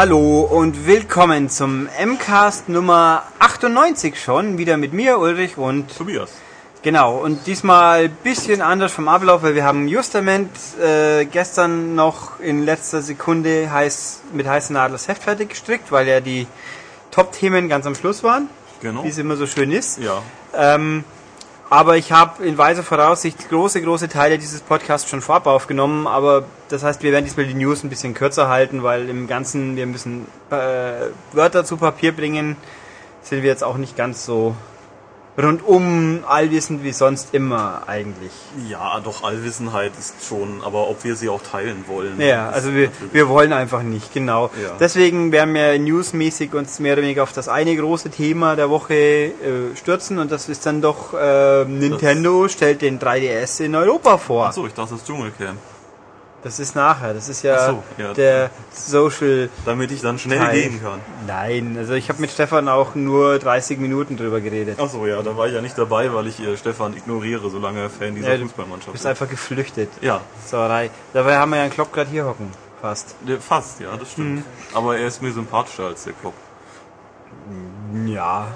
Hallo und willkommen zum MCAST Nummer 98 schon, wieder mit mir, Ulrich und Tobias. Genau, und diesmal ein bisschen anders vom Ablauf, weil wir haben justament äh, gestern noch in letzter Sekunde heiß, mit heißen Nadel das Heft fertig gestrickt, weil ja die Top-Themen ganz am Schluss waren, Genau. wie es immer so schön ist. Ja. Ähm, aber ich habe in weiser Voraussicht große, große Teile dieses Podcasts schon vorab aufgenommen. Aber das heißt, wir werden diesmal die News ein bisschen kürzer halten, weil im Ganzen, wir müssen äh, Wörter zu Papier bringen, sind wir jetzt auch nicht ganz so rundum allwissend wie sonst immer eigentlich. Ja, doch Allwissenheit ist schon, aber ob wir sie auch teilen wollen. Ja, also wir, wir wollen einfach nicht, genau. Ja. Deswegen werden wir newsmäßig uns mehr oder weniger auf das eine große Thema der Woche äh, stürzen und das ist dann doch äh, Nintendo stellt den 3DS in Europa vor. Achso, ich dachte das Dschungelcamp. Das ist nachher, das ist ja, so, ja. der Social Damit ich dann schnell Teil. gehen kann. Nein, also ich habe mit Stefan auch nur 30 Minuten drüber geredet. Achso, ja, da war ich ja nicht dabei, weil ich äh, Stefan ignoriere, solange er Fan dieser Ja, du Fußballmannschaft bist ist. einfach geflüchtet. Ja, Sauerei. Dabei haben wir ja einen Klopp gerade hier hocken. Fast. fast, ja, das Mhm. stimmt. Aber er ist mir sympathischer als der Klopp. Ja.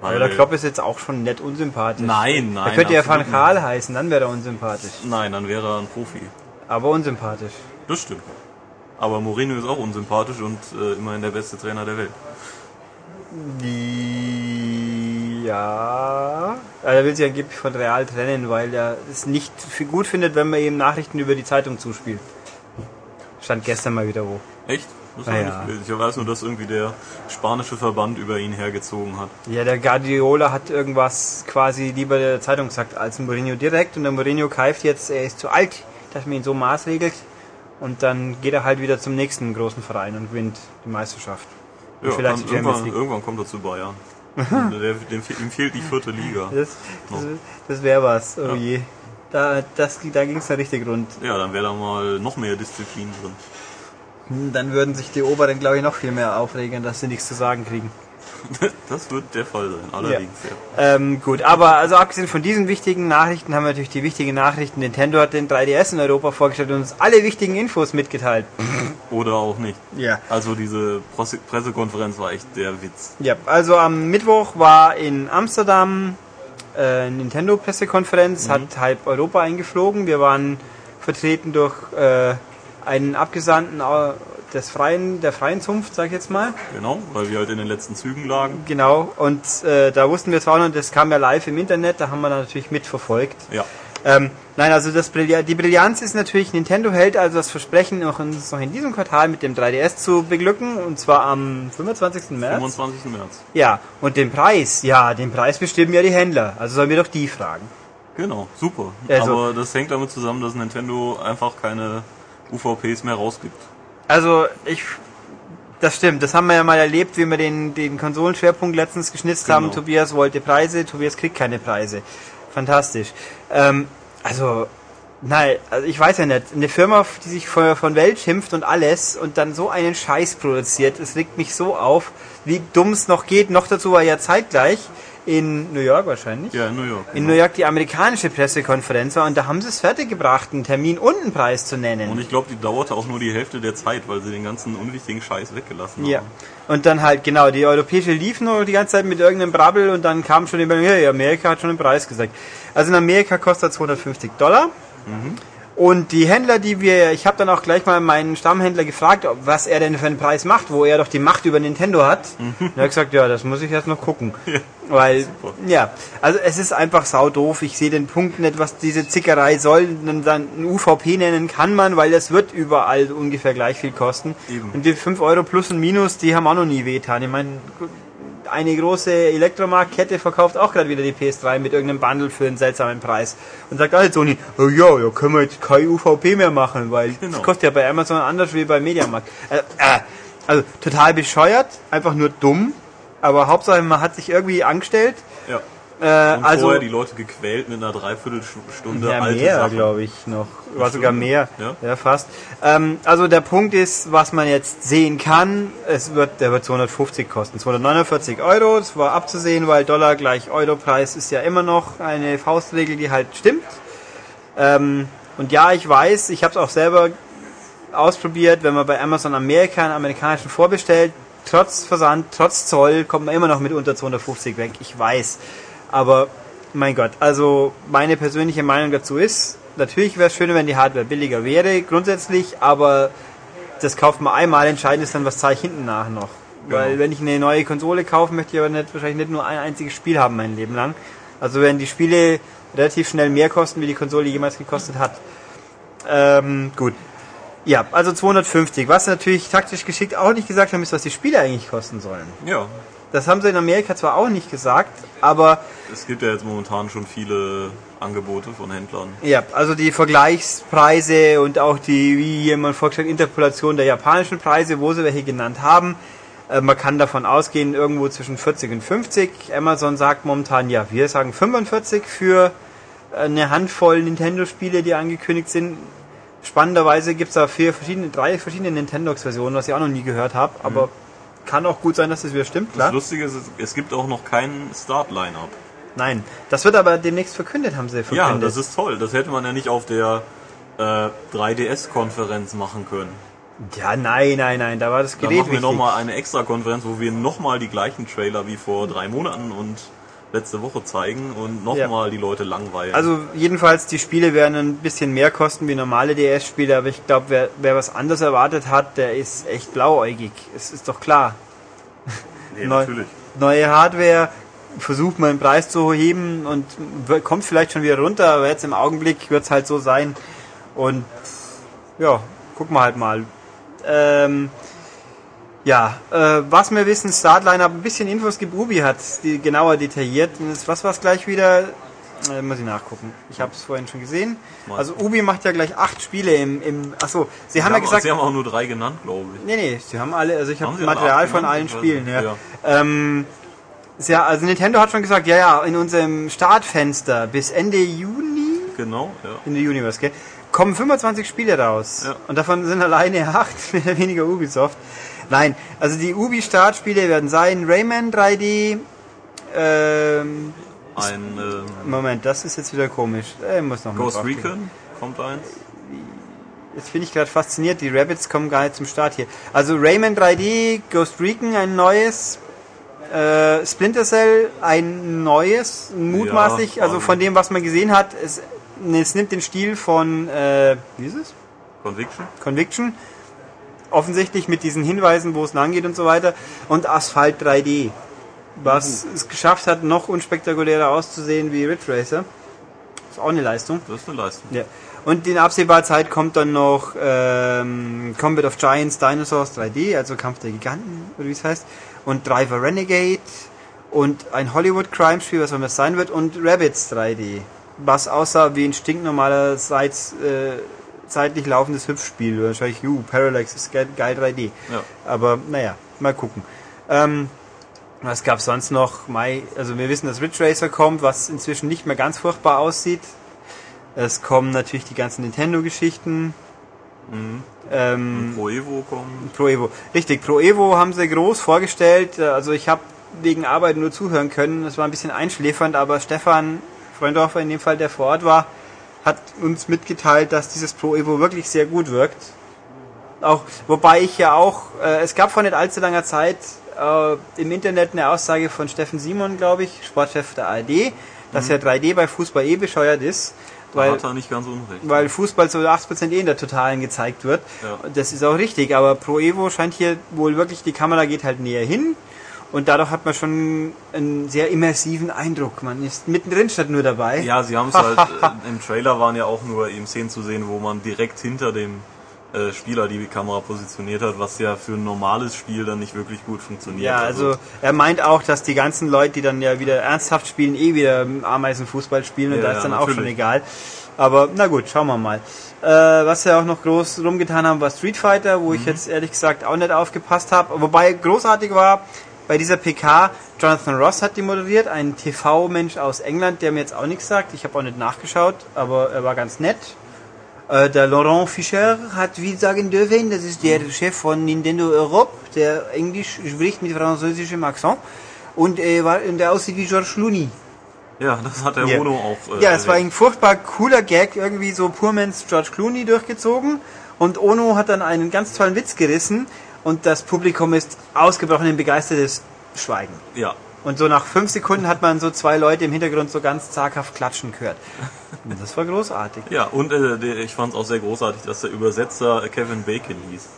Weil Aber der Klopp ist jetzt auch schon nett unsympathisch. Nein, nein. Er könnte ja Van Gaal heißen, dann wäre er unsympathisch. Nein, dann wäre er ein Profi. Aber unsympathisch. Das stimmt. Aber Mourinho ist auch unsympathisch und äh, immerhin der beste Trainer der Welt. Ja. Also er will sich angeblich von Real trennen, weil er es nicht gut findet, wenn man ihm Nachrichten über die Zeitung zuspielt. Stand gestern mal wieder wo. Echt? Das war ja. nicht. Ich weiß nur, dass irgendwie der spanische Verband über ihn hergezogen hat. Ja, der Guardiola hat irgendwas quasi lieber der Zeitung gesagt als Mourinho direkt und der Mourinho keift jetzt, er ist zu alt, dass man ihn so maßregelt und dann geht er halt wieder zum nächsten großen Verein und gewinnt die Meisterschaft. Und Ja, vielleicht die irgendwann, irgendwann kommt er zu Bayern. Dem, fehlt die vierte Liga. Das, das, das wäre was, oh je. Da, das, da ging es dann richtig rund. Ja, dann wäre da mal noch mehr Disziplin drin. Hm, Dann würden sich die Oberen, glaube ich, noch viel mehr aufregen, dass sie nichts zu sagen kriegen. Das wird der Fall sein, allerdings. Ja. Ähm, gut, aber also abgesehen von diesen wichtigen Nachrichten haben wir natürlich die wichtigen Nachrichten. Nintendo hat den 3DS in Europa vorgestellt und uns alle wichtigen Infos mitgeteilt. Oder auch nicht. Ja. Also diese Presse- Pressekonferenz war echt der Witz. Ja, also am Mittwoch war in Amsterdam äh, Nintendo Pressekonferenz, hat halb Europa eingeflogen. Wir waren vertreten durch äh, einen Abgesandten des freien, der freien Zunft, sag ich jetzt mal. Genau, weil wir halt in den letzten Zügen lagen. Genau, und äh, da wussten wir zwar noch, das kam ja live im Internet, da haben wir natürlich mitverfolgt. Ja. Ähm, nein, also das Brilli die Brillanz ist natürlich, Nintendo hält also das Versprechen, noch in, uns noch in diesem Quartal mit dem 3DS zu beglücken, und zwar am 25. März. 25. März. Ja, und den Preis, ja, den Preis bestimmen ja die Händler, also sollen wir doch die fragen. Genau, super. Also- Aber das hängt damit zusammen, dass Nintendo einfach keine UVPs mehr rausgibt. Also ich, das stimmt, das haben wir ja mal erlebt, wie wir den, den Konsolenschwerpunkt letztens geschnitzt haben. Genau. Tobias wollte Preise, Tobias kriegt keine Preise. Fantastisch. Ähm, also, nein, also ich weiß ja nicht, eine Firma, die sich von, von Welt schimpft und alles und dann so einen Scheiß produziert, es regt mich so auf, wie dumm es noch geht. Noch dazu war ja zeitgleich in New York wahrscheinlich. Ja, in New York. In New York die amerikanische Pressekonferenz war und da haben sie es fertiggebracht, einen Termin und einen Preis zu nennen. Und ich glaube, die dauerte auch nur die Hälfte der Zeit, weil sie den ganzen unwichtigen Scheiß weggelassen Ja. haben. Und dann halt, genau, die europäische lief noch die ganze Zeit mit irgendeinem Brabbel und dann kam schon über ja, Amerika hat schon den Preis gesagt. Also in Amerika kostet er 250 Dollar. Und die Händler, die wir, ich habe dann auch gleich mal meinen Stammhändler gefragt, was er denn für einen Preis macht, wo er doch die Macht über Nintendo hat. Und er hat gesagt, ja, das muss ich erst noch gucken. Weil, ja, also es ist einfach sau doof. Ich sehe den Punkt nicht, was diese Zickerei soll. Dann dann ein UVP nennen kann man, weil das wird überall ungefähr gleich viel kosten. Eben. Und die 5 Euro plus und minus, die haben auch noch nie wehtan. Ich meine, eine große Elektromarktkette verkauft auch gerade wieder die PS3 mit irgendeinem Bundle für einen seltsamen Preis. Und sagt alle Sony, oh ja, ja, können wir jetzt kein UVP mehr machen, weil Genau. das kostet ja bei Amazon anders wie bei Mediamarkt. Äh, äh, also total bescheuert, einfach nur dumm, aber Hauptsache man hat sich irgendwie angestellt. Ja. Äh, Und also vorher die Leute gequält mit einer Dreiviertelstunde ja, alte mehr, glaube ich, noch. War sogar mehr. Ja. Ja, fast. Ähm, also der Punkt ist, was man jetzt sehen kann, es wird, der wird 250 kosten. 249 Euro, das war abzusehen, weil Dollar gleich Euro-Preis ist ja immer noch eine Faustregel, die halt stimmt. Ähm, und ja, ich weiß, ich habe es auch selber ausprobiert, wenn man bei Amazon Amerika einen amerikanischen vorbestellt, trotz Versand, trotz Zoll, kommt man immer noch mit unter 250 weg. Ich weiß. Aber mein Gott, also meine persönliche Meinung dazu ist, natürlich wäre es schöner, wenn die Hardware billiger wäre, grundsätzlich, aber das kauft man einmal, entscheidend ist dann, was zahle ich hinten nach noch. Genau. Weil wenn ich eine neue Konsole kaufe, möchte ich aber nicht, wahrscheinlich nicht nur ein einziges Spiel haben mein Leben lang. Also wenn die Spiele relativ schnell mehr kosten, wie die Konsole jemals gekostet hat. Ähm, gut. Ja, also 250. Was natürlich taktisch geschickt auch nicht gesagt haben, ist, was die Spiele eigentlich kosten sollen. Ja, Das haben sie in Amerika zwar auch nicht gesagt, aber es gibt ja jetzt momentan schon viele Angebote von Händlern. ja, also die Vergleichspreise und auch die, wie jemand vorgestellt, Interpolation der japanischen Preise, wo sie welche genannt haben. Äh, Man kann davon ausgehen, irgendwo zwischen 40 und 50. Amazon sagt momentan, ja, wir sagen 45 für eine Handvoll Nintendo-Spiele, die angekündigt sind. Spannenderweise gibt es da vier verschiedene, drei verschiedene Nintendox-Versionen, was ich auch noch nie gehört habe, aber kann auch gut sein, dass das wieder stimmt, Das klar. Lustige ist, es- gibt auch noch keinen Start-Line-Up. Nein, das wird aber demnächst verkündet, haben sie Ja, verkündet. das ist toll. Das hätte man ja nicht auf der äh, 3DS-Konferenz machen können. ja, nein, nein, nein, da war das Dann Gerät machen wir nochmal eine Extra-Konferenz, wo wir nochmal die gleichen Trailer wie vor drei Monaten und letzte Woche zeigen und nochmal die Leute langweilen. Also jedenfalls, die Spiele werden ein bisschen mehr kosten wie normale DS-Spiele, aber ich glaube, wer, wer was anderes erwartet hat, der ist echt blauäugig. Es ist doch klar. nee, neu- natürlich. Neue Hardware, versucht man den Preis zu heben und kommt vielleicht schon wieder runter, aber jetzt im Augenblick wird es halt so sein. Und ja, gucken wir halt mal. Ähm, ja, äh, was wir wissen, Startline ein bisschen Infos gibt, Ubi hat die genauer detailliert. Was war es gleich wieder? Äh, muss ich nachgucken. Ich habe es vorhin schon gesehen. Also Ubi macht ja gleich acht Spiele im, im achso, sie haben ja gesagt, Sie haben auch nur drei genannt, glaube ich. Nee, nee, sie haben alle, also ich habe Haben sie Material von allen? Spielen, ja. Ja. Ähm, ja, also Nintendo hat schon gesagt, ja, ja, in unserem Startfenster bis Ende Juni, Genau, ja. in der Universe, gell, kommen 25 Spiele raus. Ja. Und davon sind alleine acht, mehr oder weniger Ubisoft. Nein, also die Ubi-Startspiele werden sein Rayman 3D, ähm, Ein ähm, Moment, das ist jetzt wieder komisch. Äh, ich muss noch Ghost. Recon kommt eins. Jetzt bin ich gerade fasziniert, die Rabbits kommen gar nicht zum Start hier. Also Rayman 3D, Ghost Recon ein neues, äh, Splinter Cell ein neues, mutmaßlich, Ja, also von dem, was man gesehen hat, es, es nimmt den Stil von, äh, wie ist es? Conviction. Conviction. Offensichtlich mit diesen Hinweisen, wo es lang geht und so weiter. Und Asphalt 3D. Was es geschafft hat, noch unspektakulärer auszusehen wie Ridge Racer. Ist auch eine Leistung. Das ist eine Leistung. Ja. Und in absehbarer Zeit kommt dann noch ähm, Combat of Giants Dinosaurs 3D, also Kampf der Giganten, oder wie es heißt. Und Driver Renegade und ein Hollywood Crime Spiel, was auch immer es sein wird, und Rabbits 3D. Was aussah wie ein stinknormaler Seits, äh, zeitlich laufendes Hüpfspiel. Wahrscheinlich, uh, Parallax ist geil, geil 3D. Ja. Aber naja, mal gucken. Ähm, was gab's sonst noch? Mai, also wir wissen, dass Ridge Racer kommt, was inzwischen nicht mehr ganz furchtbar aussieht. Es kommen natürlich die ganzen Nintendo-Geschichten. Ähm, Pro Evo kommt. Pro Evo. Richtig, Pro Evo haben sie groß vorgestellt. Also ich habe wegen Arbeit nur zuhören können. Das war ein bisschen einschläfernd, aber Stefan Freundorfer, in dem Fall, der vor Ort war, hat uns mitgeteilt, dass dieses Pro Evo wirklich sehr gut wirkt. Auch, wobei ich ja auch, äh, es gab vor nicht allzu langer Zeit äh, im Internet eine Aussage von Steffen Simon, glaube ich, Sportchef der ARD, dass ja 3D bei Fußball eh bescheuert ist. Da Weil, hat er nicht ganz unrecht. weil Fußball zu 80% eh in der Totalen gezeigt wird. Ja. Das ist auch richtig, aber Pro Evo scheint hier wohl wirklich, die Kamera geht halt näher hin und dadurch hat man schon einen sehr immersiven Eindruck. Man ist mittendrin statt nur dabei. Ja, sie haben es halt, äh, im Trailer waren ja auch nur eben Szenen zu sehen, wo man direkt hinter dem äh, Spieler die Kamera positioniert hat, was ja für ein normales Spiel dann nicht wirklich gut funktioniert. Ja, also er meint auch, dass die ganzen Leute, die dann ja wieder ernsthaft spielen, eh wieder Ameisenfußball spielen und Ja, da ist ja, dann auch schon egal. Aber na gut, schauen wir mal. Äh, was wir auch noch groß rumgetan haben, war Street Fighter, wo Mhm. ich jetzt ehrlich gesagt auch nicht aufgepasst habe. Wobei großartig war, bei dieser PK, Jonathan Ross hat die moderiert, ein TV-Mensch aus England, der mir jetzt auch nichts sagt. Ich habe auch nicht nachgeschaut, aber er war ganz nett. Äh, der Laurent Fischer hat wie sagen dürfen, das ist der Chef von Nintendo Europe, der Englisch spricht mit französischem Akzent und äh, war, und der aussieht wie George Clooney. Ja, das hat der Ja. Ono auch. äh, Ja, es war ein furchtbar cooler Gag, irgendwie so Purmans George Clooney durchgezogen. Und Ono hat dann einen ganz tollen Witz gerissen und das Publikum ist ausgebrochen in begeistertes Schweigen. Ja, Und so nach fünf Sekunden hat man so zwei Leute im Hintergrund so ganz zaghaft klatschen gehört. Und das war großartig. ja, und äh, ich fand es auch sehr großartig, dass der Übersetzer Kevin Bacon hieß.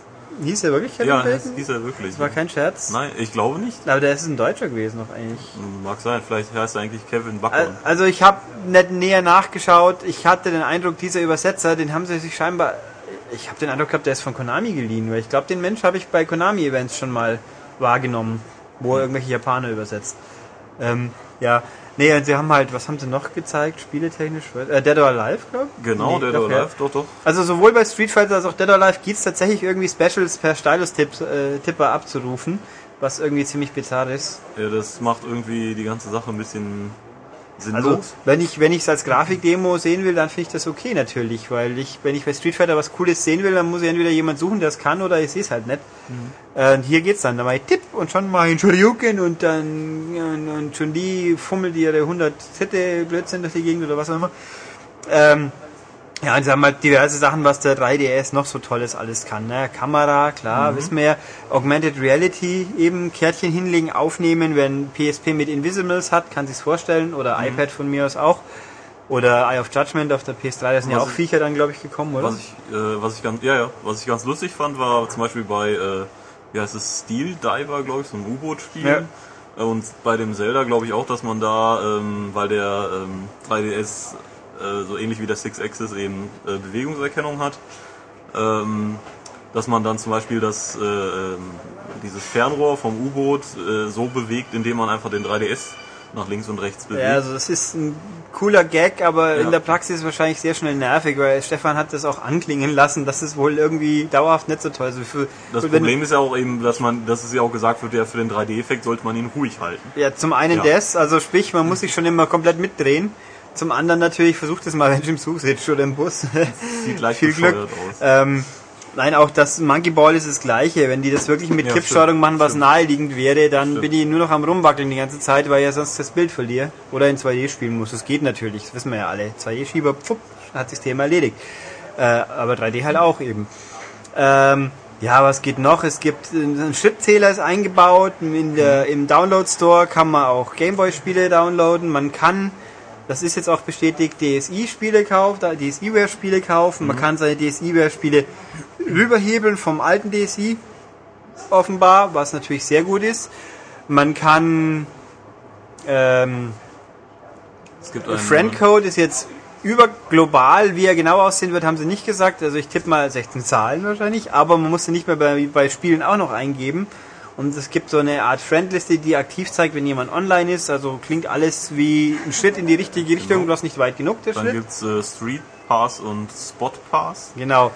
Hieß er wirklich Kevin ja, Bacon? hieß er wirklich. Das war kein Scherz. Nein, ich glaube nicht. Aber der ist ein Deutscher gewesen noch eigentlich. Mag sein, vielleicht heißt er eigentlich Kevin Bacon. Also ich habe nicht näher nachgeschaut. Ich hatte den Eindruck, dieser Übersetzer, den haben sie sich scheinbar... Ich habe den Eindruck gehabt, der ist von Konami geliehen. Weil ich glaube, den Mensch habe ich bei Konami-Events schon mal wahrgenommen, wo er irgendwelche Japaner übersetzt. Ähm, ja, nee, und sie haben halt, was haben sie noch gezeigt, spieletechnisch? Äh, Dead or Alive, glaube ich? Genau, Nee, der doch, da ja. live, doch, doch. Also sowohl bei Street Fighter als auch Dead or Alive gibt es tatsächlich irgendwie Specials per Stylus-Tipper äh, Tipper abzurufen, was irgendwie ziemlich bizarr ist. Ja, das macht irgendwie die ganze Sache ein bisschen sinnlos. Also wenn ich wenn ich es als Grafikdemo sehen will, dann finde ich das okay natürlich, weil ich wenn ich bei Street Fighter was Cooles sehen will, dann muss ich entweder jemand suchen, der es kann, oder ich sehe es halt nicht. Äh, und hier geht's dann, da mache ich Tipp und schon ich einen Shoryuken und dann und, und schon die fummelt ihre 100 Zitte Blödsinn durch die Gegend oder was auch immer. Ähm, ja, und sie haben halt diverse Sachen, was der 3DS noch so tolles alles kann. Ne? Kamera, klar, wissen wir ja. Augmented Reality, eben Kärtchen hinlegen, aufnehmen, wenn PSP mit Invisibles hat, kann sich's vorstellen. Oder iPad von mir aus auch. Oder Eye of Judgment auf der PS3, da sind ja Was auch ich- Viecher dann, glaube ich, gekommen, oder? Was ich, äh, was ich ganz, ja, ja, was ich ganz lustig fand, war zum Beispiel bei, äh, wie heißt es, Steel Diver, glaube ich, so ein U-Boot-Spiel. Ja. Äh, Und bei dem Zelda glaube ich auch, dass man da, ähm, weil der ähm, 3DS äh, so ähnlich wie der Six Axis eben äh, Bewegungserkennung hat, ähm, dass man dann zum Beispiel das, äh, ähm, dieses Fernrohr vom U-Boot äh, so bewegt, indem man einfach den 3DS nach links und rechts bewegt. Ja, also das ist ein cooler Gag, aber Ja. in der Praxis wahrscheinlich sehr schnell nervig, weil Stefan hat das auch anklingen lassen, dass es wohl irgendwie dauerhaft nicht so toll ist. Für, das Problem ist ja auch eben, dass man, dass es ja auch gesagt wird, ja, für den 3D-Effekt sollte man ihn ruhig halten. Ja, zum einen Ja. das, also sprich, man muss sich schon immer komplett mitdrehen. Zum anderen natürlich, versucht es mal, wenn du im Zug sitzt oder im Bus. Sieht leicht Viel Glück. aus. Ähm, nein, auch das Monkey Ball ist das gleiche. Wenn die das wirklich mit Ja, Tippsteuerung stimmt, machen, was stimmt. naheliegend wäre, dann Stimmt. bin ich nur noch am rumwackeln die ganze Zeit, weil ich ja sonst das Bild verliere. Oder in 2D spielen muss. Das geht natürlich, das wissen wir ja alle. 2D-Schieber, pfupp, hat sich das Thema erledigt. Äh, aber 3D halt auch eben. Ähm, ja, was geht noch? Es gibt äh, ein Schrittzähler ist eingebaut. In der, Im Download Store kann man auch Gameboy-Spiele downloaden. Man kann, das ist jetzt auch bestätigt, DSi-Spiele kaufen, da- DSiWare-Spiele kaufen. Man kann seine DSiWare-Spiele rüberhebeln vom alten DSi offenbar, was natürlich sehr gut ist. Man kann ähm, Es gibt einen, Friendcode ist jetzt überglobal, wie er genau aussehen wird, haben sie nicht gesagt. Also ich tippe mal 16 Zahlen wahrscheinlich, aber man muss sie nicht mehr bei, bei Spielen auch noch eingeben. Und es gibt so eine Art Friendliste, die aktiv zeigt, wenn jemand online ist. Also klingt alles wie ein Schritt in die richtige Richtung, Genau. bloß nicht weit genug, der Dann Schritt. gibt's äh, Street Pass und Spot Pass. Genau.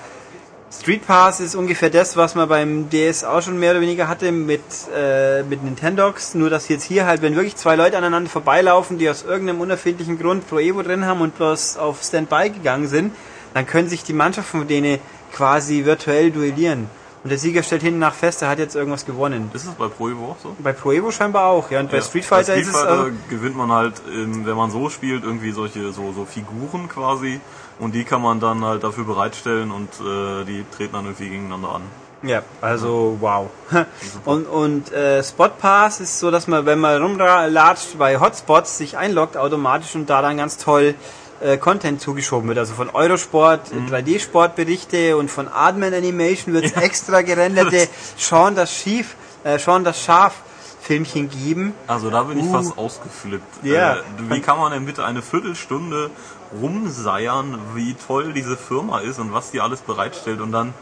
Street Pass ist ungefähr das, was man beim DS auch schon mehr oder weniger hatte mit, äh, mit Nintendox. Nur, dass jetzt hier halt, wenn wirklich zwei Leute aneinander vorbeilaufen, die aus irgendeinem unerfindlichen Grund Pro Evo drin haben und bloß auf Standby gegangen sind, dann können sich die Mannschaften von denen quasi virtuell duellieren. Und der Sieger stellt hinten nach fest, er hat jetzt irgendwas gewonnen. Ist es bei Pro Evo auch so? Bei Pro Evo scheinbar auch, ja. Und bei Ja. Street Fighter bei ist Street es. Fighter Also, gewinnt man halt, wenn man so spielt, irgendwie solche so, so Figuren quasi. Und die kann man dann halt dafür bereitstellen und äh, die treten dann irgendwie gegeneinander an. Ja, also wow. Und, und äh, Spot Pass ist so, dass man, wenn man rumlatscht bei Hotspots, sich einloggt automatisch und da dann ganz toll äh, Content zugeschoben wird. Also von Eurosport Mhm. äh, 3D-Sportberichte und von Adman Animation wird es extra gerenderte Sean das Schief, äh, Sean das Schaf Filmchen geben. Also da bin ich Uh. fast ausgeflippt. Ja. Äh, wie kann man denn bitte eine Viertelstunde rumseiern, wie toll diese Firma ist und was die alles bereitstellt und dann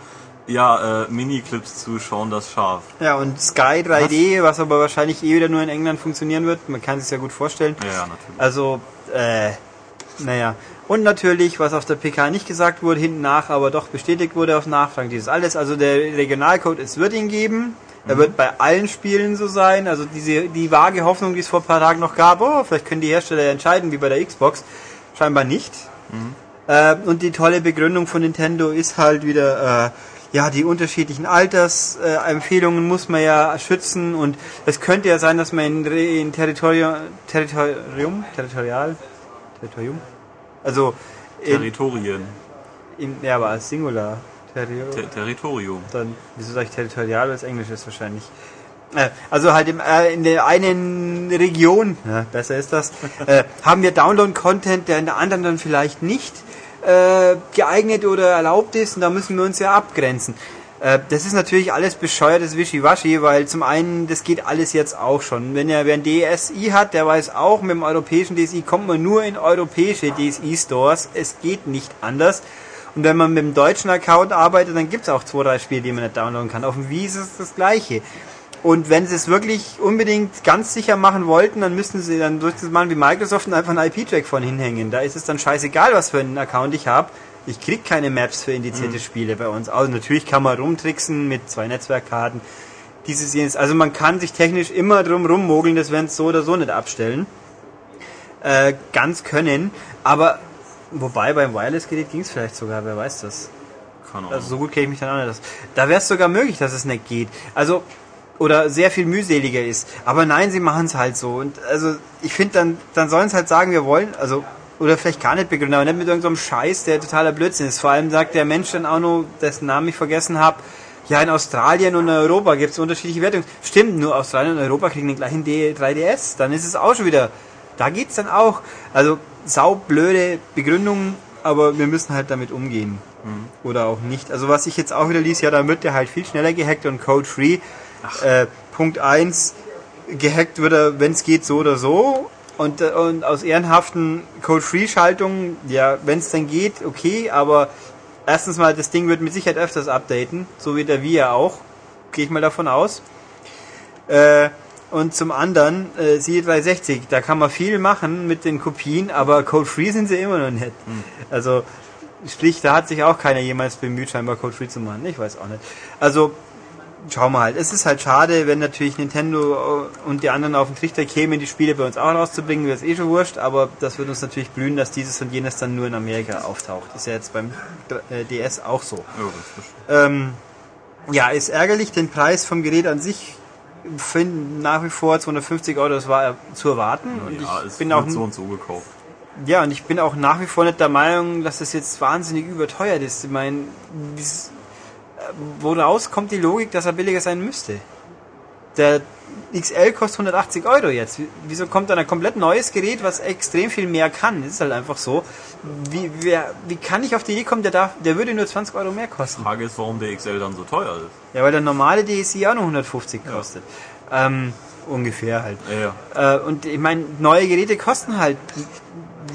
ja äh, Miniclips zu schauen, das Schaf. Ja, und Sky 3D, was aber wahrscheinlich eh wieder nur in England funktionieren wird. Man kann sich ja gut vorstellen. Ja, ja, natürlich. Also, äh, naja. Und natürlich, was auf der PK nicht gesagt wurde, hinten nach, aber doch bestätigt wurde auf Nachfragen, dieses alles. Also der Regionalcode, es wird ihn geben. Er wird bei allen Spielen so sein. Also diese, die vage Hoffnung, die es vor ein paar Tagen noch gab, oh, vielleicht können die Hersteller ja entscheiden, wie bei der Xbox. Scheinbar nicht. Äh, und die tolle Begründung von Nintendo ist halt wieder, äh, ja, die unterschiedlichen Altersempfehlungen muss man ja schützen und es könnte ja sein, dass man in, in Territorium, Territorium, Territorial, Territorium, also in, Territorien. In, ja, aber als Singular. Terrio Ter Territorium. Dann, wieso sage ich Territorial, weil es Englisch ist wahrscheinlich. Äh, also halt im, äh, in der einen Region, ja, besser ist das, äh, haben wir Download-Content, der in der anderen dann vielleicht nicht äh, geeignet oder erlaubt ist und da müssen wir uns ja abgrenzen. Äh, das ist natürlich alles bescheuertes Wischiwaschi, weil zum einen, das geht alles jetzt auch schon. Wenn er wer ein DSI hat, der weiß auch, mit dem europäischen DSI kommt man nur in europäische DSI-Stores. Es geht nicht anders. Und wenn man mit dem deutschen Account arbeitet, dann gibt es auch zwei, drei Spiele, die man nicht downloaden kann. Auf dem Wii ist es das gleiche. Und wenn sie es wirklich unbedingt ganz sicher machen wollten, dann müssten sie dann durch das machen wie Microsoft und einfach einen IP-Track von hinhängen. Da ist es dann scheißegal, was für einen Account ich habe. Ich krieg keine Maps für indizierte mhm. Spiele bei uns. Also natürlich kann man rumtricksen mit zwei Netzwerkkarten. Dieses jenes. Also man kann sich technisch immer drum rummogeln, das werden so oder so nicht abstellen. Äh, ganz können. Aber wobei beim Wireless-Gerät ging es vielleicht sogar, wer weiß das. Also so gut kenne ich mich dann auch nicht. Da wäre es sogar möglich, dass es nicht geht. Also oder sehr viel mühseliger ist. Aber nein, sie machen es halt so. Und also ich finde, dann, dann sollen sie halt sagen, wir wollen, also oder vielleicht gar nicht begründen, aber nicht mit irgendeinem so Scheiß, der totaler Blödsinn ist. Vor allem sagt der Mensch dann auch nur, dessen Namen ich vergessen habe, ja, in Australien und in Europa gibt es unterschiedliche Wertungen. Stimmt, nur Australien und Europa kriegen den gleichen D 3DS. Dann ist es auch schon wieder, da geht's dann auch. Also saublöde Begründungen, aber wir müssen halt damit umgehen. Mhm. Oder auch nicht. Also was ich jetzt auch wieder liest, ja, da wird der halt viel schneller gehackt und code-free. Äh, Punkt 1, gehackt wird er, wenn es geht, so oder so. Und, äh, und aus ehrenhaften Code-Free-Schaltungen, ja, wenn es dann geht, okay, aber erstens mal, das Ding wird mit Sicherheit öfters updaten, so wie der Via auch, gehe ich mal davon aus. Äh, und zum anderen, äh, siehe 360, da kann man viel machen mit den Kopien, aber Code-Free sind sie immer noch nicht. Hm. Also, sprich, da hat sich auch keiner jemals bemüht, scheinbar Code-Free zu machen. Ich weiß auch nicht. Also, schauen wir halt. Es ist halt schade, wenn natürlich Nintendo und die anderen auf den Trichter kämen, die Spiele bei uns auch rauszubringen, wäre es eh schon wurscht, aber das würde uns natürlich blühen, dass dieses und jenes dann nur in Amerika auftaucht. Ist ja jetzt beim äh, DS auch so. Ja, ähm, ja, ist ärgerlich, den Preis vom Gerät an sich finden nach wie vor 250 Euro, das war zu erwarten. Ja, und ich bin auch so und so gekauft. Ja, und ich bin auch nach wie vor nicht der Meinung, dass das jetzt wahnsinnig überteuert ist. Ich meine, woraus kommt die Logik, dass er billiger sein müsste? Der XL kostet 180 Euro jetzt. Wieso kommt dann ein komplett neues Gerät, was extrem viel mehr kann? Das ist halt einfach so. Wie, wer, wie kann ich auf die Idee kommen, der, darf, der würde nur 20 Euro mehr kosten? Die Frage ist, warum der XL dann so teuer ist. Ja, weil der normale DSi auch nur 150 kostet. Ja. Ähm, ungefähr halt. Ja. Äh, und ich meine, neue Geräte kosten halt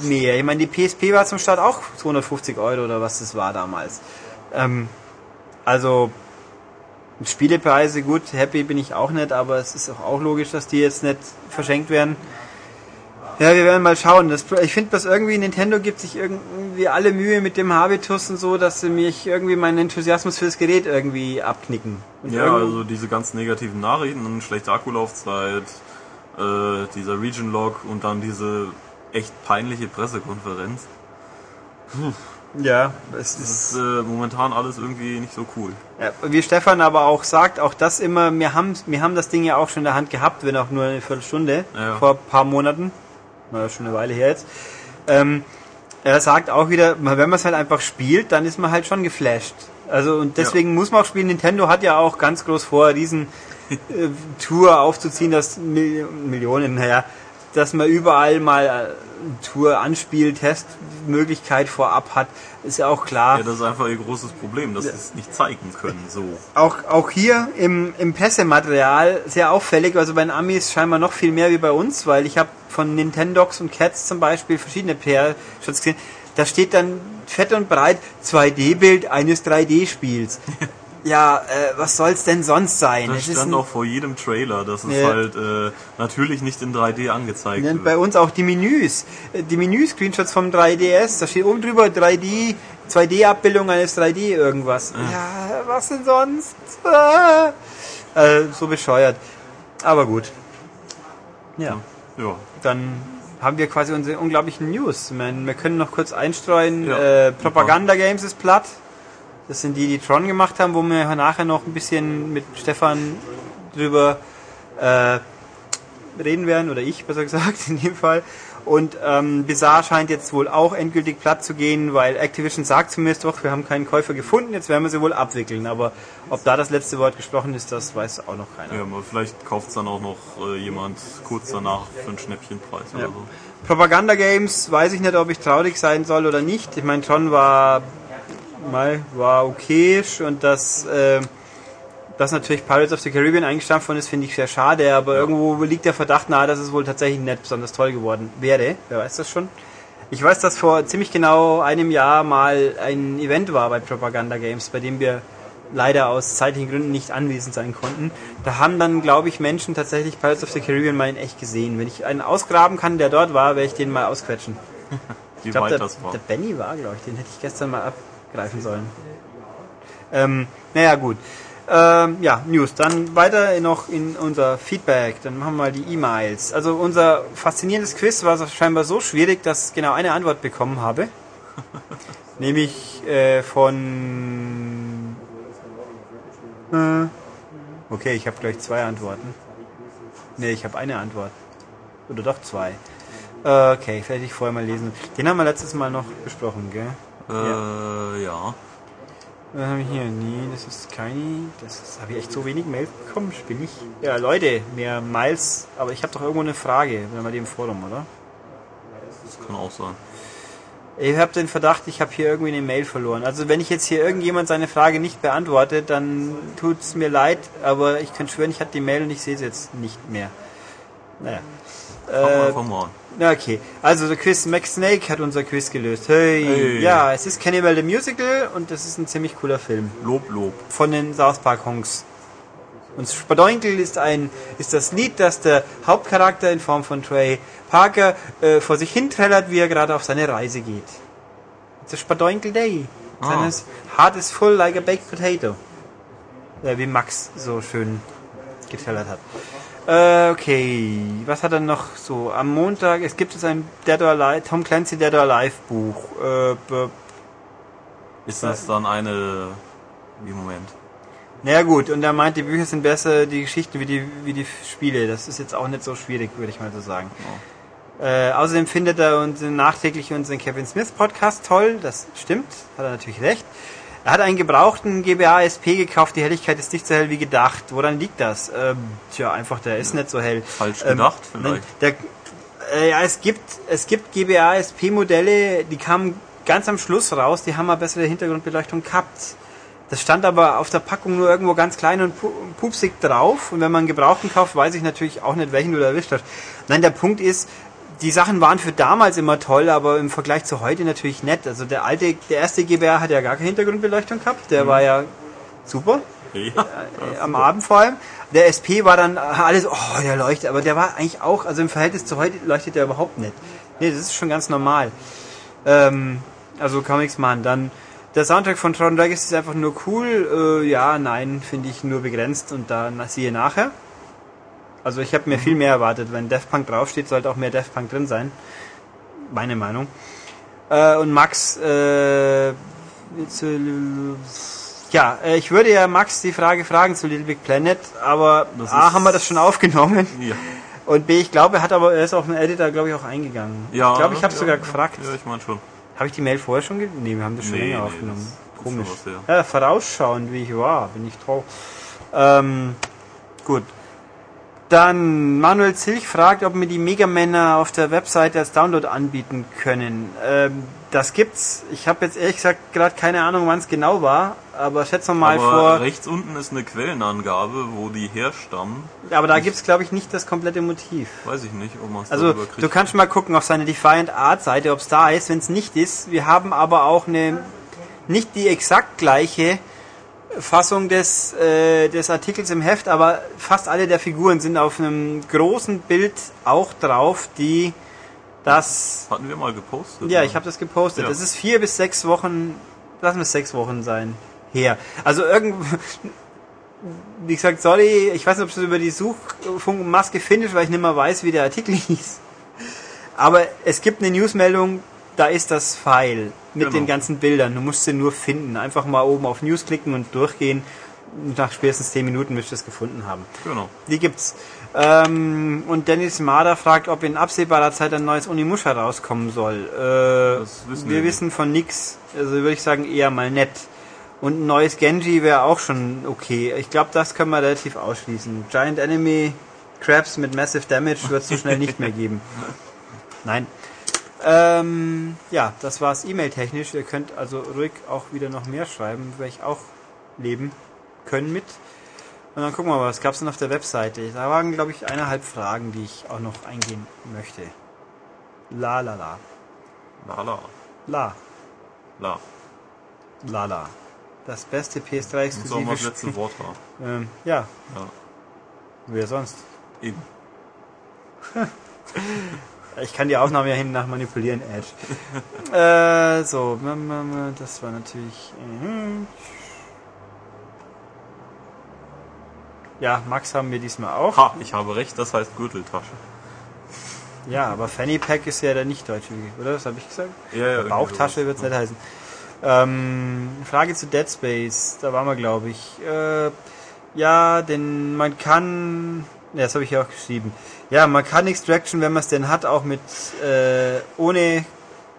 mehr. Ich meine, die PSP war zum Start auch 250 Euro oder was das war damals. Ähm, also Spielepreise, gut, happy bin ich auch nicht, aber es ist auch, auch logisch, dass die jetzt nicht verschenkt werden. Ja, wir werden mal schauen. Das, ich finde, dass irgendwie Nintendo gibt sich irgendwie alle Mühe mit dem Habitus und so, dass sie mich irgendwie meinen Enthusiasmus fürs Gerät irgendwie abknicken. Und ja, also diese ganz negativen Nachrichten, schlechte Akkulaufzeit, äh, dieser Region Log und dann diese echt peinliche Pressekonferenz. Puh. Ja, es ist, ist äh, momentan alles irgendwie nicht so cool. Ja, wie Stefan aber auch sagt, auch das immer, wir haben, wir haben das Ding ja auch schon in der Hand gehabt, wenn auch nur eine Viertelstunde, ja. vor ein paar Monaten, naja, schon eine Weile her jetzt. Ähm, er sagt auch wieder, wenn man es halt einfach spielt, dann ist man halt schon geflasht. Also und deswegen ja. muss man auch spielen. Nintendo hat ja auch ganz groß vor, diesen äh, Tour aufzuziehen, dass Millionen, naja, dass man überall mal äh, Tour anspielt, Testmöglichkeit vorab hat, ist ja auch klar. Ja, das ist einfach ihr großes Problem, dass sie es nicht zeigen können, so. Auch, auch hier im, im Pressematerial sehr auffällig, also bei den Amis scheinbar noch viel mehr wie bei uns, weil ich habe von Nintendox und Cats zum Beispiel verschiedene PR-Shots gesehen, da steht dann fett und breit 2D-Bild eines 3D-Spiels. ja, äh, was soll's denn sonst sein? Das es stand auch vor jedem Trailer, dass es ja. halt äh, natürlich nicht in 3D angezeigt ja, wird. Bei uns auch die Menüs, äh, die Menü-Screenshots vom 3DS, da steht oben drüber 3D, 2D-Abbildung eines 3D irgendwas. Ja, ja was denn sonst? Ah. Äh, so bescheuert. Aber gut. Ja. ja. Dann haben wir quasi unsere unglaublichen News. Wir können noch kurz einstreuen, ja, äh, Propaganda Games ist platt. Das sind die, die Tron gemacht haben, wo wir nachher noch ein bisschen mit Stefan drüber äh, reden werden, oder ich besser gesagt in dem Fall. Und ähm, Bizarre scheint jetzt wohl auch endgültig platt zu gehen, weil Activision sagt zumindest doch, wir haben keinen Käufer gefunden, jetzt werden wir sie wohl abwickeln. Aber ob da das letzte Wort gesprochen ist, das weiß auch noch keiner. Ja, aber vielleicht kauft es dann auch noch äh, jemand kurz danach für einen Schnäppchenpreis Ja. oder so. Propaganda-Games weiß ich nicht, ob ich traurig sein soll oder nicht. Ich meine, Tron war mal war okayisch und dass, äh, dass natürlich Pirates of the Caribbean eingestampft worden ist, finde ich sehr schade, aber irgendwo liegt der Verdacht nahe, dass es wohl tatsächlich nicht besonders toll geworden wäre. Wer weiß das schon? Ich weiß, dass vor ziemlich genau einem Jahr mal ein Event war bei Propaganda Games, bei dem wir leider aus zeitlichen Gründen nicht anwesend sein konnten. Da haben dann, glaube ich, Menschen tatsächlich Pirates of the Caribbean mal in echt gesehen. Wenn ich einen ausgraben kann, der dort war, werde ich den mal ausquetschen. Wie Ich glaube, weit der, das war. der Benny war, glaube ich. Den hätte ich gestern mal abgreifen sollen. Ähm, naja, gut. Ähm, ja, News. Dann weiter noch in unser Feedback. Dann machen wir mal die E-Mails. Also unser faszinierendes Quiz war scheinbar so schwierig, dass ich genau eine Antwort bekommen habe. Nämlich äh, von... Äh, okay, ich habe gleich zwei Antworten. Nee, ich habe eine Antwort. Oder doch zwei. Äh, Okay, vielleicht ich vorher mal lesen. Den haben wir letztes Mal noch besprochen, gell? Äh, ja. Was habe ich hier? Nee, das ist keine. Das habe ich echt so wenig Mails bekommen, bin ich. Ja, Leute, mehr Miles, aber ich habe doch irgendwo eine Frage, wenn wir dem Forum, oder? Das kann auch sein. Ich habe den Verdacht, ich habe hier irgendwie eine Mail verloren. Also wenn ich jetzt hier irgendjemand seine Frage nicht beantworte, dann tut's mir leid, aber ich kann schwören, ich hatte die Mail und ich sehe sie jetzt nicht mehr. Naja. Wir Äh, einfach mal an. Okay. Also der Quiz Max Snake hat unser Quiz gelöst. Hey. Hey. Ja, es ist Cannibal the Musical und das ist ein ziemlich cooler Film Lob, Lob. von den South Park Honks. Und Spadoinkel ist ein ist das Lied, das der Hauptcharakter in Form von Trey Parker äh, vor sich hin trällert, wie er gerade auf seine Reise geht. It's a Spadoinkel Day. Ah. Heart is full like a baked potato. Ja, wie Max so schön geträllert hat. Äh, okay, was hat er noch so? Am Montag, es gibt jetzt ein Dead or Alive, Tom Clancy Dead or Alive Buch. Äh, Ist das dann eine... Wie, Moment. naja gut, und er meint, die Bücher sind besser, die Geschichten wie die, wie die Spiele. Das ist jetzt auch nicht so schwierig, würde ich mal so sagen. Äh, außerdem findet er unseren nachträglich unseren Kevin Smith Podcast toll. Das stimmt, hat er natürlich recht. Er hat einen gebrauchten GBA SP gekauft, die Helligkeit ist nicht so hell wie gedacht. Woran liegt das? Ähm, tja, einfach, der ist nicht so hell. Falsch Ähm, gedacht vielleicht. Der, äh, ja, es gibt, es gibt GBA SP Modelle, die kamen ganz am Schluss raus, die haben eine bessere Hintergrundbeleuchtung gehabt. Das stand aber auf der Packung nur irgendwo ganz klein und pu- pupsig drauf. Und wenn man einen Gebrauchten kauft, weiß ich natürlich auch nicht, welchen du da erwischt hast. Nein, der Punkt ist, die Sachen waren für damals immer toll, aber im Vergleich zu heute natürlich nett. Also der alte, der erste GBR hat ja gar keine Hintergrundbeleuchtung gehabt. Der war ja super. Ja. Äh, am Abend vor allem. Der SP war dann alles, oh, der leuchtet, aber der war eigentlich auch, also im Verhältnis zu heute leuchtet der überhaupt nicht. Nee, das ist schon ganz normal. Ähm, also kann man nichts machen. Dann der Soundtrack von Tron Legacy ist einfach nur cool. Äh, ja, nein, finde ich nur begrenzt und da siehe nachher. Also ich habe mir viel mehr erwartet. Wenn Death Punk draufsteht, sollte auch mehr Death Punk drin sein. Meine Meinung. Äh, und Max, äh, zu, ja, äh, ich würde ja Max die Frage fragen zu Little Big Planet, aber Das A, haben wir das schon aufgenommen Ja. und B, ich glaube, er hat aber, er ist auf den Editor, glaube ich, auch eingegangen. Ja, ich glaube, ich habe ja, sogar ja. gefragt. Ja, ich meine schon. Habe ich die Mail vorher schon ge Nee, wir haben das schon Nee, länger nee, aufgenommen. Komisch. schon was her. Ja, vorausschauend, wie ich war, bin ich toll. Ähm, gut. Dann Manuel Zilch fragt, ob wir die Megamänner auf der Webseite als Download anbieten können. Ähm, das gibt's. Ich habe jetzt ehrlich gesagt gerade keine Ahnung, wann es genau war, aber schätze mal Aber vor. rechts unten ist eine Quellenangabe, wo die herstammen. Aber da gibt's glaube ich nicht das komplette Motiv. Weiß ich nicht, ob man es Also du kannst mal gucken auf seine Defiant Art Seite, ob es da ist. Wenn es nicht ist, wir haben aber auch eine nicht die exakt gleiche Fassung des, äh, des Artikels im Heft, aber fast alle der Figuren sind auf einem großen Bild auch drauf, die das Hatten wir mal gepostet. ja, ne? ich habe das gepostet. Ja. Das ist vier bis sechs Wochen, lassen wir es sechs Wochen sein, her. Also irgendwo, wie gesagt, sorry, ich weiß nicht, ob du es über die Suchmaske findest, weil ich nicht mehr weiß, wie der Artikel hieß. Aber es gibt eine Newsmeldung da ist das File mit Genau. den ganzen Bildern. Du musst sie nur finden. Einfach mal oben auf News klicken und durchgehen. Nach spätestens 10 Minuten wirst du es gefunden haben. Genau. Die gibt's. Ähm, und Dennis Marder fragt, ob in absehbarer Zeit ein neues Unimusha rauskommen soll. Äh, wissen wir wir wissen von nix. Also würde ich sagen eher mal nett. Und ein neues Genji wäre auch schon okay. Ich glaube, das können wir relativ ausschließen. Giant Enemy Crabs mit Massive Damage wird es so schnell nicht mehr geben. Nein. Ähm, ja, das war's E-Mail-technisch. Ihr könnt also ruhig auch wieder noch mehr schreiben, werde ich auch leben können mit. Und dann gucken wir mal, was gab's denn auf der Webseite? Da waren, glaube ich, eineinhalb Fragen, die ich auch noch eingehen möchte. La la la. La la. La. La. La la. Das beste PS3 Muss auch mal exklusive das letzte. Wort haben. Ähm, ja, Ja. wer sonst? Eben. Ich kann die Aufnahme ja hinten nach manipulieren, Edge. äh, so, das war natürlich. mhm. Ja, Max haben wir diesmal auch. Ha, ich habe recht, das heißt Gürteltasche. Ja, aber Fanny Pack ist ja der nicht deutsche oder? Was habe ich gesagt? Ja, ja, Bauchtasche wird es nicht heißen. Ähm, Frage zu Dead Space, da waren wir, glaube ich. Äh, ja, denn man kann. Ja, das habe ich ja auch geschrieben. Ja, man kann Extraction, wenn man es denn hat, auch mit äh, ohne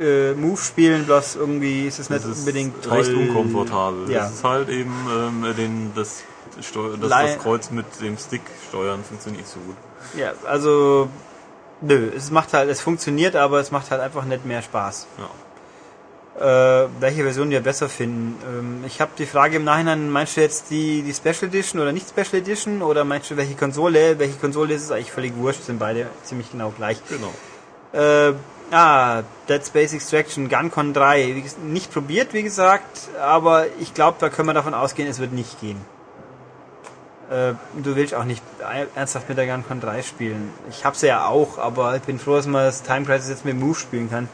äh, Move spielen, bloß irgendwie ist es nicht Das ist unbedingt toll. recht unkomfortabel. Ja. Das ist halt eben ähm, den, das, Steu das, das Kreuz mit dem Stick steuern funktioniert nicht so gut. Ja, also nö, es macht halt, es funktioniert, aber es macht halt einfach nicht mehr Spaß. Ja. Äh, welche Version wir besser finden. Ähm, ich habe die Frage im Nachhinein, meinst du jetzt die, die Special Edition oder nicht Special Edition oder meinst du welche Konsole? Welche Konsole ist es eigentlich völlig wurscht, sind beide ziemlich genau gleich. Genau. Äh, ah, Dead Space Extraction, GunCon 3. Wie, ges- nicht probiert, wie gesagt, aber ich glaube, da können wir davon ausgehen, es wird nicht gehen. Äh, du willst auch nicht ernsthaft mit der GunCon 3 spielen. Ich hab's ja auch, aber ich bin froh, dass man das Time Crisis jetzt mit Move spielen kann.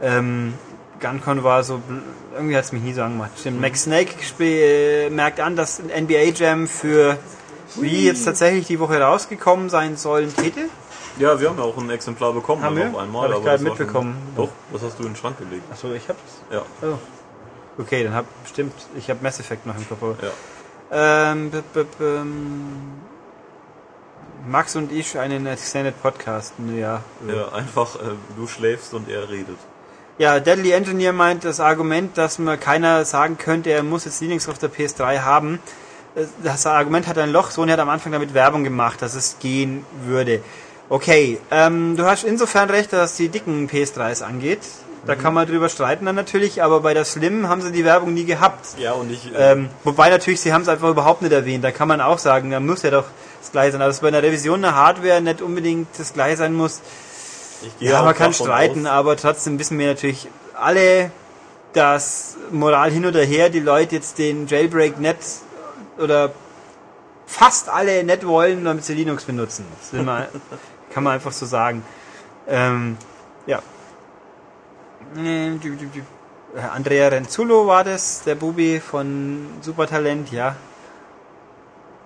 Ähm, GunCon war so, irgendwie hat's mich nie so angemacht. Stimmt, Max Snake äh, merkt an, dass ein NBA Jam für Wii jetzt tatsächlich die Woche rausgekommen sein soll, ein Titel. Ja, wir haben ja auch ein Exemplar bekommen, Haben wir? auf einmal. Hab ich gerade war schon- mitbekommen. Doch, das hast du in den Schrank gelegt. Achso, ich hab's. Ja, Oh. Okay, dann hab stimmt, ich hab Mass Effect noch im Kopf. ja. Ähm, b -b -b ähm, Max und ich einen Extended Podcast. Ja. ja einfach, äh, du schläfst und er redet. Ja, Deadly Engineer meint das Argument, dass man keiner sagen könnte, er muss jetzt Linux auf der PS3 haben. äh, Das Argument hat ein Loch. Sony hat am Anfang damit Werbung gemacht, dass es gehen würde. Okay, ähm, du hast insofern recht, dass die dicken PS3s angeht. Da kann man drüber streiten dann natürlich, aber bei der Slim haben sie die Werbung nie gehabt. Ja, und ich, äh, Ähm, wobei natürlich, sie haben es einfach überhaupt nicht erwähnt. Da kann man auch sagen, da muss ja doch das gleiche sein. Aber dass bei einer Revision der Hardware nicht unbedingt das gleiche sein muss. Ja, man kann streiten, aus, aber trotzdem wissen wir natürlich alle, dass Moral hin oder her die Leute jetzt den Jailbreak nicht oder fast alle nicht wollen, damit sie Linux benutzen. Man, kann man einfach so sagen. Ähm, ja. Äh, Andrea Renzullo war das, der Bubi von Supertalent, ja.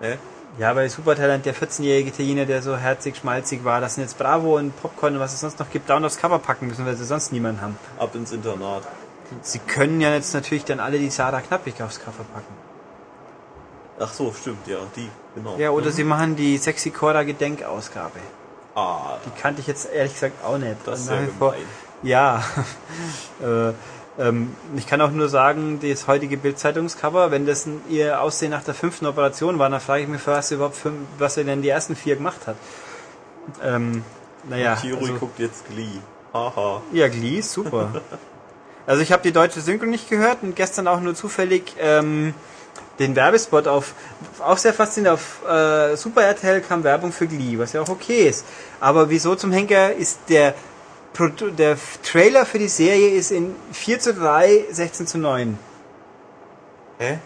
Äh? Ja, bei Supertalent, der 14-jährige Italiener, der so herzig, schmalzig war, dass sie jetzt Bravo und Popcorn und was es sonst noch gibt, down aufs Cover packen müssen, weil sie sonst niemanden haben. ab ins Internat. Sie können ja jetzt natürlich dann alle die Sarah Knappig aufs Cover packen. Ach so, stimmt, ja, die, genau. Ja, oder sie machen die Sexy Cora Gedenkausgabe. Ah, Die kannte ich jetzt ehrlich gesagt auch nicht. das ist ja gemein. Ja. äh, ähm, ich kann auch nur sagen, das heutige Bildzeitungscover, wenn das ihr Aussehen nach der fünften Operation war, dann frage ich mich, was sie überhaupt fünf, was er denn die ersten vier gemacht hat. Ähm, naja. Thierry also- guckt jetzt Glee. Haha. Ja, Glee, ist super. also ich habe die deutsche Synchro nicht gehört und gestern auch nur zufällig ähm, den Werbespot auf, auch sehr faszinierend, auf äh, Super RTL kam Werbung für Glee, was ja auch okay ist. Aber wieso zum Henker ist der der Trailer für die Serie ist in 4 zu 3, 16 zu 9. Hä?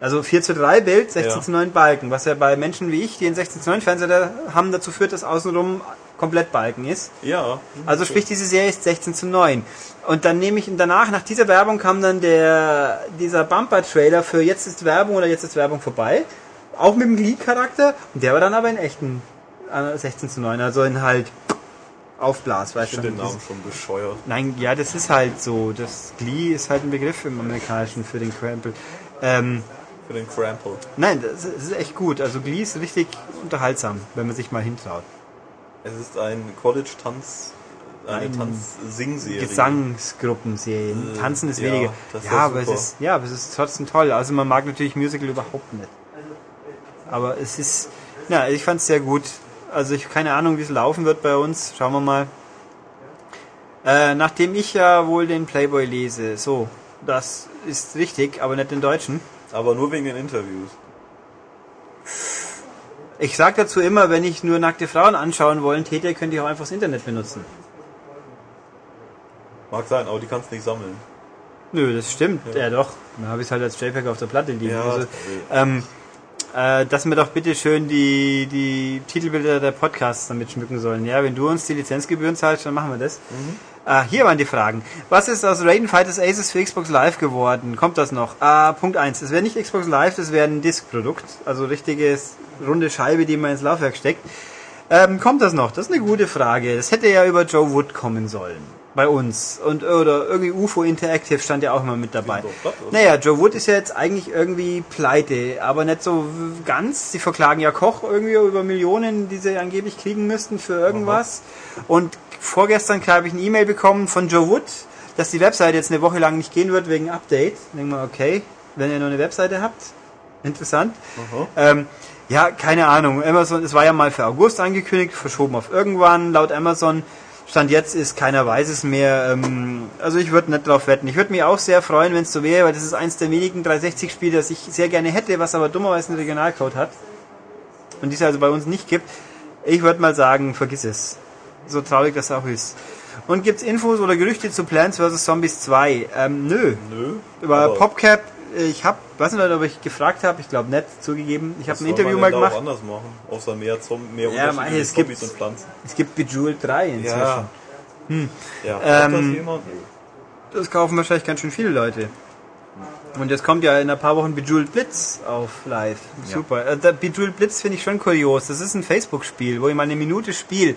Also 4 zu 3 Bild, 16 Ja. zu 9 Balken, was ja bei Menschen wie ich, die einen 16 zu 9 Fernseher haben, dazu führt, dass außenrum komplett Balken ist. Ja. Also sprich, diese Serie ist 16 zu 9. Und dann nehme ich, danach, nach dieser Werbung kam dann der, dieser Bumper-Trailer für jetzt ist Werbung oder jetzt ist Werbung vorbei. Auch mit dem Glee-Charakter. Und der war dann aber in echten äh, 16 zu 9. Also in halt aufblas, weißt du? den Das- Namen schon bescheuert. Nein, ja, das ist halt so. Das Glee ist halt ein Begriff im Amerikanischen für den Crample. Ähm, Für den Crample. nein, das ist das echt gut. Also Glee ist richtig unterhaltsam, wenn man sich mal hintraut. Es ist ein College-Tanz, eine Ein Tanz-Sing-Serie. Gesangsgruppenserien. Äh, Tanzen ist ja, weniger. das ist ja, ja aber es ist, ja, aber es ist trotzdem toll. Also man mag natürlich Musical überhaupt nicht. Aber es ist, ja, ich fand es sehr gut. Also ich keine Ahnung, wie es laufen wird bei uns. Schauen wir mal. Äh, nachdem ich ja wohl den Playboy lese, so, das ist richtig, aber nicht den deutschen. Aber nur wegen den Interviews. Ich sag dazu immer, wenn ich nur nackte Frauen anschauen wollen täte, könnte ich auch einfach das Internet benutzen. Mag sein, aber die kannst du nicht sammeln. Nö, das stimmt. Ja, doch. Dann habe ich es halt als JPEG auf der Platte liegen. Ja, also, ähm, äh, dass wir doch bitte schön die, die Titelbilder der Podcasts damit schmücken sollen. Ja, wenn du uns die Lizenzgebühren zahlst, dann machen wir das. Äh, hier waren die Fragen. Was ist aus Raiden Fighters Aces für Xbox Live geworden? Kommt das noch? Äh, Punkt 1. Es wäre nicht Xbox Live, das wäre ein Disk-Produkt. Also richtiges runde Scheibe, die man ins Laufwerk steckt. Ähm, kommt das noch? Das ist eine gute Frage. Das hätte ja über Joe Wood kommen sollen. Bei uns. Und oder irgendwie UFO Interactive stand ja auch mal mit dabei. Naja, Joe Wood ist ja jetzt eigentlich irgendwie pleite, aber nicht so ganz. Sie verklagen ja Koch irgendwie über Millionen, die sie angeblich kriegen müssten für irgendwas. Und vorgestern habe ich eine E-Mail bekommen von Joe Wood, dass die Webseite jetzt eine Woche lang nicht gehen wird wegen Update. Denken wir, okay, wenn ihr noch eine Webseite habt, interessant. Ähm, ja, keine Ahnung. Amazon, es war ja mal für August angekündigt, verschoben auf irgendwann. Laut Amazon Stand jetzt ist keiner weiß es mehr. Ähm, also ich würde nicht drauf wetten. Ich würde mich auch sehr freuen, wenn es so wäre, weil das ist eins der wenigen 360-Spiele, das ich sehr gerne hätte, was aber dummerweise einen Regionalcode hat. Und die es also bei uns nicht gibt. Ich würde mal sagen, vergiss es. So traurig das auch ist. Und gibt's Infos oder Gerüchte zu Plants vs. Zombies 2? Ähm, nö. Nö. Über PopCap, ich habe, weiß nicht, ob ich gefragt habe, ich glaube nicht, zugegeben. Ich habe ein Interview man mal gemacht. anders machen. Außer mehr, Zom mehr Ja, mei, es gibt- und Pflanzen. Es gibt Bejeweled 3 inzwischen. Ja. Ja, Ähm, das? Das kaufen wahrscheinlich ganz schön viele Leute. Und jetzt kommt ja in ein paar Wochen Bejeweled Blitz auf live. Super. Äh, Bejeweled Blitz finde ich schon kurios. Das ist ein Facebook-Spiel, wo ich mal eine Minute spiele.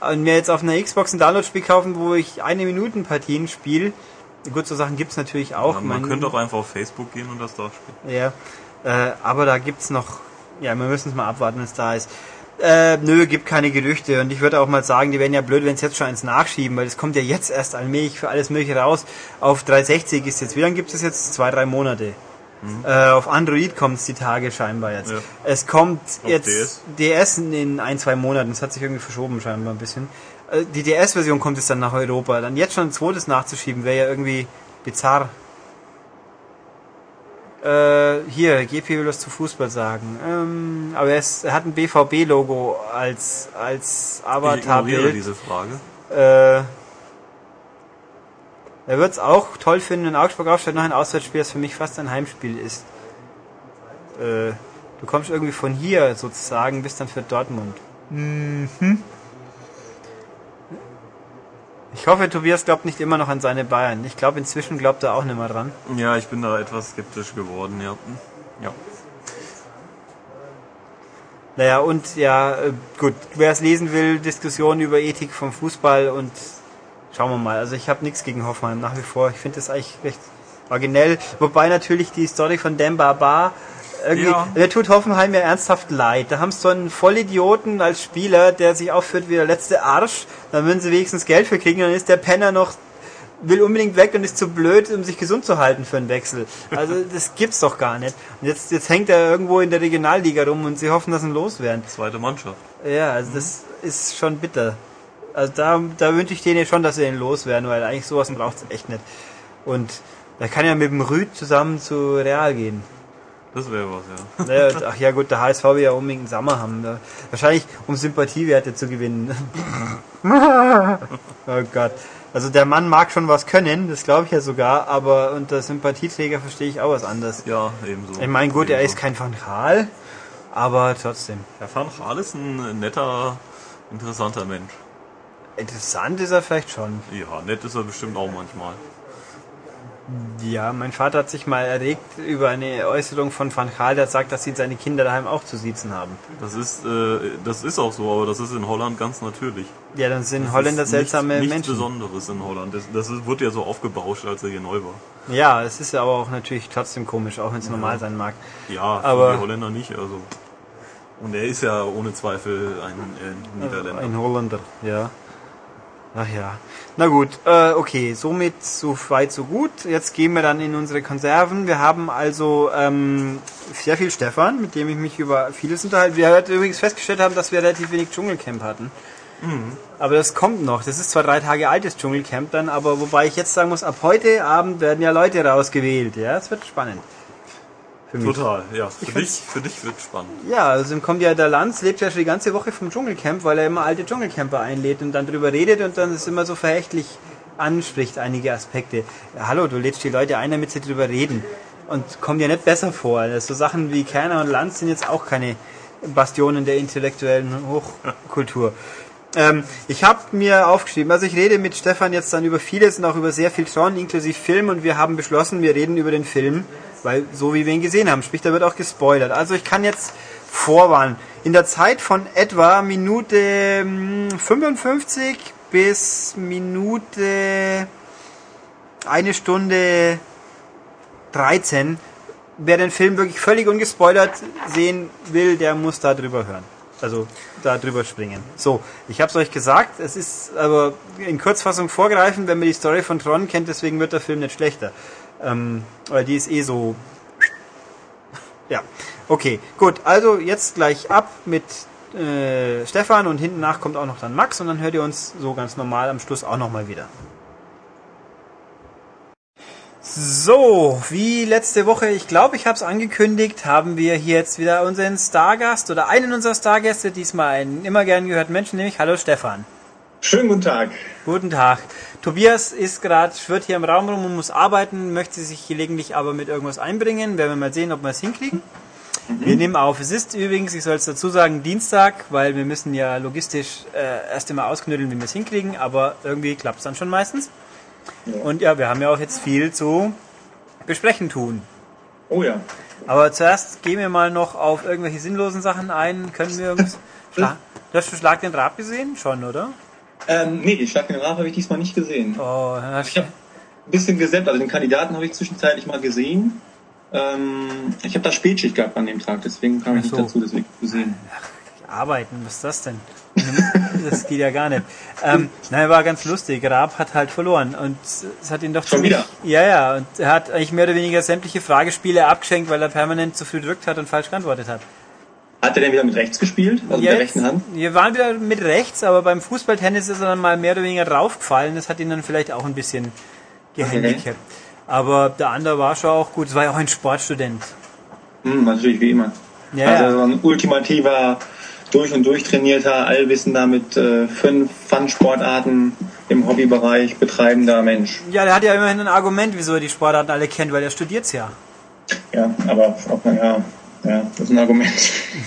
Und mir jetzt auf einer Xbox ein Download-Spiel kaufen, wo ich eine Minuten Partien spiele. Gut, so Sachen gibt's natürlich auch. Ja, man Mein- könnte auch einfach auf Facebook gehen und das da spielen. Ja, äh, aber da gibt's noch, ja, wir müssen es mal abwarten, wenn es da ist. Äh, nö, gibt keine Gerüchte und ich würde auch mal sagen, die wären ja blöd, wenn es jetzt schon eins nachschieben, weil es kommt ja jetzt erst allmählich für alles mögliche raus. Auf 360 ist jetzt, wie lange gibt es jetzt? Zwei, drei Monate. Äh, auf Android kommt es die Tage scheinbar jetzt. Ja. Es kommt Auf jetzt DS? DS in, in ein, zwei Monaten. Das hat sich irgendwie verschoben scheinbar ein bisschen. Äh, die DS-Version kommt jetzt dann nach Europa. Dann jetzt schon ein zweites nachzuschieben, wäre ja irgendwie bizarr. Äh, hier, GP will was zu Fußball sagen. Ähm, aber er, ist, er hat ein BVB-Logo als, als Ich Avatarbild. diese Frage. Äh, er wird es auch toll finden, wenn Augsburg aufstellt noch ein Auswärtsspiel, das für mich fast ein Heimspiel ist. Äh, du kommst irgendwie von hier sozusagen, bis dann für Dortmund. Mhm. Ich hoffe, Tobias glaubt nicht immer noch an seine Bayern. Ich glaube, inzwischen glaubt er auch nicht mehr dran. Ja, ich bin da etwas skeptisch geworden, ja. Ja. Naja, und ja, äh, gut, wer es lesen will, Diskussionen über Ethik vom Fußball und schauen wir mal. Also ich habe nichts gegen Hoffenheim nach wie vor. Ich finde das eigentlich recht originell. Wobei natürlich die Story von Dan Barbar irgendwie, Ja. der tut Hoffenheim ja ernsthaft leid. Da haben sie so einen Vollidioten als Spieler, der sich aufführt wie der letzte Arsch. Dann würden sie wenigstens Geld für kriegen, dann ist der Penner noch will unbedingt weg und ist zu blöd, um sich gesund zu halten für einen Wechsel. Also das gibt's doch gar nicht. Und jetzt, jetzt hängt er irgendwo in der Regionalliga rum und sie hoffen, dass sie ihn loswerden. Zweite Mannschaft. Ja, also das ist schon bitter. Also da, da wünsche ich denen schon, dass sie ihn loswerden, weil eigentlich sowas braucht's echt nicht. Und da kann ja mit dem Rüd zusammen zu Real gehen. Das wäre was, ja. Naja, ach ja gut, der HSV will ja unbedingt einen Sommer haben. Da- Wahrscheinlich um Sympathiewerte zu gewinnen. oh Gott. Also der Mann mag schon was können, das glaube ich ja sogar, aber unter Sympathieträger verstehe ich auch was anderes. Ja, ebenso. Ich meine, gut, er Ebenso. ist kein Van Gaal, aber trotzdem. Herr Van Gaal ist ein netter, interessanter Mensch. Interessant ist er vielleicht schon. Ja, nett ist er bestimmt auch manchmal. Ja, mein Vater hat sich mal erregt über eine Äußerung von Van Gaal, der sagt, dass sie seine Kinder daheim auch zu siezen haben. Das ist, äh, das ist auch so, aber das ist in Holland ganz natürlich. Ja, dann sind Das Holländer seltsame nichts, nichts Menschen. Besonderes in Holland. Das, das ist, wird ja so aufgebauscht, als er hier neu war. Ja, es ist aber auch natürlich trotzdem komisch, auch wenn es normal sein mag. Ja, Aber- für die Holländer nicht. Also. Und er ist ja ohne Zweifel ein äh, Niederländer. Ein Holländer, ja. Ach ja. Na gut, äh, okay, somit so weit, so gut. Jetzt gehen wir dann in unsere Konserven. Wir haben also ähm, sehr viel Stefan, mit dem ich mich über vieles unterhalte. Wir heute übrigens festgestellt haben, dass wir relativ wenig Dschungelcamp hatten. Aber das kommt noch. Das ist zwar drei Tage altes Dschungelcamp dann, aber wobei ich jetzt sagen muss, ab heute Abend werden ja Leute rausgewählt. Ja, es wird spannend. Für mich. Total, ja. Für Ich dich, für dich wird spannend. Ja, also dann kommt ja der Lanz, lebt ja schon die ganze Woche vom Dschungelcamp, weil er immer alte Dschungelcamper einlädt und dann drüber redet und dann es immer so verächtlich anspricht, einige Aspekte. Ja, hallo, du lädst die Leute ein, damit sie drüber reden. Und kommt dir nicht besser vor. Also so Sachen wie Kerner und Lanz sind jetzt auch keine Bastionen der intellektuellen Hochkultur. Ähm, ich habe mir aufgeschrieben, also ich rede mit Stefan jetzt dann über vieles und auch über sehr viel Tron, inklusive Film und wir haben beschlossen, wir reden über den Film, weil so wie wir ihn gesehen haben, sprich, da wird auch gespoilert. Also ich kann jetzt vorwarnen, in der Zeit von etwa Minute hm, 55 bis Minute eine Stunde 13, wer den Film wirklich völlig ungespoilert sehen will, der muss da drüber hören. Also da drüber springen. So, ich habe es euch gesagt, es ist aber in Kurzfassung vorgreifend, wenn man die Story von Tron kennt, deswegen wird der Film nicht schlechter. Ähm, weil die ist eh so. Ja, okay, gut. Also jetzt gleich ab mit äh, Stefan und hinten nach kommt auch noch dann Max und dann hört ihr uns so ganz normal am Schluss auch nochmal wieder. So, wie letzte Woche, ich glaube, ich habe es angekündigt, haben wir hier jetzt wieder unseren Stargast oder einen unserer Stargäste, diesmal einen immer gern gehörten Menschen, nämlich Hallo Stefan. Schönen guten Tag. Guten Tag. Tobias ist gerade, schwirrt hier im Raum rum und muss arbeiten, möchte sich gelegentlich aber mit irgendwas einbringen. Werden wir mal sehen, ob wir es hinkriegen. Wir nehmen auf. Es ist übrigens, ich soll es dazu sagen, Dienstag, weil wir müssen ja logistisch äh, erst einmal ausknütteln, wie wir es hinkriegen, aber irgendwie klappt es dann schon meistens. Und ja, wir haben ja auch jetzt viel zu besprechen tun. Oh ja. Aber zuerst gehen wir mal noch auf irgendwelche sinnlosen Sachen ein. Können wir uns... Schla du hast schon Schlag den Rab gesehen? Schon, oder? Ähm, nee, die Schlag den Raf habe ich diesmal nicht gesehen. Oh, ja, Ich habe ein bisschen gesäppt, also den Kandidaten habe ich zwischenzeitlich mal gesehen. Ähm, ich habe da Spätschicht gehabt an dem Tag, deswegen kam ich Ach so. nicht dazu, deswegen gesehen. Arbeiten, was ist das denn? Das geht ja gar nicht. Ähm, nein, war ganz lustig. Raab hat halt verloren und es hat ihn doch Schon ziemlich- wieder? Ja, ja. Und er hat eigentlich mehr oder weniger sämtliche Fragespiele abgeschenkt, weil er permanent zu früh gedrückt hat und falsch geantwortet hat. Hat er denn wieder mit rechts gespielt? Also mit der Jetzt, rechten Hand? wir waren wieder mit rechts, aber beim Fußballtennis ist er dann mal mehr oder weniger draufgefallen. Das hat ihn dann vielleicht auch ein bisschen gehandicapt. Aber der andere war schon auch gut. Es war ja auch ein Sportstudent. Hm, natürlich wie immer. Ja, also so ein ultimativer, durch und durch trainierter, allwissender mit äh, fünf Fun-Sportarten im Hobbybereich betreibender Mensch. Ja, der hat ja immerhin ein Argument, wieso er die Sportarten alle kennt, weil er studiert's ja. Ja, aber auch, ja, ja, das ist ein Argument.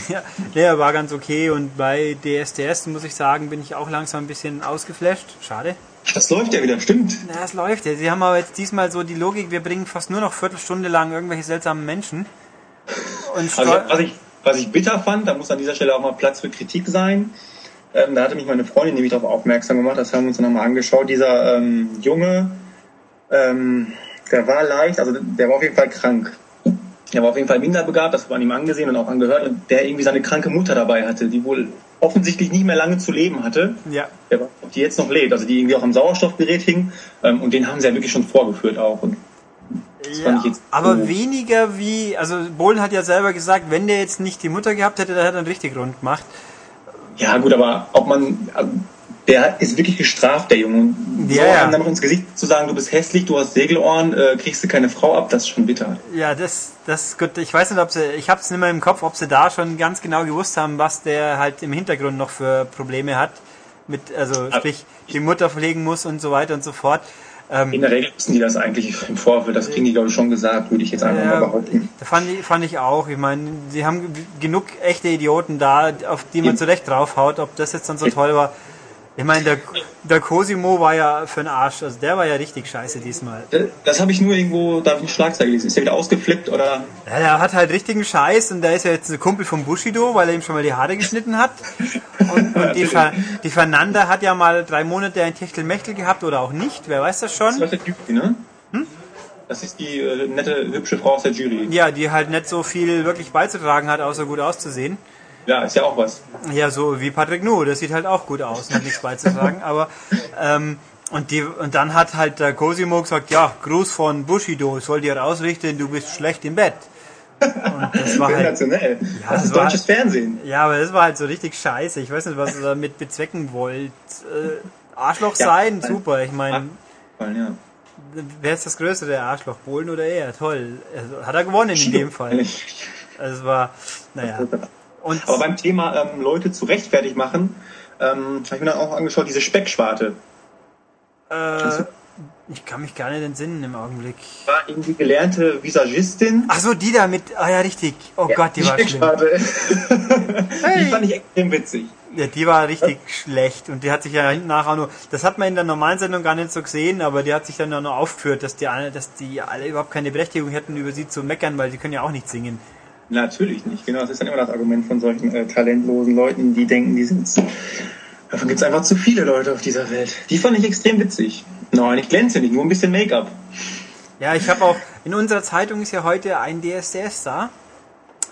Ja, der war ganz okay und bei DSDS muss ich sagen, bin ich auch langsam ein bisschen ausgeflasht. Schade. Das läuft ja wieder, stimmt. Na, es läuft ja. Sie haben aber jetzt diesmal so die Logik, wir bringen fast nur noch Viertelstunde lang irgendwelche seltsamen Menschen. Und Also, was ich, was ich bitter fand, da muss an dieser Stelle auch mal Platz für Kritik sein. Ähm, da hatte mich meine Freundin nämlich darauf aufmerksam gemacht, das haben wir uns dann nochmal angeschaut. Dieser ähm, Junge, ähm, der war leicht, also der war auf jeden Fall krank. Der war auf jeden Fall minderbegabt, das war an ihm angesehen und auch angehört, und der irgendwie seine kranke Mutter dabei hatte, die wohl offensichtlich nicht mehr lange zu leben hatte. ja. Der, ob die jetzt noch lebt, also die irgendwie auch am Sauerstoffgerät hing. Ähm, und den haben sie ja wirklich schon vorgeführt auch. Und ja aber so- weniger wie, also Bohlen hat ja selber gesagt, wenn der jetzt nicht die Mutter gehabt hätte, dann hätte er einen richtig rund gemacht. Ja, gut, aber ob man, der ist wirklich gestraft, der Junge. Ja, so ja. einem dann noch ins Gesicht zu sagen, du bist hässlich, du hast Segelohren, äh, kriegst du keine Frau ab, das ist schon bitter. Ja, das, das gut. Ich weiß nicht, ob sie, ich habe es nicht mehr im Kopf, ob sie da schon ganz genau gewusst haben, was der halt im Hintergrund noch für Probleme hat. Mit, also sprich, die Mutter pflegen muss und so weiter und so fort. Ähm, In der Regel wissen die das eigentlich im Vorfeld, das kriegen die, glaube ich, schon gesagt, würde ich jetzt einfach mal ja, behaupten. fand ich, fand ich auch. Ich meine, sie haben genug echte Idioten da, auf die man zurecht draufhaut. Ob das jetzt dann so toll war, Ich meine, der, der Cosimo war ja für den Arsch, also der war ja richtig scheiße diesmal. Das, das habe ich nur irgendwo, da habe ich eine Schlagzeile gelesen. Ist der wieder ausgeflippt oder? Ja, der hat halt richtigen Scheiß und der ist ja jetzt ein Kumpel von Bushido, weil er ihm schon mal die Haare geschnitten hat. Und, und die, Fer, die Fernanda hat ja mal drei Monate ein Techtelmechtel gehabt oder auch nicht, wer weiß das schon. Das ist Jury, ne? Hm? Das ist die äh, nette, hübsche Frau aus der Jury. Ja, die halt nicht so viel wirklich beizutragen hat, außer gut auszusehen. Ja, ist ja auch was. Ja, so wie Patrick Nu, das sieht halt auch gut aus hat nichts beizutragen, aber ähm, und, die, und dann hat halt der Cosimo gesagt, ja, Gruß von Bushido, ich soll dir ausrichten, du bist schlecht im Bett. Und das war halt. Ja, das ist deutsches halt, Fernsehen. Ja, aber das war halt so richtig scheiße. Ich weiß nicht, was ihr damit bezwecken wollt. Äh, Arschloch ja, sein, super. Ich meine, ja. wer ist das größere Arschloch, Bohlen oder er? Toll. Also, hat er gewonnen in dem Fall. Also es war, naja. Und Aber beim Thema ähm, Leute zu rechtfertig machen, ähm, habe ich mir dann auch angeschaut, diese Speckschwarte. Äh, ich kann mich gar nicht entsinnen im Augenblick. War irgendwie gelernte Visagistin. Ach so, die da mit, ah ja, richtig. Oh ja, Gott, die, die war schlimm. hey. Die fand ich extrem witzig. Ja, die war richtig ja. schlecht und die hat sich ja hinten nachher nur, das hat man in der normalen Sendung gar nicht so gesehen, aber die hat sich dann nur aufgeführt, dass die alle, dass die alle überhaupt keine Berechtigung hätten, über sie zu meckern, weil sie können ja auch nicht singen. Natürlich nicht, genau. Das ist dann immer das Argument von solchen äh, talentlosen Leuten, die denken, die sind. Davon gibt es einfach zu viele Leute auf dieser Welt. Die fand ich extrem witzig. Nein, ich glänze nicht, nur ein bisschen Make-up. Ja, ich habe auch, in unserer Zeitung ist ja heute ein DSDS da.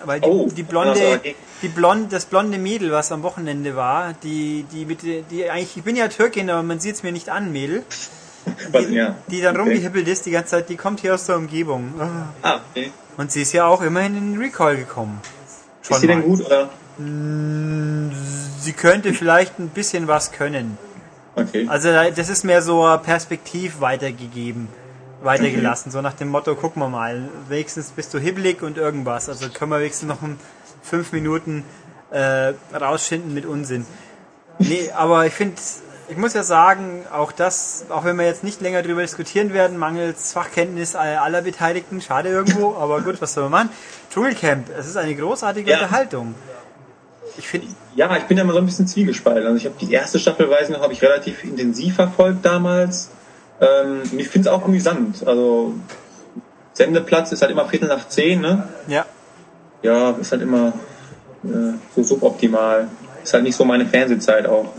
Weil die, oh, die blonde, die blonde, das blonde Mädel, was am Wochenende war, die, die mit, die eigentlich, ich bin ja Türkin, aber man sieht es mir nicht an, Mädel. Die, ja. die dann okay. rumgehippelt ist die ganze Zeit, die kommt hier aus der Umgebung. Ah, okay. Und sie ist ja auch immerhin in den Recall gekommen. Schon ist sie denn gut, oder? Mm, sie könnte vielleicht ein bisschen was können. Okay. Also das ist mehr so perspektiv weitergegeben, weitergelassen. Okay. So nach dem Motto, gucken wir mal, wenigstens bist du hibbelig und irgendwas. Also können wir wenigstens noch fünf Minuten äh, rausschinden mit Unsinn. Nee, aber ich finde, ich muss ja sagen, auch das, auch wenn wir jetzt nicht länger darüber diskutieren werden, mangels Fachkenntnis aller Beteiligten, schade irgendwo, aber gut, was soll man machen? Dschungelcamp, es ist eine großartige ja. Unterhaltung. Ich finde. Ja, ich bin da mal so ein bisschen zwiegespalten. Also ich habe die erste Staffel, weiß noch, habe ich relativ intensiv verfolgt damals. Ähm, und ich finde es auch amüsant. Also Sendeplatz ist halt immer Viertel nach zehn, ne? Ja. Ja, ist halt immer äh, so suboptimal. Ist halt nicht so meine Fernsehzeit auch.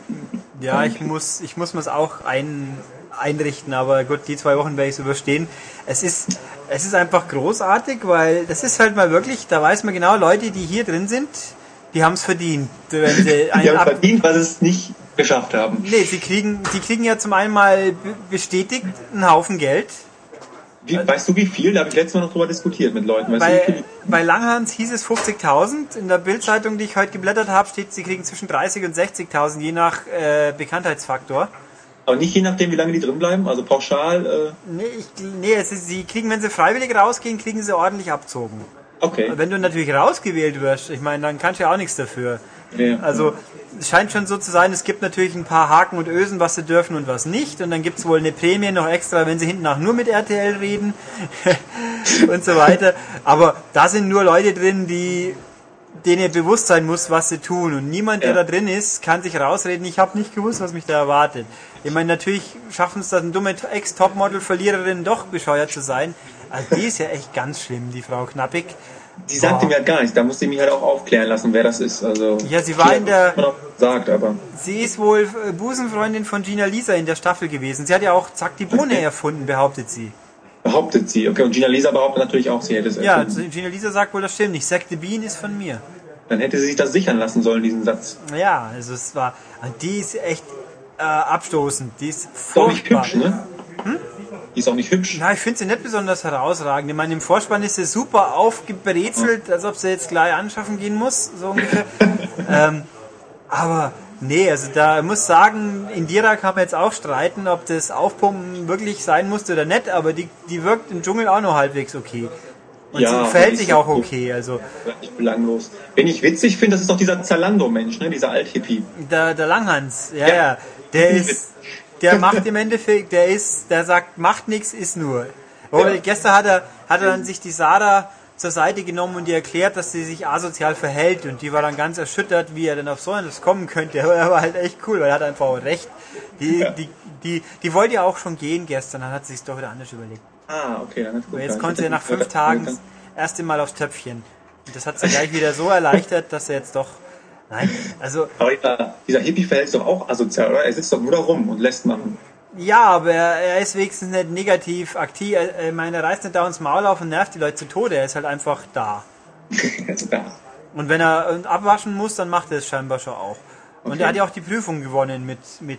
Ja, ich muss, ich muss mir es auch ein, einrichten, aber gut, die zwei Wochen werde ich es überstehen. Es ist, es ist einfach großartig, weil das ist halt mal wirklich, da weiß man genau, Leute, die hier drin sind, die haben es verdient. Wenn sie die haben Ab verdient, weil sie es nicht geschafft haben. Nee, sie kriegen, die kriegen ja zum einen mal bestätigt einen Haufen Geld wie, weißt du wie viel? Da habe ich letztes Mal noch drüber diskutiert mit Leuten. Weißt bei, du, bei Langhans hieß es 50.000. In der Bildzeitung, die ich heute geblättert habe, steht, sie kriegen zwischen 30 und 60.000, je nach äh, Bekanntheitsfaktor. Aber nicht je nachdem, wie lange die drin bleiben? Also pauschal? Äh nee, ich, nee es ist, sie kriegen, wenn sie freiwillig rausgehen, kriegen sie ordentlich abzogen. Okay. Wenn du natürlich rausgewählt wirst, ich meine, dann kannst du ja auch nichts dafür. Ja. Also es scheint schon so zu sein, es gibt natürlich ein paar Haken und Ösen, was sie dürfen und was nicht. Und dann gibt es wohl eine Prämie noch extra, wenn sie hinten nach nur mit RTL reden und so weiter. Aber da sind nur Leute drin, die denen bewusst sein muss, was sie tun. Und niemand, der ja. da drin ist, kann sich rausreden, ich habe nicht gewusst, was mich da erwartet. Ich meine, natürlich schaffen es das eine dumme Ex-Topmodel-Verliererin doch bescheuert zu sein. Also die ist ja echt ganz schlimm, die Frau Knappig. Sie sagte oh. mir halt gar nichts, da musste ich mich halt auch aufklären lassen, wer das ist. Also ja, sie war in der. Sagt, aber. Sie ist wohl äh, Busenfreundin von Gina Lisa in der Staffel gewesen. Sie hat ja auch Zack die Bohne okay. erfunden, behauptet sie. Behauptet sie, okay. Und Gina Lisa behauptet natürlich auch, sie hätte es erfunden. Ja, Gina Lisa sagt wohl, das stimmt nicht. Zack the Bean ist von mir. Dann hätte sie sich das sichern lassen sollen, diesen Satz. Ja, also es war. Die ist echt äh, abstoßend. Die ist furchtbar. Ist hübsch, ne? Hm? Die ist auch nicht hübsch. Na, ich finde sie nicht besonders herausragend. Ich meine, im Vorspann ist sie super aufgebrezelt, als ob sie jetzt gleich anschaffen gehen muss, so ungefähr. ähm, aber nee, also da muss sagen, Indira kann man jetzt auch streiten, ob das Aufpumpen wirklich sein musste oder nicht, aber die, die wirkt im Dschungel auch noch halbwegs okay. Und ja, sie verhält sich auch okay, also. Nicht belanglos. Wenn ich witzig finde, das ist doch dieser Zalando-Mensch, ne? dieser Alt-Hippie. Der, der Langhans, ja, ja. ja. Der ist, der macht im Endeffekt, der ist, der sagt, macht nichts, ist nur. Oh, ja. Gestern hat er, hat er dann sich die Sarah zur Seite genommen und ihr erklärt, dass sie sich asozial verhält und die war dann ganz erschüttert, wie er denn auf so etwas kommen könnte. Aber er war halt echt cool, weil er hat einfach auch recht. Die, Ja. die, die, die wollte ja auch schon gehen gestern, dann hat sie sich doch wieder anders überlegt. Ah, okay, dann ist gut. Aber jetzt konnte er nach fünf Tagen dass das erste Mal aufs Töpfchen. Und das hat sie gleich wieder so erleichtert, dass er jetzt doch. Nein, also Aber dieser, dieser Hippie verhält sich doch auch asozial, oder? Er sitzt doch nur da rum und lässt machen. ja, aber er, er ist wenigstens nicht negativ aktiv. Er- Ich meine, er reißt nicht da ins Maul auf und nervt die Leute zu Tode. Er ist halt einfach da. Also da. Und wenn er abwaschen muss, dann macht er es scheinbar schon auch. Und Okay. er hat ja auch die Prüfung gewonnen mit, mit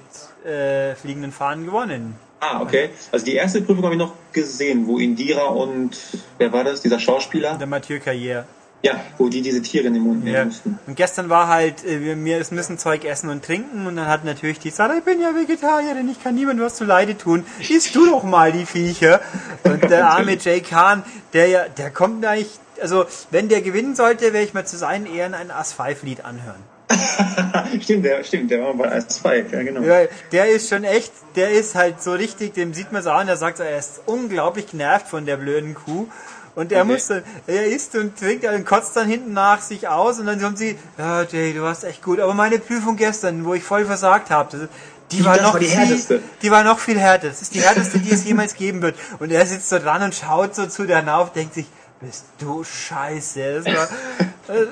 äh, fliegenden Fahnen gewonnen. Ah, okay. Also die erste Prüfung habe ich noch gesehen, wo Indira und, wer war das, dieser Schauspieler? Der Mathieu Carrière. Ja, wo die diese Tiere in den Mund nehmen Ja. mussten. Und gestern war halt, äh, wir, müssen Zeug essen und trinken und dann hat natürlich die gesagt, ich bin ja Vegetarierin, ich kann niemandem was zu Leide tun. Isst du doch mal die Viecher. Und der arme Jay Kahn, der ja, der kommt eigentlich, also wenn der gewinnen sollte, werde ich mal zu seinen Ehren ein As-5-Lied anhören. stimmt, der, stimmt, der war bei S2, ja genau. Ja, der ist schon echt, der ist halt so richtig, dem sieht man so an, der sagt, er ist unglaublich genervt von der blöden Kuh. Und er Okay. muss dann, er isst und trinkt und kotzt dann hinten nach sich aus und dann kommt sie, ja Jay, du warst echt gut, aber meine Prüfung gestern, wo ich voll versagt habe, das- die war noch war die viel, die war noch viel härter. Das ist die härteste, die es jemals geben wird. Und er sitzt so dran und schaut so zu der auf, denkt sich, bist du scheiße. War,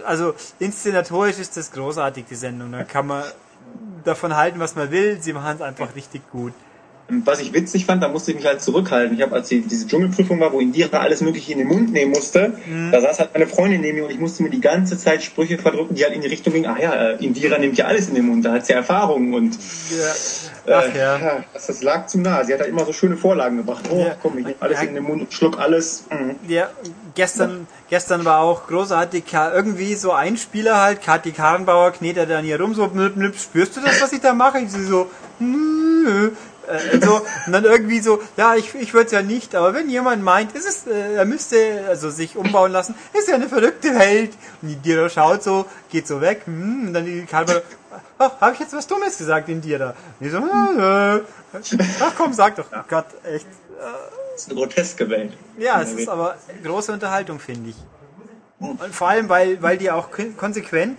also inszenatorisch ist das großartig, die Sendung. Da kann man davon halten, was man will. Sie machen es einfach richtig gut. Was ich witzig fand, da musste ich mich halt zurückhalten. Ich habe, als die, diese Dschungelprüfung war, wo Indira alles Mögliche in den Mund nehmen musste, Mhm. da saß halt meine Freundin neben mir und ich musste mir die ganze Zeit Sprüche verdrücken, die halt in die Richtung gingen, ah ja, äh, Indira nimmt ja alles in den Mund, da hat sie Erfahrung und Ja. Ach äh, ja. das, das lag zu nah. Sie hat halt immer so schöne Vorlagen gebracht. Oh, Ja. komm, ich nehme alles Ja. in den Mund und schluck alles. Mhm. Ja, gestern, gestern war auch großartig, irgendwie so ein Spieler halt, Kathi Karrenbauer knetet dann hier rum, so, blub, blub, spürst du das, was ich da mache? Ich so, nö. Äh, so, und dann irgendwie so, ja, ich, ich würde es ja nicht, aber wenn jemand meint, es ist, äh, er müsste also sich umbauen lassen, ist ja eine verrückte Welt. Und die Dira schaut so, geht so weg, hm, und dann die Karrenbauer, ach, habe ich jetzt was Dummes gesagt in Dira? Und die so, äh, äh. ach komm, sag doch, oh Gott, echt. Das ist eine groteske Welt. Ja, es ist aber große Unterhaltung, finde ich. Und vor allem, weil, weil die auch kon- konsequent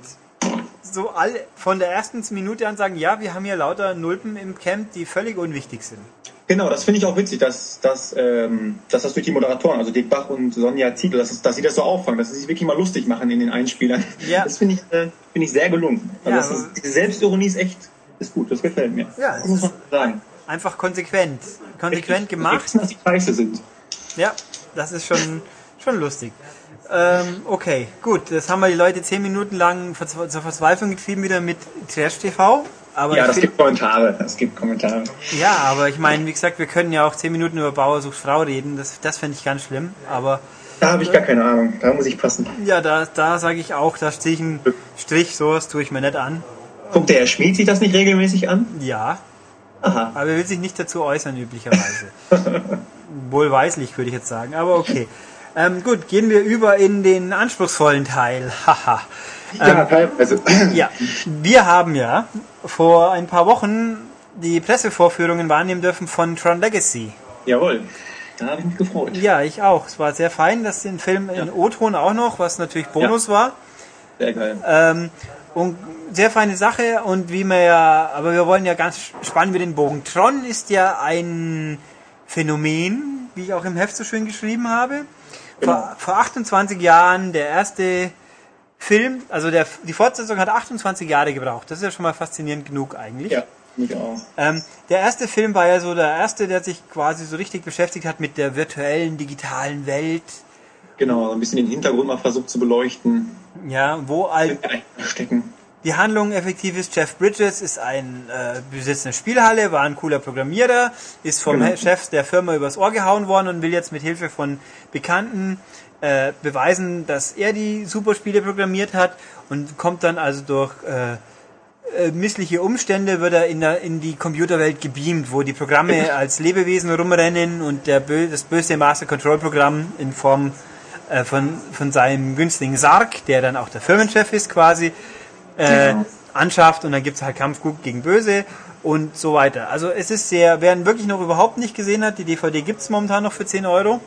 so alle von der ersten Minute an sagen, ja, wir haben hier lauter Nulpen im Camp, die völlig unwichtig sind. Genau, das finde ich auch witzig, dass, dass, ähm, dass das durch die Moderatoren, also Dick Bach und Sonja Ziegel, dass, dass sie das so auffangen, dass sie sich wirklich mal lustig machen in den Einspielern. Ja. Das finde ich, äh, finde ich sehr gelungen. Also Ja, das ist, diese Selbstironie ist echt, ist gut, das gefällt mir. Ja, das muss man sagen. Einfach konsequent. Konsequent Wir gemacht. wissen, dass die scheiße sind. Ja, das ist schon, schon lustig. Ähm, okay, gut, das haben wir die Leute zehn Minuten lang zur Verzweiflung getrieben wieder mit Trash TV. Aber Ja, das gibt Kommentare, das gibt Kommentare. ja, aber ich meine, wie gesagt, wir können ja auch zehn Minuten über Bauer sucht Frau reden. Das, das fände ich ganz schlimm. Aber Da habe ich gar keine Ahnung, da muss ich passen. Ja, da, da sage ich auch, da ziehe ich einen Strich, sowas tue ich mir nicht an. Guckt der Herr Schmied sich das nicht regelmäßig an? Ja, Aha. aber er will sich nicht dazu äußern, üblicherweise. Wohlweislich, würde ich jetzt sagen, aber okay. Ähm, gut, gehen wir über in den anspruchsvollen Teil. Haha. Ja, teilweise. ja, wir haben ja vor ein paar Wochen die Pressevorführungen wahrnehmen dürfen von Tron Legacy. Jawohl. Da habe ich mich gefreut. Ja, ich auch. Es war sehr fein, dass den Film in O-Ton auch noch, was natürlich Bonus war. Sehr geil. Ähm, und sehr feine Sache und wie wir ja, aber wir wollen ja ganz spannen wir den Bogen. Tron ist ja ein Phänomen, wie ich auch im Heft so schön geschrieben habe. Genau. Vor, vor 28 Jahren der erste Film, also der, die Fortsetzung hat 28 Jahre gebraucht. Das ist ja schon mal faszinierend genug eigentlich. Ja, mich auch. Ähm, der erste Film war ja so der erste, der sich quasi so richtig beschäftigt hat mit der virtuellen, digitalen Welt. Genau, ein bisschen den Hintergrund mal versucht zu beleuchten. Ja, wo all Stecken. Die Handlung effektiv ist. Jeff Bridges ist ein äh, besitzt eine Spielhalle, war ein cooler Programmierer, ist vom Genau. Chef der Firma übers Ohr gehauen worden und will jetzt mit Hilfe von Bekannten äh, beweisen, dass er die Superspiele programmiert hat und kommt dann also durch äh, äh, missliche Umstände wird er in, der, in die Computerwelt gebeamt, wo die Programme als Lebewesen rumrennen und der bö das böse Master Control Programm in Form äh, von, von seinem Günstling Sarg, der dann auch der Firmenchef ist quasi, äh, anschafft und dann gibt's halt Kampf gut gegen böse und so weiter. Also es ist sehr, wer ihn wirklich noch überhaupt nicht gesehen hat, die DVD gibt's momentan noch für 10 Euro.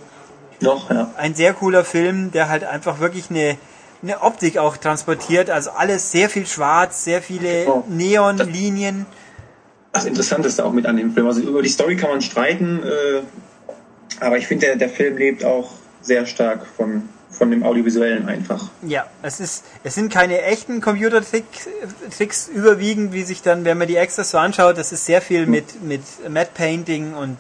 Noch, ja. Ein sehr cooler Film, der halt einfach wirklich eine, eine Optik auch transportiert. Also alles sehr viel schwarz, sehr viele Oh. Neonlinien. Das Interessanteste auch mit an dem Film. Also über die Story kann man streiten, äh, aber ich finde, der, der Film lebt auch sehr stark von, von dem Audiovisuellen einfach. Ja, es ist, es sind keine echten Computertricks Tricks überwiegend, wie sich dann, wenn man die Extras so anschaut, das ist sehr viel mit, mit Matte Painting und,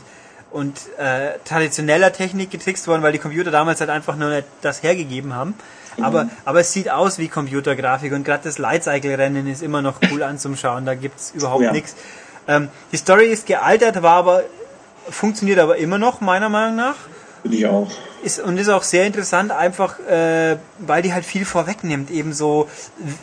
und äh, traditioneller Technik getrickst worden, weil die Computer damals halt einfach nur nicht das hergegeben haben. Aber, aber es sieht aus wie Computergrafik und gerade das Lightcycle-Rennen ist immer noch cool anzuschauen, da gibt's überhaupt Ja. nichts. Ähm, die Story ist gealtert, war aber, funktioniert aber immer noch, meiner Meinung nach. Finde ich auch. Ist, und ist auch sehr interessant, einfach äh, weil die halt viel vorwegnimmt. Eben so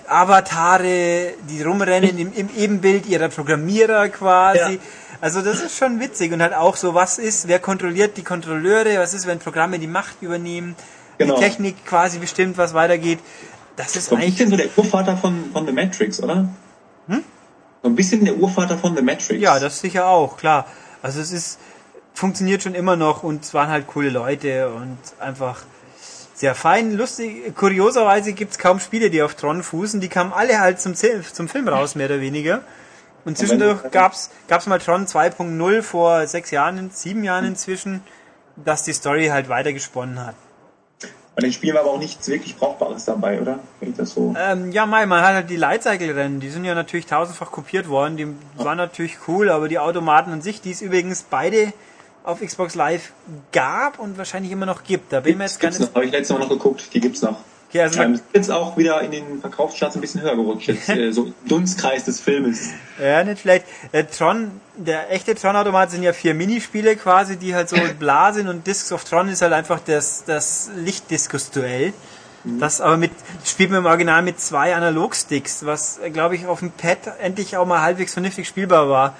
Avatare, die rumrennen im, im Ebenbild ihrer Programmierer quasi. Ja. Also das ist schon witzig. Und halt auch so, was ist, wer kontrolliert die Kontrolleure, was ist, wenn Programme die Macht übernehmen, Genau. die Technik quasi bestimmt, was weitergeht. Das ist So ein eigentlich bisschen so der Urvater von, von The Matrix, oder? So ein bisschen der Urvater von The Matrix. Ja, das sicher auch, klar. Also es ist, funktioniert schon immer noch und es waren halt coole Leute und einfach sehr fein, lustig. Kurioserweise gibt's kaum Spiele, die auf Tron fußen. Die kamen alle halt zum, zum Film raus, mehr oder weniger. Und zwischendurch gab's gab's mal Tron 2.0 vor sechs Jahren, sieben Jahren inzwischen, dass die Story halt weitergesponnen hat. Bei den Spielen war aber auch nichts wirklich Brauchbares dabei, oder? Wenn ich das so. Ähm, ja, Mai, man hat halt die Lightcycle-Rennen, die sind ja natürlich tausendfach kopiert worden, die waren natürlich cool, aber die Automaten an sich, die es übrigens beide auf Xbox Live gab und wahrscheinlich immer noch gibt, da bin ich mir jetzt gar gibt's nicht... noch, habe ich letztes Mal noch geguckt, die gibt's noch. Okay, also Ähm, jetzt auch wieder in den Verkaufscharts ein bisschen höher gerutscht, jetzt, äh, so Dunstkreis des Filmes. ja, nicht schlecht. Der Tron, der echte Tron-Automat sind ja vier Minispiele quasi, die halt so bla sind und Discs of Tron ist halt einfach das, das Lichtdiskus-Duell. Das aber mit, spielt man im Original mit zwei Analogsticks, was, glaube ich, auf dem Pad endlich auch mal halbwegs vernünftig spielbar war.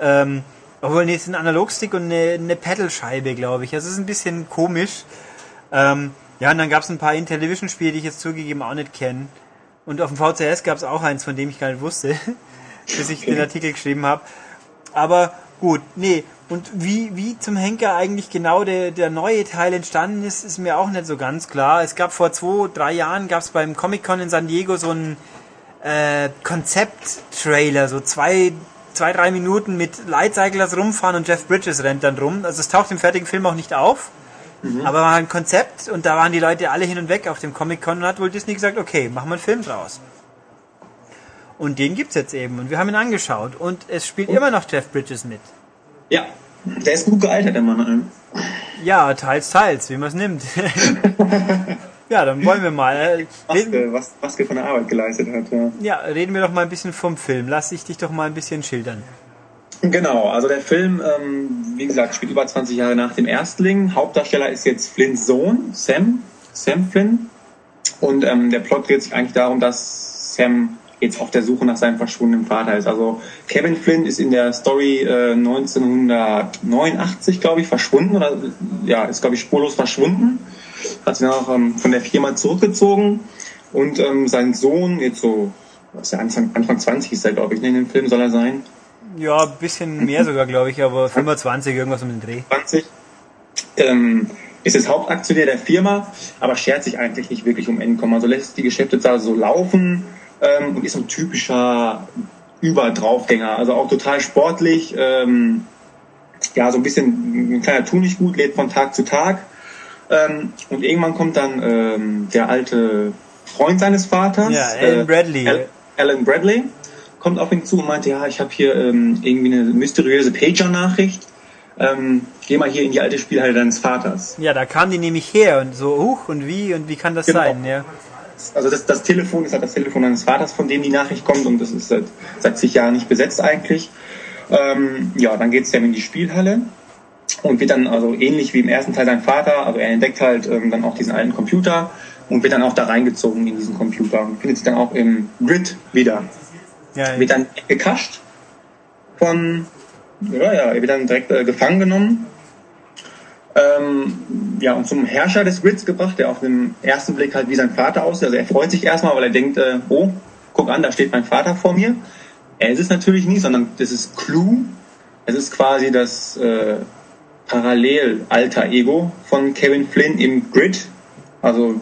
Ähm, obwohl, nee, es ist ein Analogstick und eine, eine Pedalscheibe, glaube ich. Also es ist ein bisschen komisch. Ähm, ja, und dann gab es ein paar Intellivision-Spiele, die ich jetzt zugegeben auch nicht kenne. Und auf dem VCS gab es auch eins, von dem ich gar nicht wusste, bis ich den Artikel geschrieben habe. Aber gut, nee. Und wie, wie zum Henker eigentlich genau der, der neue Teil entstanden ist, ist mir auch nicht so ganz klar. Es gab vor zwei, drei Jahren, gab es beim Comic-Con in San Diego so einen äh, Konzept-Trailer, so zwei, zwei, drei Minuten mit Lightcyclers rumfahren und Jeff Bridges rennt dann rum. Also es taucht im fertigen Film auch nicht auf. Aber war ein Konzept und da waren die Leute alle hin und weg auf dem Comic-Con und hat wohl Disney gesagt, okay, machen wir einen Film draus. Und den gibt's jetzt eben und wir haben ihn angeschaut und es spielt immer noch Jeff Bridges mit. Ja, der ist gut gealtert, der Mann. Ja, teils, teils, wie man es nimmt. ja, dann wollen wir mal. Was, Reden, äh, was, der von der Arbeit geleistet hat, ja. ja, reden wir doch mal ein bisschen vom Film. Lass ich dich doch mal ein bisschen schildern. Genau, also der Film, ähm, wie gesagt, spielt über 20 Jahre nach dem Erstling. Hauptdarsteller ist jetzt Flynn's Sohn, Sam, Sam Flynn. Und ähm, der Plot dreht sich eigentlich darum, dass Sam jetzt auf der Suche nach seinem verschwundenen Vater ist. Also Kevin Flynn ist in der Story äh, 1989, glaube ich, verschwunden oder ja, ist glaube ich spurlos verschwunden. Hat sich auch ähm, von der Firma zurückgezogen und ähm, sein Sohn jetzt so was ist der Anfang, Anfang 20 ist er glaube ich ne, in dem Film soll er sein. Ja, ein bisschen mehr sogar, glaube ich, aber 25, irgendwas um den Dreh. 20, ähm, ist es Hauptaktionär der Firma, aber schert sich eigentlich nicht wirklich um Income. Also lässt die Geschäfte da so laufen ähm, und ist so ein typischer Überdraufgänger. Also auch total sportlich, ähm, ja, so ein bisschen ein kleiner Tu nicht gut, lebt von Tag zu Tag. Ähm, und irgendwann kommt dann ähm, der alte Freund seines Vaters, Ja, Alan Bradley. Al- Alan Bradley, kommt auf ihn zu und meinte, ja, ich habe hier ähm, irgendwie eine mysteriöse Pager-Nachricht. Ähm, geh mal hier in die alte Spielhalle deines Vaters. Ja, da kam die nämlich her und so, huch, und wie, und wie kann das Genau. sein, ja. Also das, das Telefon ist halt das Telefon deines Vaters, von dem die Nachricht kommt und das ist seit, seit zig Jahren nicht besetzt eigentlich. Ähm, ja, dann geht's dann in die Spielhalle und wird dann also ähnlich wie im ersten Teil sein Vater, also er entdeckt halt ähm, dann auch diesen alten Computer und wird dann auch da reingezogen in diesen Computer und findet sich dann auch im Grid wieder. ja Wird dann gekascht von, ja, ja, er wird dann direkt äh, gefangen genommen. Ähm, ja, und zum Herrscher des Grids gebracht, der auf den ersten Blick halt wie sein Vater aussieht. Also er freut sich erstmal, weil er denkt, äh, oh, guck an, da steht mein Vater vor mir. Er ist es natürlich nicht, sondern das ist Clue. Es ist quasi das äh, parallel alter Ego von Kevin Flynn im Grid. Also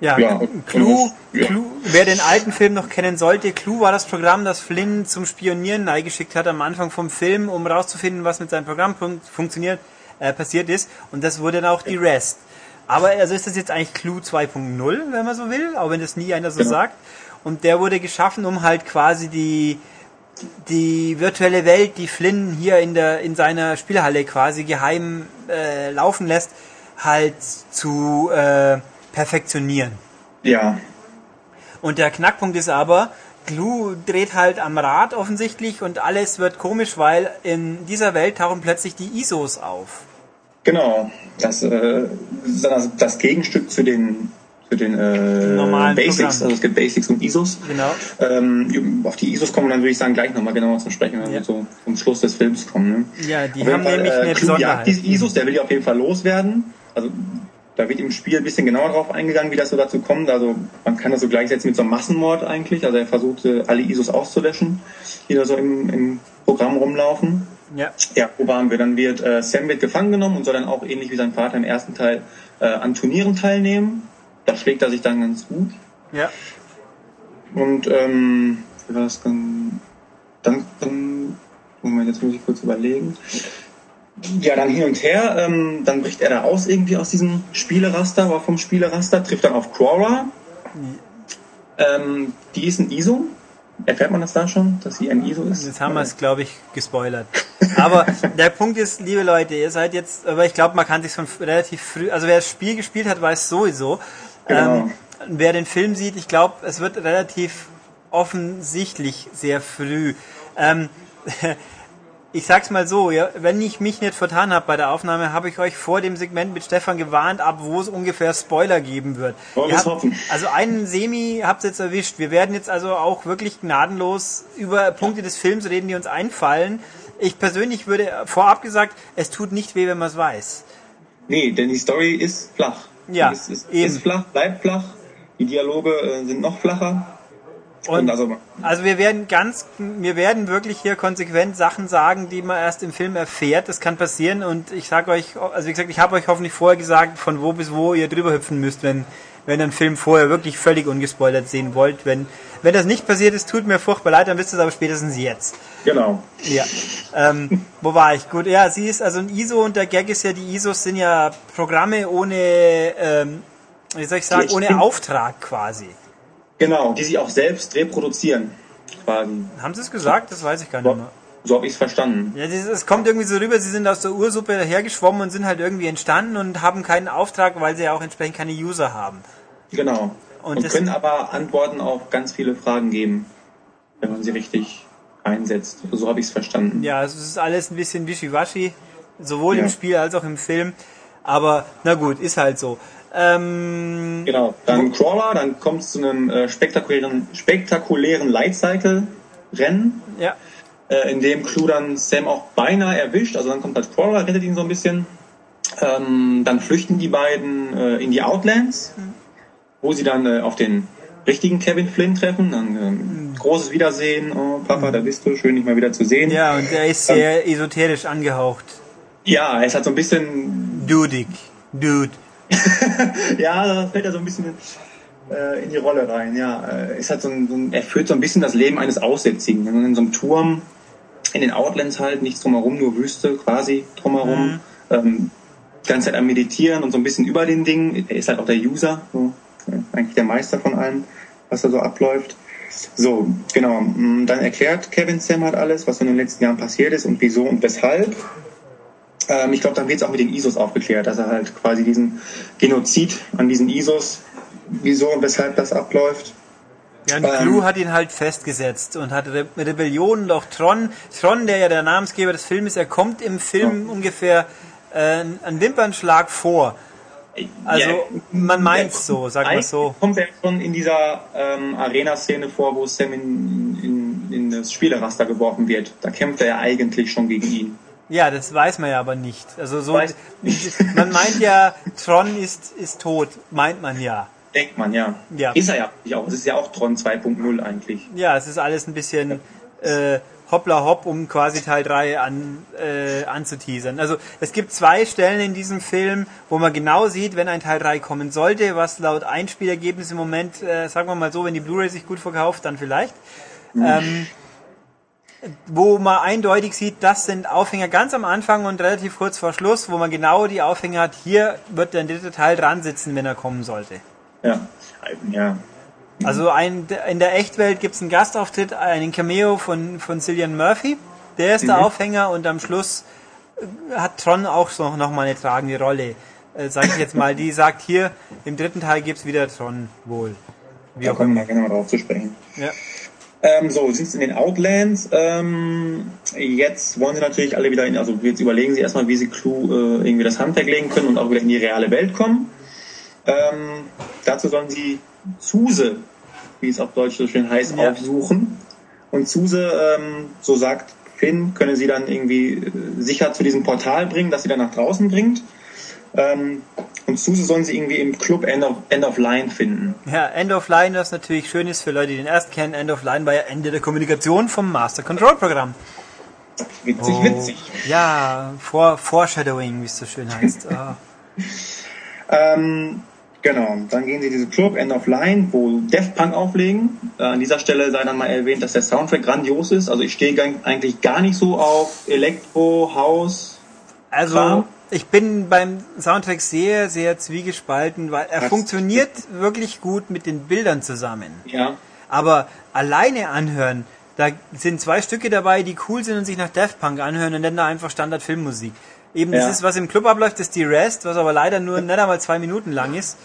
Ja, Ja, Clue, ja. Clue, wer den alten Film noch kennen sollte, Clue war das Programm, das Flynn zum Spionieren eingeschickt hat am Anfang vom Film, um rauszufinden, was mit seinem Programm fun funktioniert, äh, passiert ist. Und das wurde dann auch die Rest. Aber also ist das jetzt eigentlich Clue 2.0, wenn man so will, auch wenn das nie einer so Genau. sagt. Und der wurde geschaffen, um halt quasi die die virtuelle Welt, die Flynn hier in der in seiner Spielhalle quasi geheim äh, laufen lässt, halt zu äh, perfektionieren. ja, Und der Knackpunkt ist aber, Glue dreht halt am Rad offensichtlich und alles wird komisch, weil in dieser Welt tauchen plötzlich die ISOs auf. genau. Das, äh, das, das Gegenstück zu den zu den äh, Normalen Basics. Programmen. Also es gibt Basics und ISOs. Genau. Ähm, auf die ISOs kommen wir dann würde ich sagen gleich nochmal genauer zu sprechen, wenn Ja. wir so zum Schluss des Films kommen. Ne? Ja, die haben Fall, nämlich äh, eine Besonderheit. diese ISOs, der will die auf jeden Fall loswerden. Also da wird im Spiel ein bisschen genauer drauf eingegangen, wie das so dazu kommt. Also man kann das so gleichsetzen mit so einem Massenmord eigentlich. Also er versucht alle ISOs auszulöschen, die da so im, im Programm rumlaufen. Ja. Ja, wo waren wir? Dann wird äh, Sam wird gefangen genommen und soll dann auch ähnlich wie sein Vater im ersten Teil äh, an Turnieren teilnehmen. Da schlägt er sich dann ganz gut. Ja. Und ähm, wie war das dann? Dann, dann Moment, jetzt muss ich kurz überlegen. Ja, dann hin und her, ähm, dann bricht er da aus irgendwie aus diesem Spieleraster oder vom Spieleraster, trifft dann auf Quora. Ähm, die ist ein ISO. Erfährt man das da schon, dass sie ein ISO ist? Jetzt haben wir es, glaube ich, gespoilert. Aber der Punkt ist, liebe Leute, ihr seid jetzt, aber ich glaube, man kann sich schon relativ früh, also wer das Spiel gespielt hat, weiß sowieso. Genau. Ähm, wer den Film sieht, ich glaube, es wird relativ offensichtlich sehr früh. Ähm, ich sag's mal so, ja, wenn ich mich nicht vertan habe bei der Aufnahme, habe ich euch vor dem Segment mit Stefan gewarnt, ab wo es ungefähr Spoiler geben wird. Wollen habt- hoffen. Also einen Semi habt ihr jetzt erwischt. Wir werden jetzt also auch wirklich gnadenlos über Punkte des Films reden, die uns einfallen. Ich persönlich würde vorab gesagt, es tut nicht weh, wenn man es weiß. Nee, denn die Story ist flach. Ja, ist, ist, eben. ist flach, bleibt flach. Die Dialoge äh, sind noch flacher. Und Und also, Also wir werden ganz, wir werden wirklich hier konsequent Sachen sagen, die man erst im Film erfährt. Das kann passieren und ich sage euch, also wie gesagt, ich habe euch hoffentlich vorher gesagt, von wo bis wo ihr drüber hüpfen müsst, wenn wenn ihr einen Film vorher wirklich völlig ungespoilert sehen wollt. Wenn wenn das nicht passiert ist, tut mir furchtbar leid, dann wisst ihr es aber spätestens jetzt. genau. Ja. Ähm, wo war ich? Gut, ja, sie ist also ein ISO und der Gag ist ja, die ISOs sind ja Programme ohne, ähm, wie soll ich sagen, ohne. Auftrag quasi. Genau, die sie auch selbst reproduzieren. Quasi. Haben sie es gesagt? Das weiß ich gar nicht mehr. So habe ich es verstanden. Ja, das, es kommt irgendwie so rüber, sie sind aus der Ursuppe hergeschwommen und sind halt irgendwie entstanden und haben keinen Auftrag, weil sie ja auch entsprechend keine User haben. Genau. Und Und, das- können aber Antworten auf ganz viele Fragen geben, wenn man sie richtig einsetzt. So habe ich es verstanden. Ja, es ist alles ein bisschen wischiwaschi, sowohl Ja. im Spiel als auch im Film. Aber na gut, ist halt so. Ähm, Genau. Dann Crawler, dann kommt es zu einem äh, spektakulären, spektakulären Lightcycle-Rennen, ja, äh, in dem Clue dann Sam auch beinahe erwischt. Also dann kommt halt Crawler, rettet ihn so ein bisschen. Ähm, dann flüchten die beiden äh, in die Outlands, wo sie dann äh, auf den richtigen Kevin Flynn treffen. Dann ähm, großes Wiedersehen. Oh, Papa, da bist du. Schön, dich mal wieder zu sehen. ja, und er ist sehr esoterisch angehaucht. Ja, es hat so ein bisschen, Dudig. Dude. ja, da fällt er so ein bisschen äh, in die Rolle rein. Ja, äh, es hat so ein, so ein, er führt so ein bisschen das Leben eines Aussätzigen. In so einem Turm, in den Outlands halt, nichts drumherum, nur Wüste quasi drumherum. Ähm, die ganze Zeit am Meditieren und so ein bisschen über den Dingen. Er ist halt auch der User, so, eigentlich der Meister von allem, was da so abläuft. So, genau. mm, Dann erklärt Kevin Sam halt alles, was in den letzten Jahren passiert ist und wieso und weshalb. Ähm, ich glaube, dann wird es auch mit den ISOs aufgeklärt, dass er halt quasi diesen Genozid an diesen ISOs, wieso und weshalb das abläuft. Ja, und Ähm. Clue hat ihn halt festgesetzt und hat Re Rebellion und auch Tron. Tron, der ja der Namensgeber des Films, er kommt im Film ungefähr äh, einen Wimpernschlag vor. Also, man meint's so, sag mal so. Kommt er schon in dieser ähm, Arena-Szene vor, wo Sam in, in, in das Spieleraster geworfen wird. Da kämpft er ja eigentlich schon gegen ihn. Ja, das weiß man ja aber nicht. Also so, Weiß- man meint ja, Tron ist, ist tot, meint man ja. Denkt man, ja. Ja. Ist er ja auch. Es ist ja auch Tron 2.0 eigentlich. Ja, es ist alles ein bisschen äh, hoppla hopp, um quasi Teil 3 an, äh, anzuteasern. Also es gibt zwei Stellen in diesem Film, wo man genau sieht, wenn ein Teil 3 kommen sollte, was laut Einspielergebnis im Moment, äh, sagen wir mal so, wenn die Blu-ray sich gut verkauft, dann vielleicht. Ähm, wo man eindeutig sieht, das sind Aufhänger ganz am Anfang und relativ kurz vor Schluss, wo man genau die Aufhänger hat, hier wird der dritte Teil dran sitzen, wenn er kommen sollte. Ja, ja. Also ein, in der Echtwelt gibt es einen Gastauftritt, einen Cameo von, von Cillian Murphy. Der ist der Mhm. Aufhänger und am Schluss äh, hat Tron auch so noch mal eine tragende Rolle. Äh, sag ich jetzt mal, die sagt hier, im dritten Teil gibt's wieder Tron wohl. Wie Da kommen wir gerne mal drauf zu sprechen. Ja. Ähm, so, sind in den Outlands. Ähm, jetzt wollen sie natürlich alle wieder in, also jetzt überlegen sie erstmal, wie sie Clue äh, irgendwie das Handwerk legen können und auch wieder in die reale Welt kommen. Ähm, dazu sollen sie Zuse, wie es auf Deutsch so schön heißt, Ja. aufsuchen. Und Zuse, ähm, so sagt Finn, können sie dann irgendwie äh, sicher zu diesem Portal bringen, das sie dann nach draußen bringt. Ähm, und Zuse sollen sie irgendwie im Club End of, End of Line finden. ja, End of Line, das natürlich schön ist für Leute, die den erst kennen. End of Line war ja Ende der Kommunikation vom Master Control Programm. Witzig, Oh. witzig. Ja, vor, Foreshadowing, wie es so schön heißt. Ah. Ähm, genau, dann gehen sie in diesen Club End of Line, wo Def Punk auflegen. Äh, an dieser Stelle sei dann mal erwähnt, dass der Soundtrack grandios ist. Also ich stehe eigentlich gar nicht so auf Elektro, House. Also, Klar. ich bin beim Soundtrack sehr, sehr zwiegespalten, weil er Was? funktioniert wirklich gut mit den Bildern zusammen. Ja. Aber alleine anhören, da sind zwei Stücke dabei, die cool sind und sich nach Daft Punk anhören und dann da einfach Standard-Filmmusik. Eben Ja. das ist, was im Club abläuft, ist die Rest, was aber leider nur nicht einmal zwei Minuten lang ist.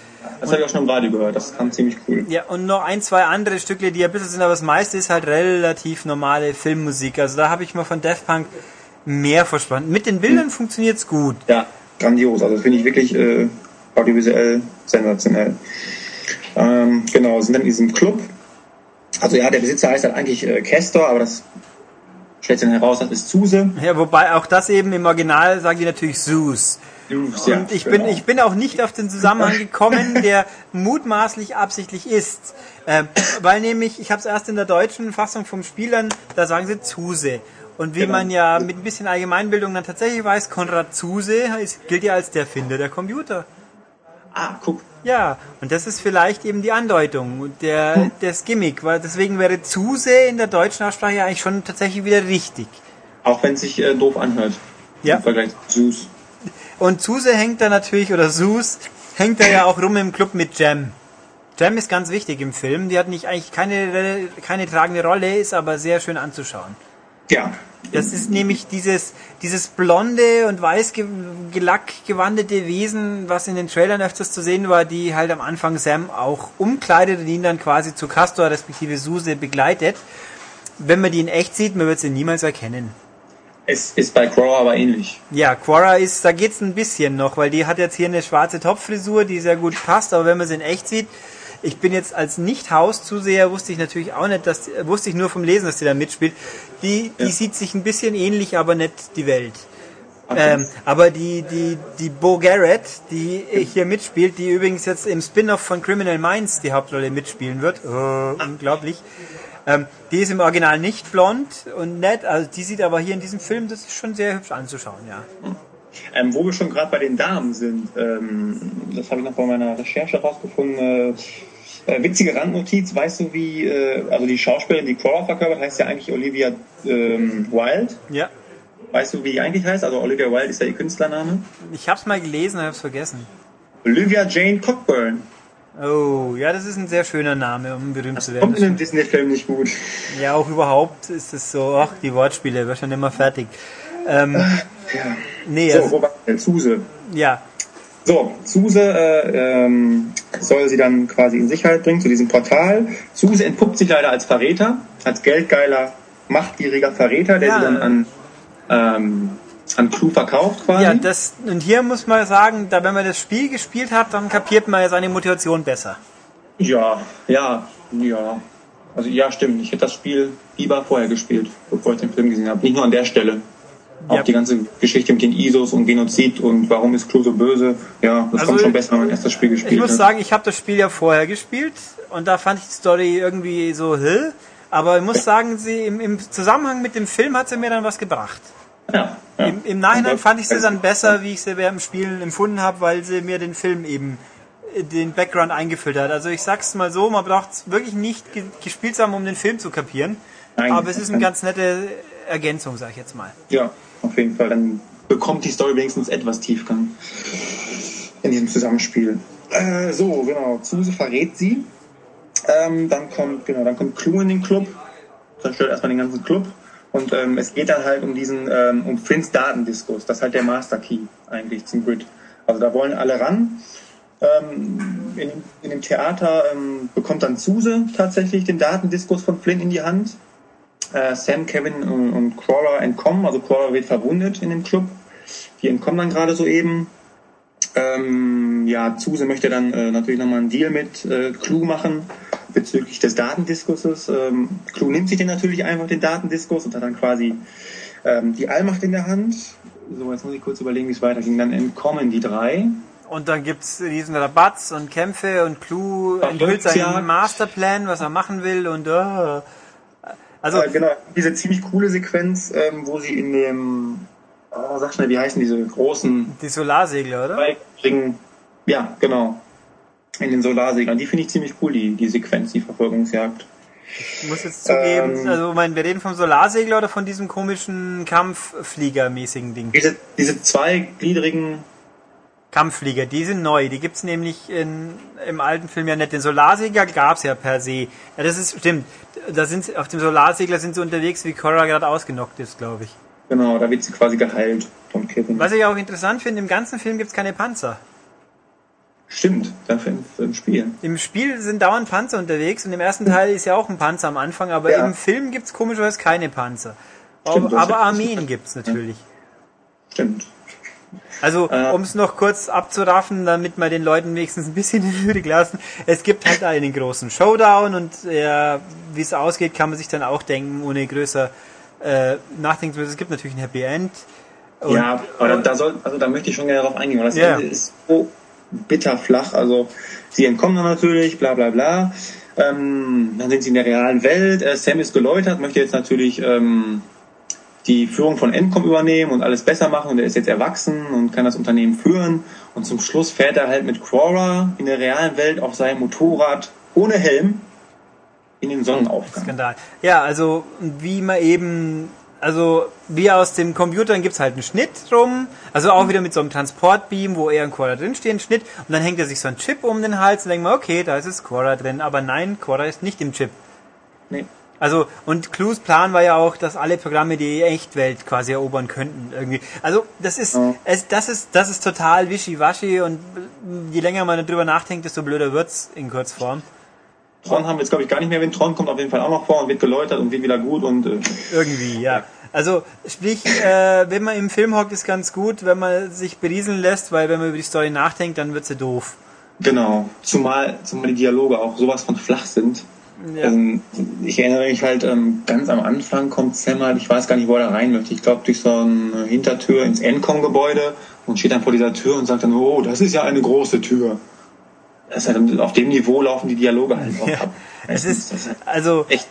Das habe ich auch schon im Radio gehört. Das kam ziemlich cool. Ja, und noch ein, zwei andere Stücke, die ein bisschen sind, aber das meiste ist halt relativ normale Filmmusik. Also da habe ich mir von Daft Punk mehr verspannt. Mit den Bildern funktioniert's gut. Ja, grandios. Also finde ich wirklich äh, audiovisuell sensationell. Ähm, genau, sind dann in diesem Club. Also ja, der Besitzer heißt halt eigentlich äh, Castor, aber das stellt sich dann heraus, das ist Zuse. Ja, wobei auch das eben im Original sagen die natürlich Zeus. Ja, Und ich bin, genau. ich bin auch nicht auf den Zusammenhang gekommen, der mutmaßlich absichtlich ist. Ähm, weil nämlich, ich habe es erst in der deutschen Fassung vom Spielern, da sagen sie Zuse. Und wie Genau. man ja mit ein bisschen Allgemeinbildung dann tatsächlich weiß, Konrad Zuse gilt ja als der Finder der Computer. Ah, guck. Ja, und das ist vielleicht eben die Andeutung und der, das Gimmick, weil deswegen wäre Zuse in der deutschen Aussprache ja eigentlich schon tatsächlich wieder richtig. Auch wenn es sich äh, doof anhört. Ja. Im Vergleich zu Zeus. Und Zuse hängt da natürlich, oder Sus, hängt da ja auch rum im Club mit Jam. Jam ist ganz wichtig im Film. Die hat nicht eigentlich keine, keine tragende Rolle, ist aber sehr schön anzuschauen. Ja. Das ist nämlich dieses, dieses blonde und weiß ge gelack gewandete Wesen, was in den Trailern öfters zu sehen war, die halt am Anfang Sam auch umkleidet und ihn dann quasi zu Castor respektive Suse begleitet. Wenn man die in echt sieht, man wird sie niemals erkennen. Es ist bei Crow aber ähnlich. Ja, Quora ist, da geht's ein bisschen noch, weil die hat jetzt hier eine schwarze Topfrisur, die sehr gut passt, aber wenn man sie in echt sieht, ich bin jetzt als Nicht-Haus-Zuseher, wusste ich natürlich auch nicht, dass, wusste ich nur vom Lesen, dass die da mitspielt. Die, die Ja. sieht sich ein bisschen ähnlich, aber nicht die Welt. Okay. Ähm, aber die, die, die Bo Garrett, die hier mitspielt, die übrigens jetzt im Spin-off von Criminal Minds die Hauptrolle mitspielen wird, äh, unglaublich, ähm, die ist im Original nicht blond und nett, also die sieht aber hier in diesem Film, das ist schon sehr hübsch anzuschauen, ja. Ähm, wo wir schon gerade bei den Damen sind, ähm, das habe ich noch bei meiner Recherche rausgefunden. Äh, äh, witzige Randnotiz, weißt du wie, äh, also die Schauspielerin, die Cora verkörpert, heißt ja eigentlich Olivia ähm, Wilde. Ja, Weißt du, wie die eigentlich heißt? Also Olivia Wilde ist ja ihr Künstlername. ich hab's mal gelesen, hab's vergessen. Olivia Jane Cockburn. Oh, ja, das ist ein sehr schöner Name, um berühmt zu werden. Kommt in einem Disney-Film nicht gut. Ja, auch überhaupt ist es so, ach, die Wortspiele, wir schon immer fertig. Ähm, Ja. nee, So, also, wo war der? Zuse. ja, So, Suse äh, ähm, soll sie dann quasi in Sicherheit bringen zu diesem Portal. Suse entpuppt sich leider als Verräter, als geldgeiler, machtgieriger Verräter, der Ja. sie dann an, ähm, an Clue verkauft quasi. ja, das, und hier muss man sagen, da wenn man das Spiel gespielt hat, dann kapiert man ja seine Motivation besser. ja, ja, ja. Also ja, stimmt. Ich hätte das Spiel lieber vorher gespielt, bevor ich den Film gesehen habe. Nicht nur an der Stelle. Auch Ja. die ganze Geschichte mit den ISOs und Genozid und warum ist Clue so böse. Ja, das Also, kommt schon besser, wenn man erst das Spiel Ich gespielt muss hat. sagen, ich habe das Spiel ja vorher gespielt und da fand ich die Story irgendwie so, hä? Aber ich muss sagen, sie im, im Zusammenhang mit dem Film hat sie mir dann was gebracht. Ja, ja. Im, Im Nachhinein fand ich sie dann besser, wie ich sie während dem Spiel empfunden habe, weil sie mir den Film eben äh, den Background eingefüllt hat. Also ich sag's mal so, man braucht wirklich nicht ge gespielt haben, um den Film zu kapieren. Nein. aber es ist eine ganz nette Ergänzung, sag ich jetzt mal. Ja, auf jeden Fall. Dann bekommt die Story wenigstens etwas Tiefgang in diesem Zusammenspiel. Äh, so, genau. Zuse verrät sie. Ähm, dann kommt, genau, dann kommt Clue in den Club. Zerstört erstmal den ganzen Club. Und ähm, es geht dann halt um diesen, ähm, um Finns Datendiskus. Das ist halt der Master Key eigentlich zum Grid. Also da wollen alle ran. Ähm, in, in dem Theater ähm, bekommt dann Zuse tatsächlich den Datendiskus von Flynn in die Hand. Äh, Sam, Kevin und, und Crawler entkommen. Also Crawler wird verwundet in dem Club. Die entkommen dann gerade soeben. Ähm, ja, Zuse möchte dann äh, natürlich nochmal einen Deal mit äh, Clue machen bezüglich des Datendiskurses. Ähm, Clue nimmt sich den natürlich einfach, den Datendiskus, und hat dann quasi ähm, die Allmacht in der Hand. So, jetzt muss ich kurz überlegen, wie es weiterging. Dann entkommen die drei. Und dann gibt's riesen Rabatts und Kämpfe und Clue enthüllt seinen Masterplan, was er machen will und äh, also äh, genau, diese ziemlich coole Sequenz, ähm, wo sie in dem, oh, sag schnell, wie heißen diese großen die Solarsegler, oder? Ringen, ja, genau, in den Solarseglern. Die finde ich ziemlich cool, die, die Sequenz, die Verfolgungsjagd. Ich muss jetzt zugeben, Ähm, also mein, wir reden vom Solarsegler oder von diesem komischen Kampfflieger-mäßigen Ding? Diese, diese zweigliedrigen, Kampfflieger, die sind neu. Die gibt's nämlich in, im alten Film ja nicht. Den Solarsegler gab's ja per se. Ja, das ist stimmt. Da sind auf dem Solarsegler sind sie unterwegs, wie Cora gerade ausgenockt ist, glaube ich. genau, da wird sie quasi geheilt von Kevin. Was ich auch interessant finde, im ganzen Film gibt's keine Panzer. Stimmt, dafür im, im Spiel. Im Spiel sind dauernd Panzer unterwegs und im ersten Teil ist ja auch ein Panzer am Anfang, aber Ja. im Film gibt's komischerweise keine Panzer. Stimmt, aber Armeen gibt's natürlich. Stimmt. Also, Äh. um es noch kurz abzuraffen, damit wir den Leuten wenigstens ein bisschen in Würde lassen. Es gibt halt einen großen Showdown und äh, wie es ausgeht, kann man sich dann auch denken, ohne größer äh, nachdenken zu müssen. Es gibt natürlich ein Happy End. Und, ja, aber da, da soll, also da möchte ich schon gerne darauf eingehen, weil das Ja. Ende ist so bitter flach. Also sie entkommen dann natürlich, bla bla bla. Ähm, dann sind sie in der realen Welt. Äh, Sam ist geläutert, möchte jetzt natürlich ähm, die Führung von Endcom übernehmen und alles besser machen und er ist jetzt erwachsen und kann das Unternehmen führen. Und zum Schluss fährt er halt mit Crawler in der realen Welt auf seinem Motorrad ohne Helm in den Sonnenaufgang. Skandal. Ja, also wie man eben, also wie aus dem Computern gibt's halt einen Schnitt rum, also auch wieder mit so einem Transportbeam, wo er und Quora drinstehen, Schnitt, und dann hängt er sich so ein Chip um den Hals und denkt man, okay, da ist es Quora drin, aber nein, Quora ist nicht im Chip. Nee. Also, und Clues Plan war ja auch, dass alle Programme die Echtwelt quasi erobern könnten, irgendwie. Also, das ist, Ja. es, das ist, das ist total wischiwaschi und je länger man darüber nachdenkt, desto blöder wird's in Kurzform. Tron haben wir jetzt, glaube ich, gar nicht mehr. Wenn Tron kommt auf jeden Fall auch noch vor und wird geläutert und wird wieder gut und äh, Irgendwie, ja. Also, sprich, äh, wenn man im Film hockt, ist ganz gut, wenn man sich berieseln lässt, weil wenn man über die Story nachdenkt, dann wird sie doof. genau. Zumal, zumal die Dialoge auch sowas von flach sind. Ja. Ähm, ich erinnere mich halt, ähm, ganz am Anfang kommt Sam halt, ich weiß gar nicht, wo er da rein möchte. Ich glaube, durch so eine Hintertür ins Encom-Gebäude und steht dann vor dieser Tür und sagt dann, oh, das ist ja eine große Tür. Das ist halt, auf dem Niveau laufen die Dialoge halt auch Ja. ab. Es ist, das halt also, echt,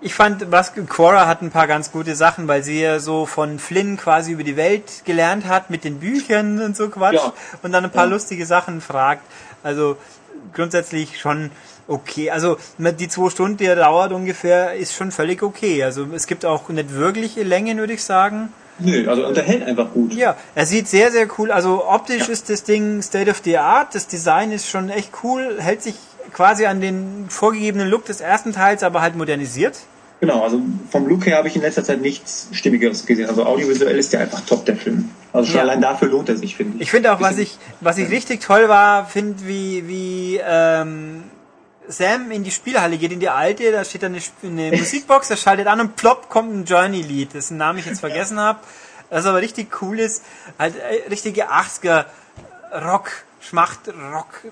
ich fand, was Quora hat ein paar ganz gute Sachen, weil sie ja so von Flynn quasi über die Welt gelernt hat mit den Büchern und so Quatsch Ja. und dann ein paar Ja. lustige Sachen fragt. Also grundsätzlich schon okay. Also die zwei Stunden, die er dauert ungefähr, ist schon völlig okay. Also es gibt auch nicht wirkliche Längen, würde ich sagen. nö, also unterhält einfach gut. Ja, er sieht sehr, sehr cool. Also optisch ist das Ding State of the Art. Das Design ist schon echt cool. Hält sich quasi an den vorgegebenen Look des ersten Teils, aber halt modernisiert. Genau, also vom Look her habe ich in letzter Zeit nichts Stimmigeres gesehen. Also audiovisuell ist der einfach top, der Film. Also schon Ja. allein dafür lohnt er sich, finde ich. Ich finde auch, was ich, was ich richtig toll war, finde, wie, wie ähm, Sam in die Spielhalle geht, in die alte, da steht dann eine, eine Musikbox, er schaltet an und plopp kommt ein Journey-Lied, dessen Namen ich jetzt vergessen habe. Das aber richtig cool ist, halt äh, richtige 80er Rock, Schmacht, Rock,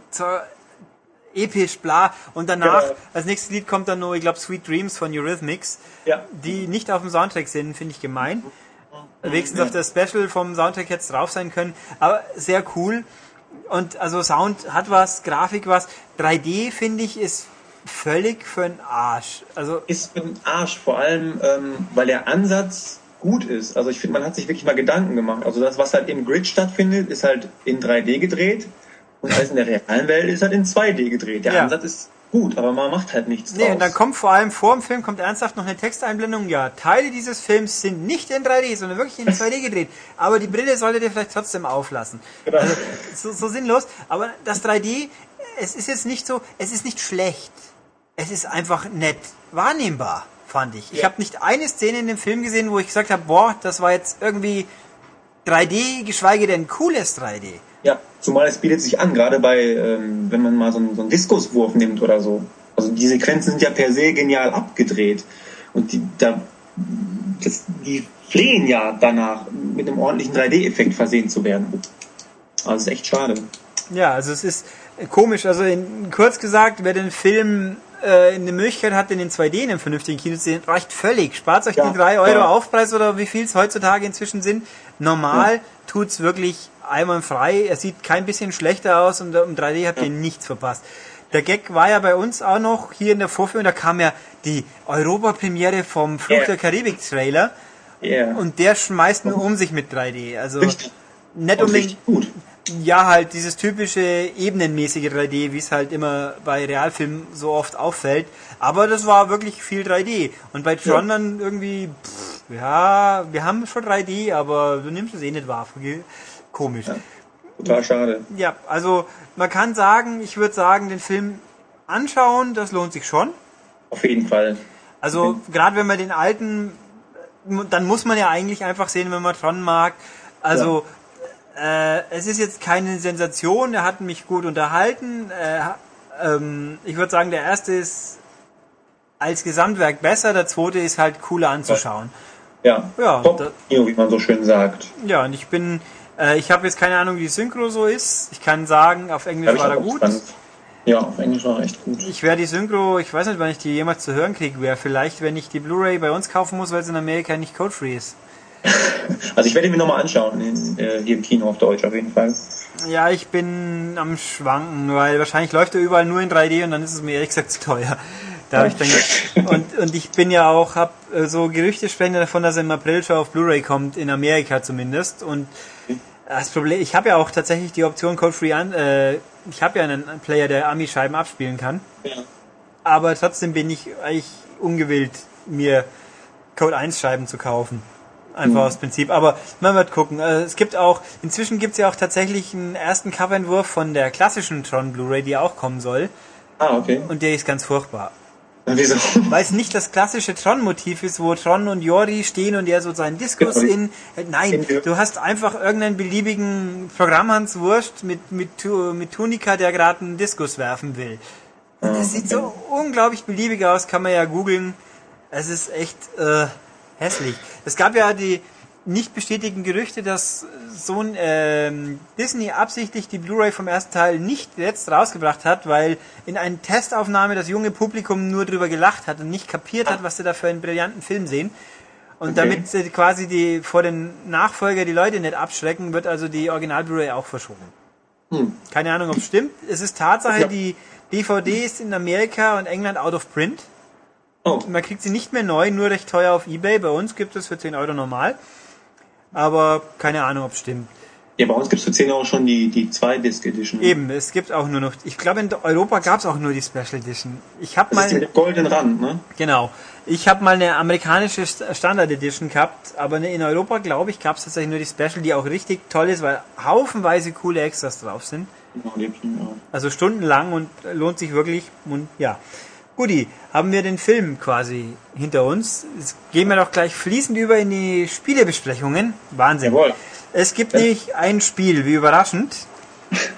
episch, bla. Und danach, Genau. als nächstes Lied kommt dann nur, ich glaube, Sweet Dreams von Eurythmics, Ja. die nicht auf dem Soundtrack sind, finde ich gemein. Wenigstens auf der Special vom Soundtrack jetzt drauf sein können, aber sehr cool. Und also Sound hat was, Grafik was. 3D finde ich ist völlig für den Arsch. Also ist für den Arsch, vor allem, ähm, weil der Ansatz gut ist. Also ich finde, man hat sich wirklich mal Gedanken gemacht. Also das, was halt im Grid stattfindet, ist halt in 3D gedreht und alles in der realen Welt ist halt in 2D gedreht. Der Ja. Ansatz ist gut, aber man macht halt nichts Nee, draus. und dann kommt vor allem vor dem Film kommt ernsthaft noch eine Texteinblendung. Ja, Teile dieses Films sind nicht in 3D, sondern wirklich in 2D gedreht. Aber die Brille solltet ihr vielleicht trotzdem auflassen. Genau. Also, so, so sinnlos. Aber das 3D, es ist jetzt nicht so, es ist nicht schlecht. Es ist einfach nett wahrnehmbar, fand ich. Ich Ja. habe nicht eine Szene in dem Film gesehen, wo ich gesagt habe, boah, das war jetzt irgendwie 3D, geschweige denn cooles 3D. Ja, zumal es bietet sich an, gerade bei, ähm, wenn man mal so einen, so einen Diskuswurf nimmt oder so. Also die Sequenzen sind ja per se genial abgedreht. Und die, da, das, die flehen ja danach, mit einem ordentlichen 3D-Effekt versehen zu werden. Also es ist echt schade. Ja, also es ist komisch. Also in, kurz gesagt, wer den Film äh, eine Möglichkeit hat, den in 2D in einem vernünftigen Kino zu sehen, reicht völlig. Spart euch Ja, die 3 Euro ja. Aufpreis oder wie viel es heutzutage inzwischen sind. Normal tut's wirklich einwandfrei. Er sieht kein bisschen schlechter aus und im 3D habt ihr nichts verpasst. Der Gag war ja bei uns auch noch hier in der Vorführung, da kam ja die Europapremiere vom Fluch Ja. der Karibik Trailer Yeah. und der schmeißt nur um sich mit 3D. Also Richtig. nicht unbedingt gut. ja, halt dieses typische ebenenmäßige 3D, wie es halt immer bei Realfilmen so oft auffällt. Aber das war wirklich viel 3D. Und bei Tron Ja. dann irgendwie, pff, ja, wir haben schon 3D, aber du nimmst es eh nicht wahr. Komisch. Ja. Total schade. also man kann sagen, ich würde sagen, den Film anschauen, das lohnt sich schon. Auf jeden Fall. Also gerade wenn man den alten, dann muss man ja eigentlich einfach sehen, wenn man Tron mag. Also äh, es ist jetzt keine Sensation, er hat mich gut unterhalten. Äh, ähm, ich würde sagen, der erste ist als Gesamtwerk besser, der zweite ist halt cooler anzuschauen. Ja. Ja, Top da- wie man so schön sagt. Ja, und ich bin, äh, ich habe jetzt keine Ahnung, wie die Synchro so ist. Ich kann sagen, auf Englisch war er gut. spannend. Ja, auf Englisch war er echt gut. Ich werde die Synchro, ich weiß nicht, wann ich die jemals zu hören kriege, wäre vielleicht, wenn ich die Blu-ray bei uns kaufen muss, weil es in Amerika nicht code-free ist. Also ich werde ihn mir nochmal anschauen, in, äh, hier im Kino auf Deutsch auf jeden Fall. Ja, ich bin am Schwanken, weil wahrscheinlich läuft er überall nur in 3D und dann ist es mir ehrlich gesagt zu teuer. Da habe ich dann und und ich bin ja auch hab äh, so Gerüchte sprechen davon, dass er im April schon auf Blu-ray kommt in Amerika zumindest und das Problem, ich habe ja auch tatsächlich die Option Code Free an, äh, ich habe ja einen Player, der Ami Scheiben abspielen kann, Ja. aber trotzdem bin ich eigentlich ungewillt mir Code 1 Scheiben zu kaufen. Einfach aus Prinzip. Aber man wird gucken. Äh, Es gibt auch, inzwischen gibt es ja auch tatsächlich einen ersten Coverentwurf von der klassischen Tron Blu-ray, die auch kommen soll. Ah, okay. Und der ist ganz furchtbar. Wieso? Weil es nicht das klassische Tron-Motiv ist, wo Tron und Jori stehen und er so seinen Diskus Genau. in. äh, Nein, du hast einfach irgendeinen beliebigen Programmhans Wurst mit, mit, mit Tunika, der gerade einen Diskus werfen will. Das sieht so unglaublich beliebig aus, kann man ja googeln. Es ist echt äh, hässlich. Es gab ja die nicht bestätigten Gerüchte, dass so ein ähm, Disney absichtlich die Blu-ray vom ersten Teil nicht jetzt rausgebracht hat, weil in einer Testaufnahme das junge Publikum nur drüber gelacht hat und nicht kapiert hat, was sie da für einen brillanten Film sehen. Und Okay. damit sie quasi die vor den Nachfolger die Leute nicht abschrecken, wird also die Original Blu-ray auch verschoben. Hm. Keine Ahnung, ob es stimmt. Es ist Tatsache, Ja. die DVD ist in Amerika und England out of print. Oh, Man kriegt sie nicht mehr neu, nur recht teuer auf Ebay. Bei uns gibt es für 10 Euro normal. Aber keine Ahnung, ob es stimmt. ja, bei uns gibt es für 10 Euro schon die, die 2-Disc Edition. Eben, es gibt auch nur noch, ich glaube in Europa gab es auch nur die Special Edition. Ich habe Das ist die mal, mit dem goldenen Rand, ne? genau, ich habe mal eine amerikanische St- Standard Edition gehabt, aber in Europa, glaube ich, gab es tatsächlich nur die Special, die auch richtig toll ist, weil haufenweise coole Extras drauf sind. Genau, die auch. Also stundenlang und lohnt sich wirklich. Und ja. Guti, haben wir den Film quasi hinter uns. Jetzt gehen wir doch gleich fließend über in die Spielebesprechungen. Wahnsinn. Jawohl. Es gibt nämlich ein Spiel, wie überraschend,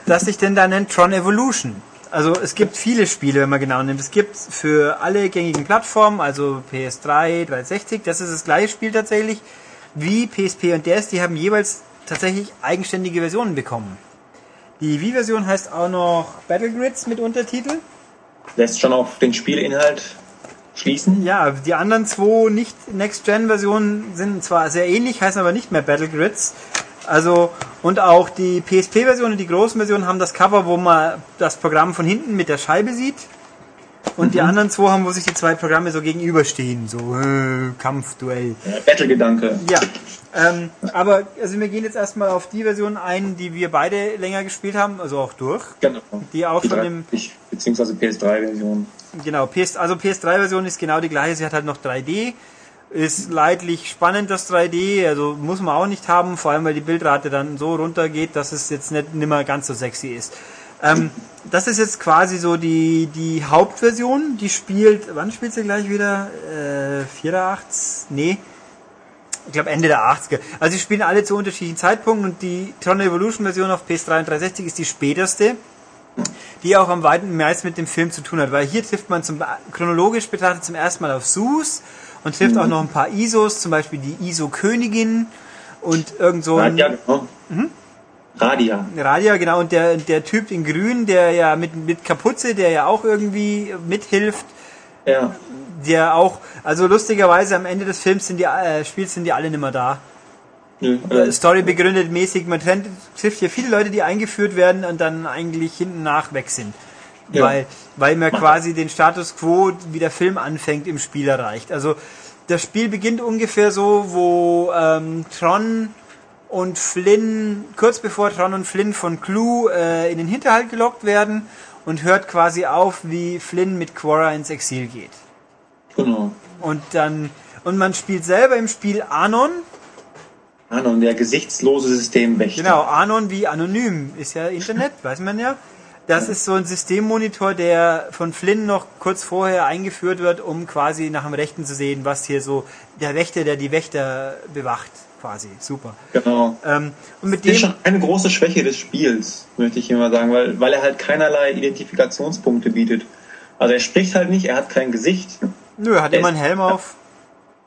das sich denn da nennt Tron Evolution. Also es gibt viele Spiele, wenn man genau nimmt. Es gibt für alle gängigen Plattformen, also PS3, 360, das ist das gleiche Spiel tatsächlich, wie PSP und DS, die haben jeweils tatsächlich eigenständige Versionen bekommen. Die Wii-Version heißt auch noch Battlegrids mit Untertitel. Lässt schon auf den Spielinhalt schließen. Ja, die anderen zwei nicht Next-Gen-Versionen sind zwar sehr ähnlich, heißen aber nicht mehr Battlegrids. Also, und auch die PSP-Version und die großen Versionen haben das Cover, wo man das Programm von hinten mit der Scheibe sieht. Und die anderen zwei haben, wo sich die zwei Programme so gegenüberstehen, so äh, Kampfduell. Ja, Battle-Gedanke. Ja, ähm, aber also wir gehen jetzt erstmal auf die Version ein, die wir beide länger gespielt haben, also auch durch. Genau. Die auch dem, 360 beziehungsweise PS3-Version. genau, PS, also PS3-Version ist genau die gleiche, sie hat halt noch 3D. Ist leidlich spannend, das 3D, also muss man auch nicht haben, vor allem weil die Bildrate dann so runtergeht, dass es jetzt nicht nimmer ganz so sexy ist. Ähm, das ist jetzt quasi so die, die Hauptversion, die spielt, wann spielt sie gleich wieder? Äh, 84? Nee, ich glaube Ende der 80er. Also sie spielen alle zu unterschiedlichen Zeitpunkten und die Tron Evolution Version auf PS3 und 360 ist die späteste, die auch am weiten meist mit dem Film zu tun hat, weil hier trifft man zum, chronologisch betrachtet zum ersten Mal auf Sus und trifft auch noch ein paar ISOs, zum Beispiel die ISO Königin und irgend so ein Radia, genau. Mhm. Radia. Radia, genau, und der, der Typ in Grün, der ja mit, mit Kapuze, der ja auch irgendwie mithilft, Ja. der auch, also lustigerweise am Ende des Films sind die, äh, Spiels sind die alle nimmer da. Nö, Äh, äh, Story begründet mäßig. Man trifft hier viele Leute, die eingeführt werden und dann eigentlich hinten nach weg sind. Ja. Weil, weil man quasi den Status quo, wie der Film anfängt, im Spiel erreicht. Also das Spiel beginnt ungefähr so, wo ähm, Tron und Flynn, kurz bevor Tron und Flynn von Clue äh, in den Hinterhalt gelockt werden und hört quasi auf, wie Flynn mit Quora ins Exil geht. genau. Und dann, und man spielt selber im Spiel Anon, Anon, der gesichtslose Systemwächter. Genau, Anon wie anonym ist ja Internet, weiß man ja. Das ist so ein Systemmonitor, der von Flynn noch kurz vorher eingeführt wird, um quasi nach dem Rechten zu sehen, was hier so der Wächter, der die Wächter bewacht, quasi. Super. Genau. Ähm, und mit Das ist schon eine große Schwäche des Spiels, möchte ich hier mal sagen, weil, weil er halt keinerlei Identifikationspunkte bietet. Also er spricht halt nicht, er hat kein Gesicht, nö, er hat der immer einen Helm auf.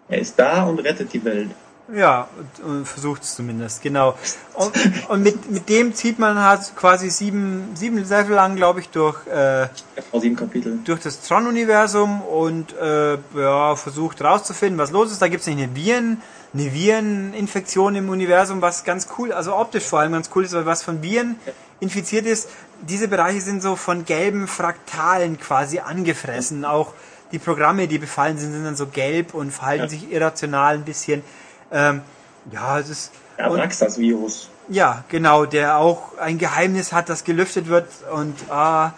er ist da und rettet die Welt. Ja, und, und versucht es zumindest, genau. Und, und mit, mit dem zieht man halt quasi sieben, sieben Level lang, glaube ich, durch, äh, Aus sieben Kapitel. durch das Tron-Universum und äh, ja, versucht rauszufinden, was los ist. Da gibt es eine Viren, eine Vireninfektion im Universum, was ganz cool, also optisch vor allem ganz cool ist, weil was von Viren infiziert ist. Diese Bereiche sind so von gelben Fraktalen quasi angefressen. Auch die Programme, die befallen sind, sind dann so gelb und verhalten Ja. sich irrational ein bisschen. Ähm, ja, es ist. Der und- Abraxas-Virus. ja, genau, der auch ein Geheimnis hat, das gelüftet wird und ah,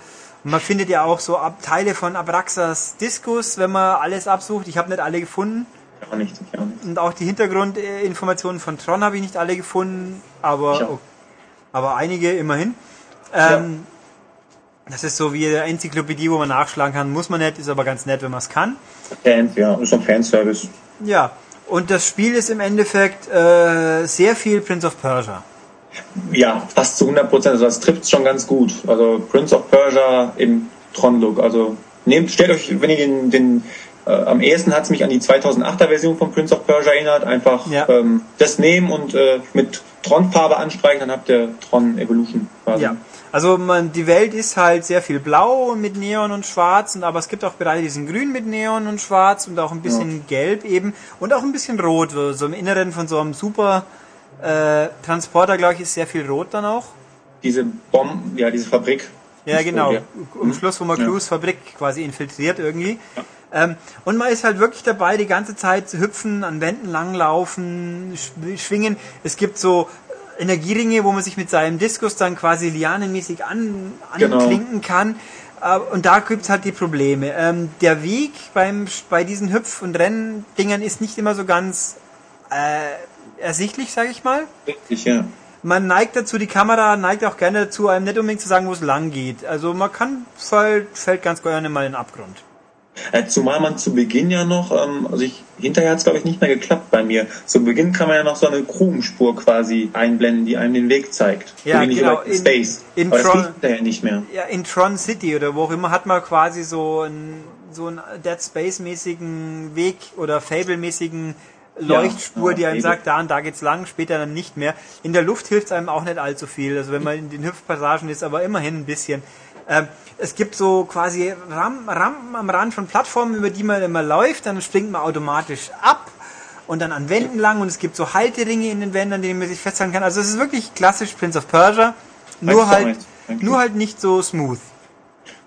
man findet ja auch so Ab Teile von Abraxas Diskus, wenn man alles absucht. Ich habe nicht alle gefunden Gar nichts, gar nichts. und auch die Hintergrundinformationen von Tron habe ich nicht alle gefunden, aber auch. aber einige immerhin. Ähm, Das ist so wie eine Enzyklopädie, wo man nachschlagen kann. Muss man nicht, ist aber ganz nett, wenn man es kann. Fans, ja, ist ein Fanservice. Ja, und das Spiel ist im Endeffekt äh, sehr viel Prince of Persia. Ja, fast zu 100 Prozent. Also das trifft schon ganz gut. Also Prince of Persia im Tron-Look. Also nehmt, stellt euch, wenn ihr den, den äh, am ehesten hat es mich an die 2008er Version von Prince of Persia erinnert. Einfach Ja. ähm, das nehmen und äh, mit Tron-Farbe anstreichen, dann habt ihr Tron Evolution quasi. Ja. Also man, die Welt ist halt sehr viel blau mit Neon und Schwarz, und, aber es gibt auch Bereiche, die sind grün mit Neon und Schwarz und auch ein bisschen gelb eben und auch ein bisschen rot. So im Inneren von so einem super äh, Transporter, glaube ich, ist sehr viel rot dann auch. Diese Bomben, ja, diese Fabrik. Ja, genau. Ja. Am Schluss, wo man Ja. Clues Fabrik quasi infiltriert irgendwie. Ähm, und man ist halt wirklich dabei, die ganze Zeit zu hüpfen, an Wänden langlaufen, sch- schwingen. Es gibt so Energieringe, wo man sich mit seinem Diskus dann quasi lianenmäßig an, Genau. anklinken kann. Äh, Und da gibt's halt die Probleme. Ähm, der Weg beim, bei diesen Hüpf- und Renndingern ist nicht immer so ganz äh, ersichtlich, sage ich mal Richtig, ja. man neigt dazu, die Kamera neigt auch gerne dazu, einem nicht unbedingt zu sagen, wo es lang geht. Also man kann, fällt, fällt ganz gerne mal in den Abgrund. Äh, Zumal man zu Beginn ja noch, ähm, also ich, hinterher hat es glaube ich nicht mehr geklappt bei mir. Zu Beginn kann man ja noch so eine Krumenspur quasi einblenden, die einem den Weg zeigt. Ja, wie genau, in- Space. in Aber das Tron- geht hinterher nicht mehr. Ja, in Tron City oder wo auch immer hat man quasi so einen, so einen Dead Space-mäßigen Weg oder Fable-mäßigen Leuchtspur, ja, die einem eben. sagt, da und da geht's lang, später dann nicht mehr. In der Luft hilft einem auch nicht allzu viel. Also wenn man in den Hüpfpassagen ist, aber immerhin ein bisschen. Ähm, es gibt so quasi Ram Rampen am Rand von Plattformen, über die man immer läuft, dann springt man automatisch ab und dann an Wänden lang und es gibt so Halteringe in den Wänden, an denen man sich festhalten kann. Also es ist wirklich klassisch Prince of Persia, nur halt, nur halt nicht so smooth.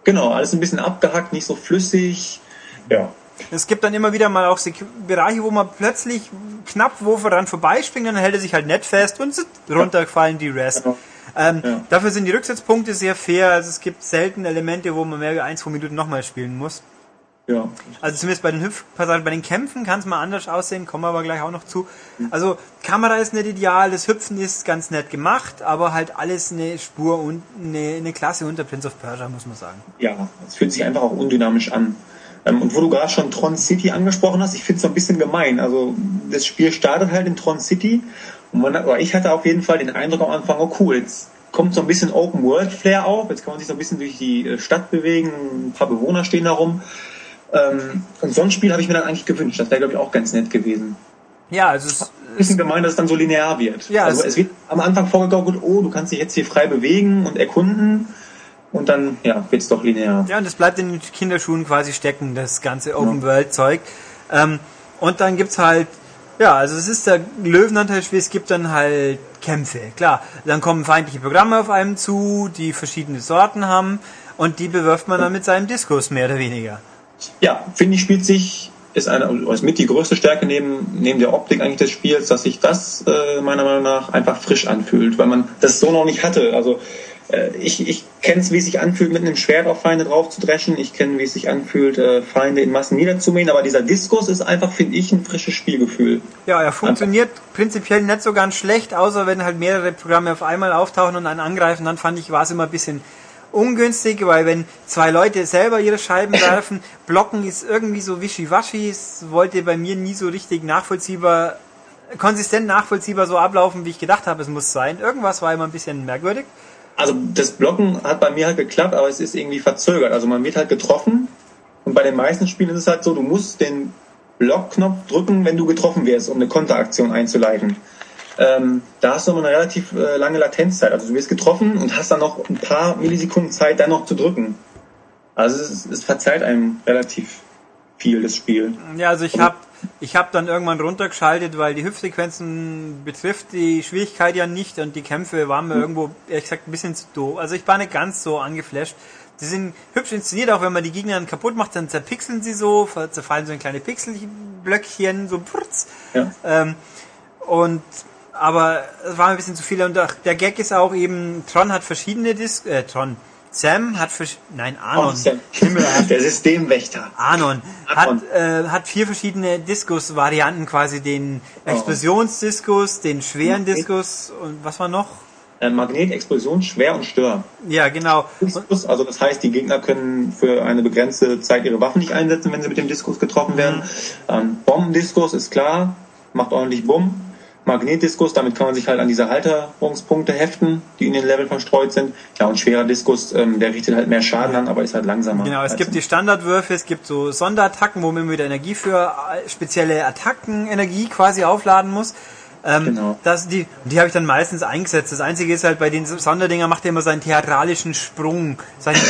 Genau, alles ein bisschen abgehackt, nicht so flüssig. Ja. Es gibt dann immer wieder mal auch Bereiche, wo man plötzlich knapp wo voran vorbeispringt, und dann hält er sich halt nett fest und runterfallen die Rest. Genau. Ähm, Ja. Dafür sind die Rücksetzpunkte sehr fair. Also es gibt selten Elemente, wo man mehr wie ein, zwei Minuten nochmal spielen muss. Ja. Also zumindest bei den Hüpfpassagen, bei den Kämpfen kann es mal anders aussehen, kommen wir aber gleich auch noch zu. Also Kamera ist nicht ideal, das Hüpfen ist ganz nett gemacht, aber halt alles eine Spur und eine, eine Klasse unter Prince of Persia, muss man sagen. Ja, es fühlt sich einfach auch undynamisch an. Ähm, Und wo du gerade schon Tron City angesprochen hast, ich finde es so ein bisschen gemein. Also das Spiel startet halt in Tron City und man, aber ich hatte auf jeden Fall den Eindruck am Anfang, oh cool, jetzt kommt so ein bisschen Open World Flair auf, jetzt kann man sich so ein bisschen durch die äh, Stadt bewegen, ein paar Bewohner stehen da rum. Ähm, Und so ein Spiel habe ich mir dann eigentlich gewünscht. Das wäre, glaube ich, auch ganz nett gewesen. Ja, also es, Ein bisschen gemein, dass es dann so linear wird. Ja, also es- es wird am Anfang vorgegaukelt, oh, du kannst dich jetzt hier frei bewegen und erkunden. Und dann, ja, wird es doch linear. ja, und das bleibt in den Kinderschuhen quasi stecken, das ganze Open-World-Zeug. Ähm, und dann gibt's halt, ja, also es ist der Löwenanteilspiel, es gibt dann halt Kämpfe, klar. Dann kommen feindliche Programme auf einem zu, die verschiedene Sorten haben und die bewirft man dann mit seinem Diskus, mehr oder weniger. Ja, finde ich, spielt sich, ist eine, ist mit die größte Stärke neben, neben der Optik eigentlich des Spiels, dass sich das äh, meiner Meinung nach einfach frisch anfühlt, weil man das so noch nicht hatte. Also ich, ich kenne es, wie es sich anfühlt, mit einem Schwert auf Feinde drauf zu dreschen. Ich kenne, wie es sich anfühlt, äh, Feinde in Massen niederzumähen. Aber dieser Diskus ist einfach, finde ich, ein frisches Spielgefühl. Ja, er funktioniert prinzipiell nicht so ganz schlecht, außer wenn halt mehrere Programme auf einmal auftauchen und einen angreifen, dann fand ich, war es immer ein bisschen ungünstig, weil wenn zwei Leute selber ihre Scheiben werfen, blocken ist irgendwie so wischiwaschi, es wollte bei mir nie so richtig nachvollziehbar, konsistent nachvollziehbar so ablaufen, wie ich gedacht habe, es muss sein. Irgendwas war immer ein bisschen merkwürdig. Also das Blocken hat bei mir halt geklappt, aber es ist irgendwie verzögert. Also man wird halt getroffen und bei den meisten Spielen ist es halt so, du musst den Blockknopf drücken, wenn du getroffen wirst, um eine Konteraktion einzuleiten. Ähm, da hast du immer eine relativ äh, lange Latenzzeit. Also du wirst getroffen und hast dann noch ein paar Millisekunden Zeit, dann noch zu drücken. Also es, es verzeiht einem relativ viel, das Spiel. Ja, also ich habe ich hab dann irgendwann runtergeschaltet, weil die Hüpfsequenzen betrifft die Schwierigkeit ja nicht und die Kämpfe waren mir irgendwo, ehrlich gesagt, ein bisschen zu doof. Also ich war nicht ganz so angeflasht. Die sind hübsch inszeniert, auch wenn man die Gegner dann kaputt macht, dann zerpixeln sie so, zerfallen so in kleine Pixelblöckchen, so purz. Ja. Ähm, und aber es war mir ein bisschen zu viel und auch der Gag ist auch eben, Tron hat verschiedene Dis äh, Tron. Sam hat versch nein, Anon. Oh. Himmel, der Systemwächter. Anon hat, äh, hat vier verschiedene Diskus-Varianten, quasi den Oh. Explosionsdiskus, den schweren Okay. Diskus und was war noch? Äh, Magnet, Explosion, Schwer und Stör. Ja, genau. Diskus, also das heißt, die Gegner können für eine begrenzte Zeit ihre Waffen nicht einsetzen, wenn sie mit dem Diskus getroffen werden. Ähm, Bombendiskus ist klar, macht ordentlich Bumm. Magnetdiskus, damit kann man sich halt an diese Halterungspunkte heften, die in den Leveln verstreut sind. Ja, und schwerer Diskus, ähm, der richtet halt mehr Schaden an, aber ist halt langsamer. genau, es gibt die Standardwürfe, es gibt so Sonderattacken, wo man wieder Energie für äh, spezielle Attacken Energie quasi aufladen muss. Ähm, Genau. das, die die habe ich dann meistens eingesetzt. Das Einzige ist halt, bei den Sonderdinger macht er immer seinen theatralischen Sprung, seinen,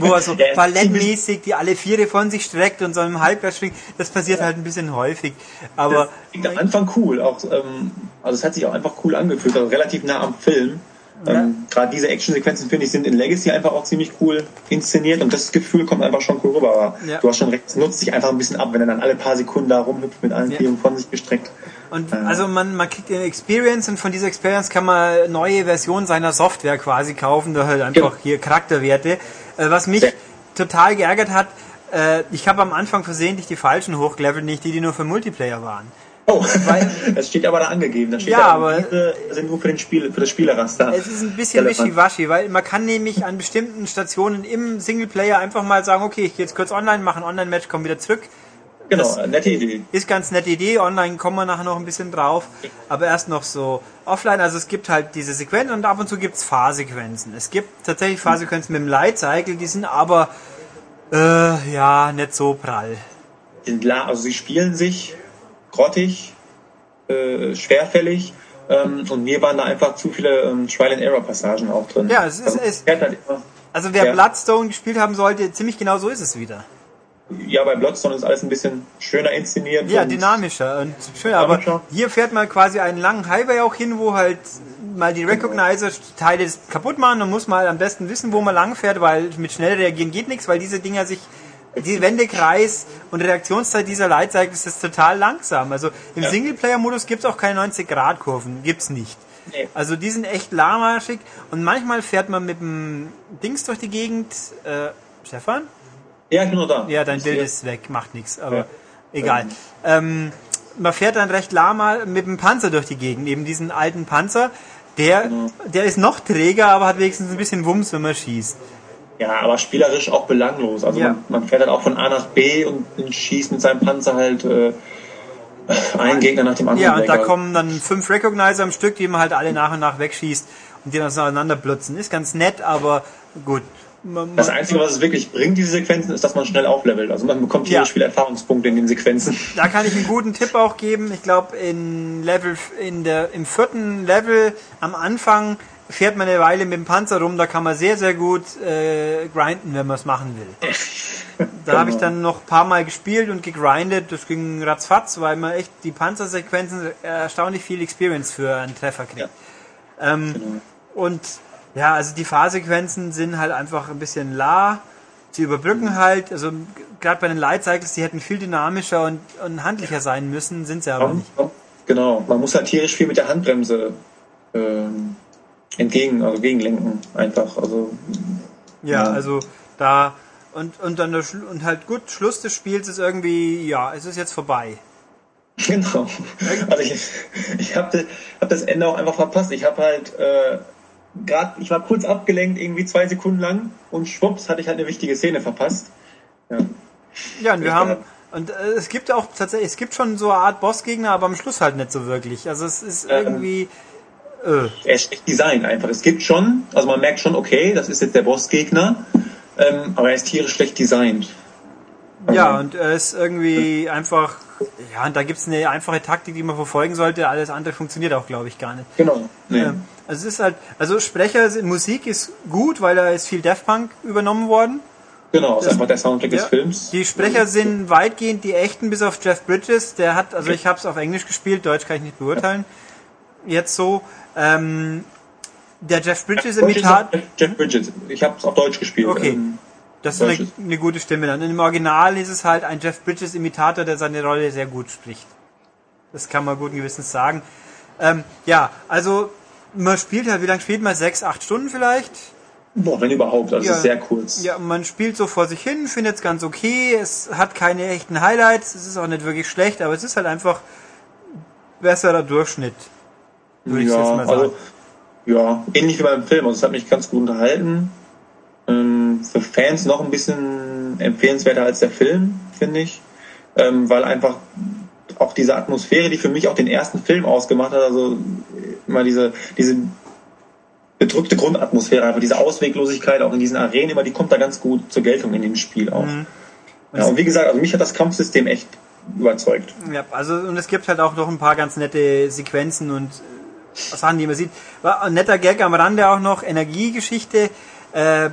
wo er so Ja, ballettmäßig die alle Viere von sich streckt und so im Halbkreis springt. Das passiert halt ein bisschen häufig. Aber Das klingt am Anfang cool, auch, ähm, also es hat sich auch einfach cool angefühlt, also relativ nah am Film. Ähm, Gerade diese Actionsequenzen, finde ich, sind in Legacy einfach auch ziemlich cool inszeniert und das Gefühl kommt einfach schon cool rüber. Aber Ja. du hast schon recht, es nutzt sich einfach ein bisschen ab, wenn er dann alle paar Sekunden da rumhüpft mit allen Ja. Vieren von sich gestreckt. Und Ja. also man, man kriegt eine Experience und von dieser Experience kann man neue Versionen seiner Software quasi kaufen, da halt einfach Genau. hier Charakterwerte. Äh, was mich total geärgert hat, äh, ich habe am Anfang versehentlich die falschen hochgelevelt, nicht die, die nur für Multiplayer waren. Oh, Weil- das steht aber da angegeben. Das steht Ja, da, aber- diese sind nur für, den Spiel, für das Spielerraster. Es ist ein bisschen wischiwaschi, weil man kann nämlich an bestimmten Stationen im Singleplayer einfach mal sagen, okay, ich gehe jetzt kurz online, mache ein Online-Match, komme wieder zurück. Genau, das- nette Idee. Ist ganz nette Idee, online kommen wir nachher noch ein bisschen drauf, aber erst noch so offline. Also es gibt halt diese Sequenzen und ab und zu gibt's Fahrsequenzen. Es gibt tatsächlich Fahrsequenzen mit dem Light Cycle, die sind aber äh, ja nicht so prall. Die sind la- also sie spielen sich grottig, äh, schwerfällig. Ähm, und mir waren da einfach zu viele ähm, Trial-and-Error-Passagen auch drin. Ja, es ist- also, es- halt Also wer Ja. Bloodstone gespielt haben sollte, ziemlich genau so ist es wieder. ja, bei Bloodstone ist alles ein bisschen schöner inszeniert. Ja, und dynamischer und schön, aber Dynamischer. hier fährt man quasi einen langen Highway auch hin, wo halt mal die Recognizer-Teile kaputt machen und muss mal am besten wissen, wo man lang fährt, weil mit schnell reagieren geht nichts, weil diese Dinger sich die Wendekreis und Reaktionszeit dieser Lightcycles ist total langsam. Also im Ja. Singleplayer-Modus gibt's auch keine 90-Grad-Kurven. Gibt's nicht. Nee. Also die sind echt lahmarschig und manchmal fährt man mit dem Dings durch die Gegend. Äh, Stefan? Ja, ich bin noch da. Ja, dein Ich Bild sehe- ist weg, macht nichts, aber Ja. egal. Ähm, man fährt dann recht lahm mit dem Panzer durch die Gegend, eben diesen alten Panzer. Der, Genau. der ist noch träger, aber hat wenigstens ein bisschen Wumms, wenn man schießt. Ja, aber spielerisch auch belanglos. Also Ja. man, man fährt halt auch von A nach B und schießt mit seinem Panzer halt äh, einen Gegner nach dem anderen. Ja, und weg. da kommen dann fünf Recognizer am Stück, die man halt alle nach und nach wegschießt und die dann blutzen. Ist ganz nett, aber gut. Man, Das man, Einzige, was es wirklich bringt, diese Sequenzen, ist, dass man schnell auflevelt. Also man bekommt hier Ja. viele Erfahrungspunkte in den Sequenzen. da kann ich einen guten Tipp auch geben. Ich glaube, in Level, in der, im vierten Level am Anfang fährt man eine Weile mit dem Panzer rum. Da kann man sehr, sehr gut äh, grinden, wenn man es machen will. Da habe ich dann noch ein paar Mal gespielt und gegrindet. Das ging ratzfatz, weil man echt die Panzersequenzen erstaunlich viel Experience für einen Treffer kriegt. Ähm, Genau. Und ja, also die Fahrsequenzen sind halt einfach ein bisschen la. Sie überbrücken halt, also gerade bei den Light Cycles, die hätten viel dynamischer und, und handlicher sein müssen, sind sie aber nicht. Genau, man muss halt tierisch viel mit der Handbremse ähm, entgegen, also gegenlenken einfach. Also Ja, Ja. also da und und dann und halt gut Schluss des Spiels ist irgendwie ja, es ist jetzt vorbei. Genau. Also ich, ich habe hab das Ende auch einfach verpasst. Ich habe halt äh, gerade, ich war kurz abgelenkt, irgendwie zwei Sekunden lang und schwupps hatte ich halt eine wichtige Szene verpasst. Ja. Ja, und wir haben und äh, es gibt auch tatsächlich es gibt schon so eine Art Bossgegner, aber am Schluss halt nicht so wirklich. Also es ist Ähm. Äh, Er ist schlecht designt einfach. Es gibt schon, also man merkt schon, okay, das ist jetzt der Bossgegner, ähm, aber er ist tierisch schlecht designt. Ja, und er ist irgendwie einfach, ja, und da gibt's eine einfache Taktik, die man verfolgen sollte. Alles andere funktioniert auch, glaube ich, gar nicht. Genau. Nee. Ähm, Also es ist halt, also Sprecher, sind- Musik ist gut, weil da ist viel Death Punk übernommen worden. Genau, das ist einfach der Soundtrack Ja. des Films. Die Sprecher sind weitgehend die echten, bis auf Jeff Bridges. Der hat, also ich habe es auf Englisch gespielt, Deutsch kann ich nicht beurteilen. Jetzt so, ähm, der Jeff Bridges Imitat, Jeff, Bridges. Ich habe es auf Deutsch gespielt. Okay. Ähm, das ist eine, eine gute Stimme dann. Im Original ist es halt ein Jeff Bridges Imitator, der seine Rolle sehr gut spricht. Das kann man guten Gewissens sagen. Ähm, ja, also man spielt halt, wie lange spielt man? Sechs, acht Stunden vielleicht? Boah, wenn überhaupt, also Ja. sehr kurz. Ja, man spielt so vor sich hin, findet es ganz okay. Es hat keine echten Highlights, es ist auch nicht wirklich schlecht, aber es ist halt einfach besserer Durchschnitt. Würde ich ja, jetzt mal sagen. also, ja, ähnlich wie beim Film. Also es hat mich ganz gut unterhalten. Ähm, für Fans noch ein bisschen empfehlenswerter als der Film, finde ich. Ähm, weil einfach auch diese Atmosphäre, die für mich auch den ersten Film ausgemacht hat, also immer diese, diese bedrückte Grundatmosphäre, einfach diese Ausweglosigkeit auch in diesen Arenen, immer die kommt da ganz gut zur Geltung in dem Spiel auch. Mhm. Ja, und wie gesagt, also mich hat das Kampfsystem echt überzeugt. Ja, also und es gibt halt auch noch ein paar ganz nette Sequenzen und äh, Sachen, die man sieht. War ein netter Gag am Rande auch noch, Energiegeschichte. Äh,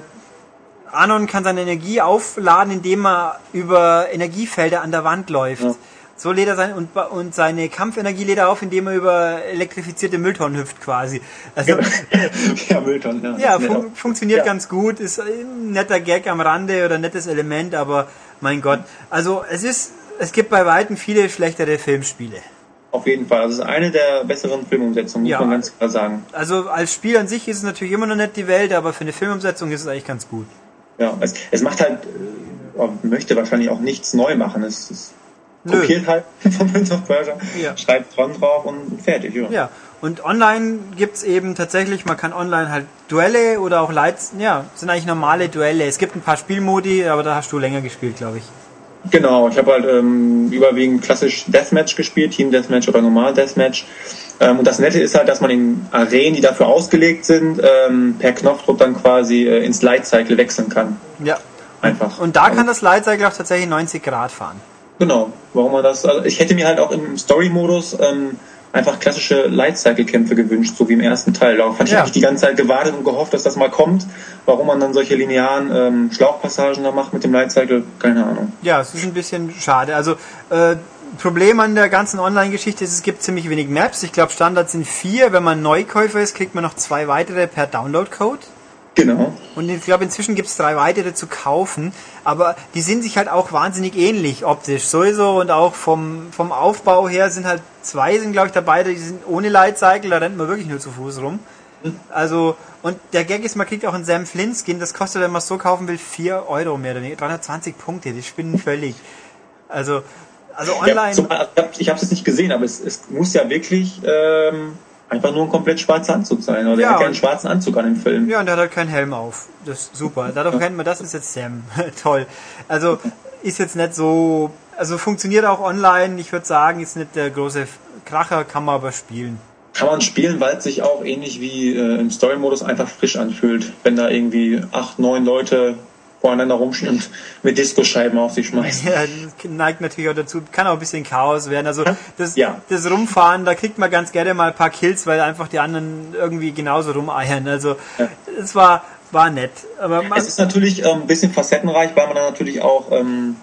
Anon kann seine Energie aufladen, indem er über Energiefelder an der Wand läuft. Ja. So lädt er sein, und, und seine Kampfenergie lädt er auf, indem er über elektrifizierte Mülltonnen hüpft quasi. Also, ja, Mülltonnen, ja. ja, fun nett. funktioniert Ja. ganz gut, ist ein netter Gag am Rande oder ein nettes Element, aber mein Gott. Also es ist, es gibt bei Weitem viele schlechtere Filmspiele. Auf jeden Fall. Also es ist eine der besseren Filmumsetzungen, muss Ja. man ganz klar sagen. Also als Spiel an sich ist es natürlich immer noch nicht die Welt, aber für eine Filmumsetzung ist es eigentlich ganz gut. Ja, es, es macht halt, äh, möchte wahrscheinlich auch nichts neu machen. Es, es kopiert halt von Prince of Persia, Ja. schreibt dran drauf und fertig. Ja. Ja, und online gibt's eben tatsächlich, man kann online halt Duelle oder auch Lights, ja, sind eigentlich normale Duelle. Es gibt ein paar Spielmodi, aber da hast du länger gespielt, glaube ich. Genau, ich habe halt ähm, überwiegend klassisch Deathmatch gespielt, Team Deathmatch oder Normal Deathmatch. Ähm, und das Nette ist halt, dass man in Arenen, die dafür ausgelegt sind, ähm, per Knopfdruck dann quasi äh, ins Light Cycle wechseln kann. Ja. Einfach. Und da kann das Lightcycle auch tatsächlich 90 Grad fahren. Genau, warum man das. Also ich hätte mir halt auch im Story-Modus ähm, einfach klassische Light-Cycle-Kämpfe gewünscht, so wie im ersten Teil. Darauf hatte ich Ja. eigentlich die ganze Zeit gewartet und gehofft, dass das mal kommt. Warum man dann solche linearen ähm, Schlauchpassagen da macht mit dem Light-Cycle, keine Ahnung. Ja, es ist ein bisschen schade. Also äh, Problem an der ganzen Online-Geschichte ist, es gibt ziemlich wenig Maps. Ich glaube, Standard sind vier. Wenn man Neukäufer ist, kriegt man noch zwei weitere per Download-Code. Genau. Und ich glaube, inzwischen gibt es drei weitere zu kaufen. Aber die sind sich halt auch wahnsinnig ähnlich optisch. Sowieso und auch vom, vom Aufbau her sind halt zwei, sind glaube ich dabei, die sind ohne Lightcycle, da rennt man wirklich nur zu Fuß rum. Also, und der Gag ist, man kriegt auch einen Sam Flynn Skin, das kostet, wenn man es so kaufen will, 4 Euro mehr oder weniger. 320 Punkte, die spinnen völlig. Also, also online. Ja, zum, ich habe es nicht gesehen, aber es, es muss ja wirklich ähm, einfach nur ein komplett schwarzer Anzug sein. Oder Ja, er hat ja einen schwarzen Anzug an dem Film. Ja, und der hat halt keinen Helm auf. Das ist super. Dadurch kennt man, das ist jetzt Sam. Toll. Also, ist jetzt nicht so, also funktioniert auch online. Ich würde sagen, ist nicht der große Kracher, kann man aber spielen. Kann man spielen, weil es sich auch ähnlich wie äh, im Story-Modus einfach frisch anfühlt, wenn da irgendwie acht, neun Leute voreinander und mit Disco-Scheiben auf sich schmeißen. Ja, das neigt natürlich auch dazu, kann auch ein bisschen Chaos werden. Also das, Ja. das Rumfahren, da kriegt man ganz gerne mal ein paar Kills, weil einfach die anderen irgendwie genauso rumeiern. Also Ja. es war, war nett. Aber Es ist natürlich ähm, ein bisschen facettenreich, weil man dann natürlich auch ähm,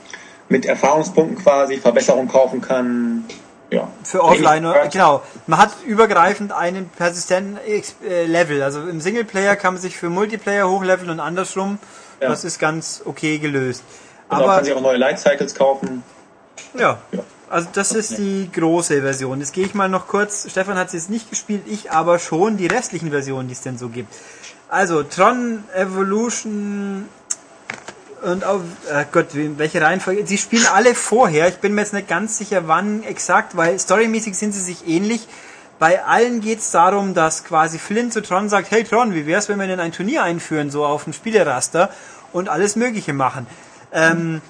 mit Erfahrungspunkten quasi Verbesserung kaufen kann. Ja. für Offline, Ja. genau. Man hat übergreifend einen persistenten äh, Level. Also im Singleplayer kann man sich für Multiplayer hochleveln und andersrum. Ja. Das ist ganz okay gelöst. Man Aber kann sich auch neue Light Cycles kaufen. ja, Ja. also das ist die große Version. Jetzt gehe ich mal noch kurz. Stefan hat es jetzt nicht gespielt, ich aber schon die restlichen Versionen, die es denn so gibt. Also Tron Evolution und auf äh Gott, welche Reihenfolge? Sie spielen alle vorher. Ich bin mir jetzt nicht ganz sicher, wann exakt, weil storymäßig sind sie sich ähnlich. Bei allen geht es darum, dass quasi Flynn zu Tron sagt, hey Tron, wie wär's, wenn wir denn ein Turnier einführen, so auf dem Spieleraster und alles Mögliche machen. Ähm,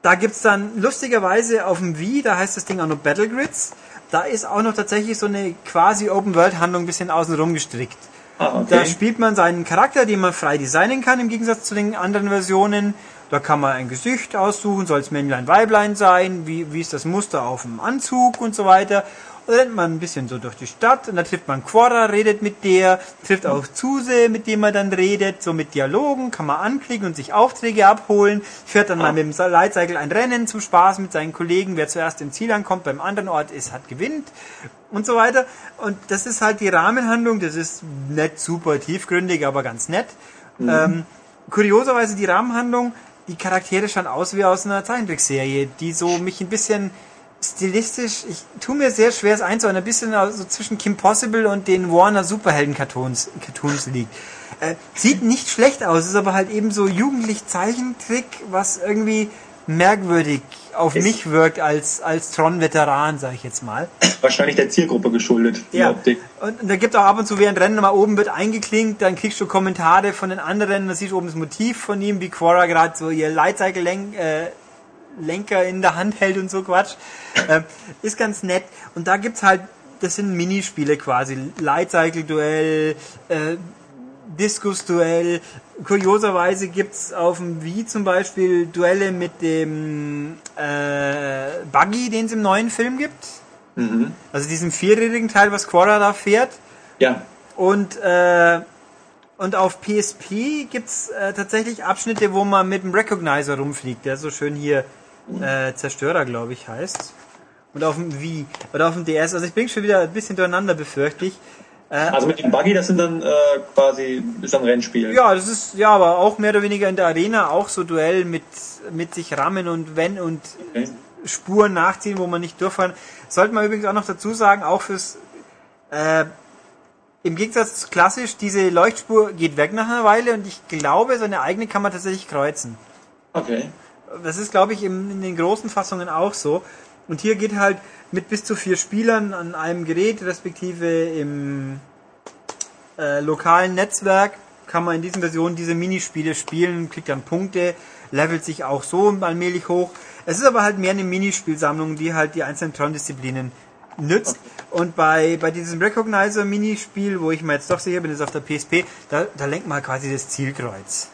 da gibt's dann lustigerweise auf dem Wii, da heißt das Ding auch noch Battlegrids, da ist auch noch tatsächlich so eine quasi Open-World-Handlung ein bisschen außenrum gestrickt. Ah, Da okay. spielt man seinen Charakter, den man frei designen kann, im Gegensatz zu den anderen Versionen. Da kann man ein Gesicht aussuchen, soll es Männlein, Weiblein sein, wie, wie ist das Muster auf dem Anzug und so weiter. Rennt man ein bisschen so durch die Stadt und da trifft man Quora, redet mit der, trifft auch Zuse, mit dem man dann redet, so mit Dialogen, kann man anklicken und sich Aufträge abholen, fährt dann mal mit dem Lightcycle ein Rennen zum Spaß mit seinen Kollegen, wer zuerst im Ziel ankommt, beim anderen Ort ist, hat gewinnt und so weiter. Und das ist halt die Rahmenhandlung, das ist nicht super tiefgründig, aber ganz nett. Ähm, kurioserweise die Rahmenhandlung, die Charaktere schauen aus wie aus einer Zeichentrickserie, die so mich ein bisschen stilistisch, ich tue mir sehr schwer es einzuordnen, ein bisschen so zwischen Kim Possible und den Warner Superhelden Cartoons, liegt. Äh, sieht nicht schlecht aus, ist aber halt eben so jugendlich Zeichentrick, was irgendwie merkwürdig auf Ist- mich wirkt als, als Tron-Veteran, sag ich jetzt mal. Wahrscheinlich der Zielgruppe geschuldet, die Ja. Optik. Und, und da gibt auch ab und zu während Rennen mal oben wird eingeklinkt, dann kriegst du Kommentare von den anderen, da siehst du oben das Motiv von ihm, wie Quora gerade so ihr Lightcycle lenk, äh, Lenker in der Hand hält und so Quatsch. Ähm, ist ganz nett. Und da gibt's halt, das sind Minispiele quasi. Lightcycle-Duell, äh, Diskus-Duell. Kurioserweise gibt's auf dem Wii zum Beispiel Duelle mit dem äh, Buggy, den es im neuen Film gibt. Mhm. Also diesem vierrädrigen Teil, was Quora da fährt. Ja. Und, äh, und auf PSP gibt's äh, tatsächlich Abschnitte, wo man mit dem Recognizer rumfliegt, der so schön hier äh, Zerstörer, glaube ich, heißt. Und auf dem Wii oder auf dem DS. Also ich bin schon wieder ein bisschen durcheinander, befürchte ich. Äh, Also mit dem Buggy, das sind dann äh, quasi, ist ein Rennspiel. ja, das ist ja, aber auch mehr oder weniger in der Arena auch so Duell mit mit sich rammen und wenn und Okay. Spuren nachziehen, wo man nicht durchfahren. Sollte man übrigens auch noch dazu sagen, auch fürs äh, im Gegensatz zu klassisch, diese Leuchtspur geht weg nach einer Weile und ich glaube, seine eigene kann man tatsächlich kreuzen. Okay. Das ist, glaube ich, in den großen Fassungen auch so. Und hier geht halt mit bis zu vier Spielern an einem Gerät, respektive im äh, lokalen Netzwerk, kann man in diesen Versionen diese Minispiele spielen, kriegt dann Punkte, levelt sich auch so allmählich hoch. Es ist aber halt mehr eine Minispielsammlung, die halt die einzelnen Tron-Disziplinen nützt. Und bei, bei diesem Recognizer-Minispiel, wo ich mir jetzt doch sicher bin, ist auf der PSP, da, da lenkt man quasi das Zielkreuz.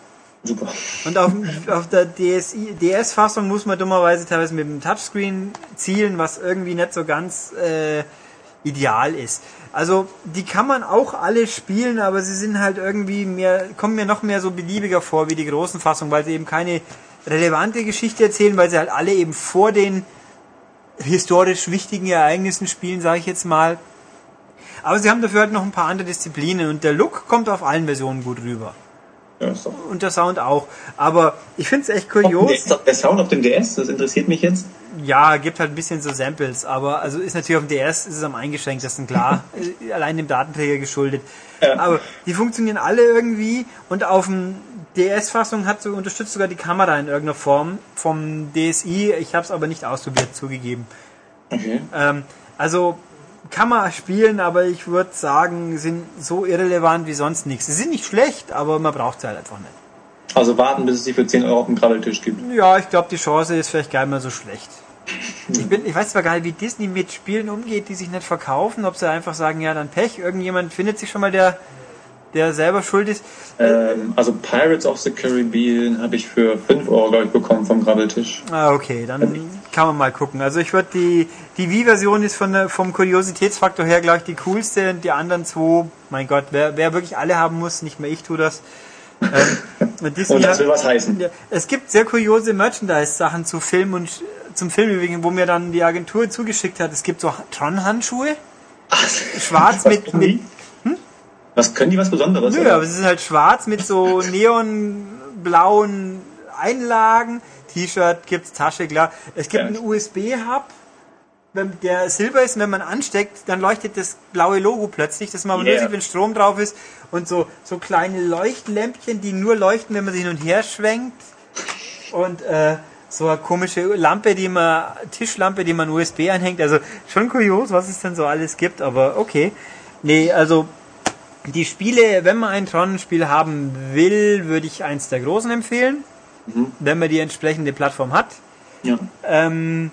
Super. Und auf, auf der DS-Fassung muss man dummerweise teilweise mit dem Touchscreen zielen, was irgendwie nicht so ganz äh, ideal ist. Also die kann man auch alle spielen, aber sie sind halt irgendwie mehr, kommen mir noch mehr so beliebiger vor wie die großen Fassungen, weil sie eben keine relevante Geschichte erzählen, weil sie halt alle eben vor den historisch wichtigen Ereignissen spielen, sage ich jetzt mal. Aber sie haben dafür halt noch ein paar andere Disziplinen und der Look kommt auf allen Versionen gut rüber. Ja. Und der Sound auch. Aber ich finde es echt Der, kurios. der Sound auf dem DS, das interessiert mich jetzt. Ja, gibt halt ein bisschen so Samples, aber also ist natürlich auf dem DS ist es am eingeschränktesten klar, äh, allein dem Datenträger geschuldet. Ja. Aber die funktionieren alle irgendwie und auf dem DS-Fassung hat so unterstützt sogar die Kamera in irgendeiner Form vom DSi. Ich habe es aber nicht ausprobiert, zugegeben. Okay. Ähm, also kann man spielen, aber ich würde sagen, sind so irrelevant wie sonst nichts. Sie sind nicht schlecht, aber man braucht sie halt einfach nicht. Also warten, bis es sie für 10 Euro auf dem Krabbeltisch gibt. Ja, ich glaube, die Chance ist vielleicht gar nicht mehr so schlecht. Ich, bin, ich weiß zwar gar nicht, wie Disney mit Spielen umgeht, die sich nicht verkaufen, ob sie einfach sagen, ja, dann Pech, irgendjemand findet sich schon mal, der, der selber schuld ist. Ähm, also Pirates of the Caribbean habe ich für 5 Euro, glaube ich, bekommen vom Krabbeltisch. Ah, okay, dann kann man mal gucken. Also ich würde die, die Wii-Version ist von der, vom Kuriositätsfaktor her, glaube ich, die coolste und die anderen zwei, mein Gott, wer, wer wirklich alle haben muss, nicht mehr ich tue das. Ähm, und Disney Und das hat- will was heißen. Es gibt sehr kuriose Merchandise-Sachen zu Film und zum Film übrigens, wo mir dann die Agentur zugeschickt hat. Es gibt so Tron-Handschuhe, schwarz mit, mit Was können die was Besonderes? nö, oder? aber es ist halt schwarz mit so neonblauen Einlagen. T-Shirt gibt's, Tasche, klar. Es gibt Ja. einen USB-Hub, wenn der Silber ist, und wenn man ansteckt, dann leuchtet das blaue Logo plötzlich, dass man aber nur Yeah. sieht, wenn Strom drauf ist. Und so, so kleine Leuchtlämpchen, die nur leuchten, wenn man sie hin und her schwenkt. Und äh, so eine komische Lampe, die man, Tischlampe, die man USB anhängt. Also schon kurios, was es denn so alles gibt, aber okay. Nee, also die Spiele, wenn man ein Tron-Spiel haben will, würde ich eins der großen empfehlen, wenn man die entsprechende Plattform hat. Ja. Ähm,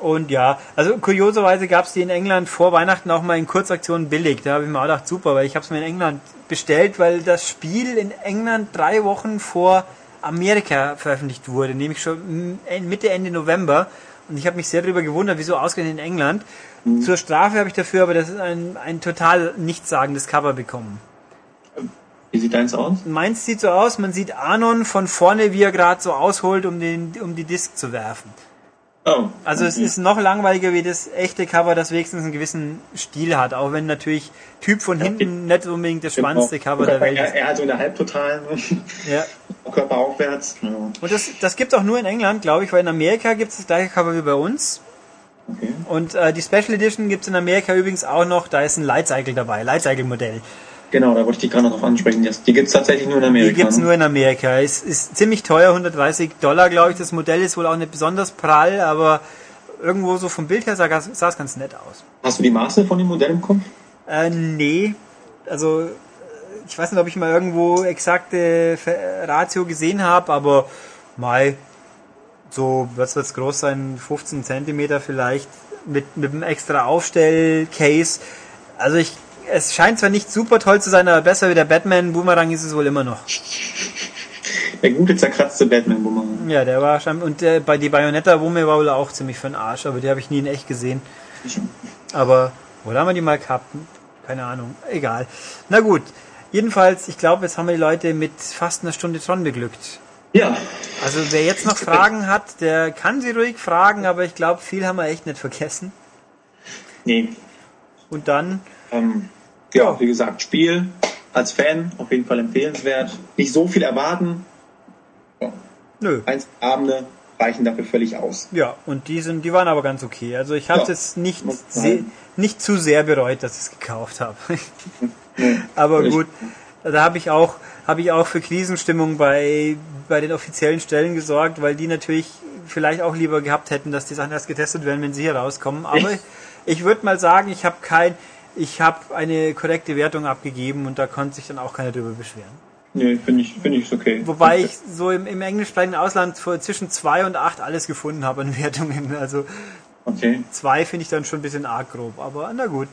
und ja, also kurioserweise gab es die in England vor Weihnachten auch mal in Kurzaktionen billig. Da habe ich mir auch gedacht, super, weil ich habe es mir in England bestellt, weil das Spiel in England drei Wochen vor Amerika veröffentlicht wurde, nämlich schon m- Mitte, Ende November. Und ich habe mich sehr darüber gewundert, wieso ausgerechnet in England. Zur Strafe habe ich dafür aber das ist ein, ein total nichtssagendes Cover bekommen. Wie sieht deins aus? Meins sieht so aus, man sieht Anon von vorne, wie er gerade so ausholt, um, den, um die Disc zu werfen. Oh. Also es ist noch langweiliger wie das echte Cover, das wenigstens einen gewissen Stil hat, auch wenn natürlich Typ von hinten nicht unbedingt das spannendste Cover der Welt Er, ist. er hat so eine halbtotalen Ja. Körper aufwärts. Ja. Und das, das gibt auch nur in England, glaube ich, weil in Amerika gibt es das gleiche Cover wie bei uns. Okay. Und äh, die Special Edition gibt es in Amerika übrigens auch noch, da ist ein Lightcycle dabei, Lightcycle-Modell. Genau, da wollte ich dich gerade noch drauf ansprechen. Die gibt's tatsächlich nur in Amerika. Die gibt's ne? nur in Amerika. Es ist ziemlich teuer, 130 Dollar, glaube ich. Das Modell ist wohl auch nicht besonders prall, aber irgendwo so vom Bild her sah sah es ganz nett aus. Hast du die Maße von dem Modell im Kopf? Äh, nee. Also, ich weiß nicht, ob ich mal irgendwo exakte Ratio gesehen habe, aber mal so, was wird's groß sein? 15 Zentimeter vielleicht mit, mit einem extra Aufstellcase. Also ich, es scheint zwar nicht super toll zu sein, aber besser wie der Batman Boomerang ist es wohl immer noch. Der gute zerkratzte Batman-Bummer. Ja, der war schon, und der, bei die Bayonetta-Wumme war wohl auch ziemlich für den Arsch, aber die habe ich nie in echt gesehen. Aber, wo haben wir die mal gehabt? Keine Ahnung. Egal. Na gut. Jedenfalls, ich glaube, jetzt haben wir die Leute mit fast einer Stunde Tron beglückt. Ja, Also wer jetzt noch Fragen hat, der kann sie ruhig fragen, aber ich glaube, viel haben wir echt nicht vergessen. nee. Und dann, Ähm, ja, wie gesagt, Spiel als Fan auf jeden Fall empfehlenswert. Nicht so viel erwarten. Ja, nö. eins Abende reichen dafür völlig aus. Ja, und die sind, die waren aber ganz okay. Also ich habe es Ja, jetzt nicht, nicht zu sehr bereut, dass ich es gekauft habe. Nee, Aber gut, da habe ich auch habe ich auch für Krisenstimmung bei bei den offiziellen Stellen gesorgt, weil die natürlich vielleicht auch lieber gehabt hätten, dass die Sachen erst getestet werden, wenn sie hier rauskommen. Aber ich, ich würde mal sagen, ich habe kein ich habe eine korrekte Wertung abgegeben und da konnte sich dann auch keiner drüber beschweren. Nee, finde ich, finde ich okay. Wobei ich so im, im englischsprachigen Ausland vor zwischen zwei und acht alles gefunden habe an Wertungen. Also Okay. zwei finde ich dann schon ein bisschen arg grob, aber na gut.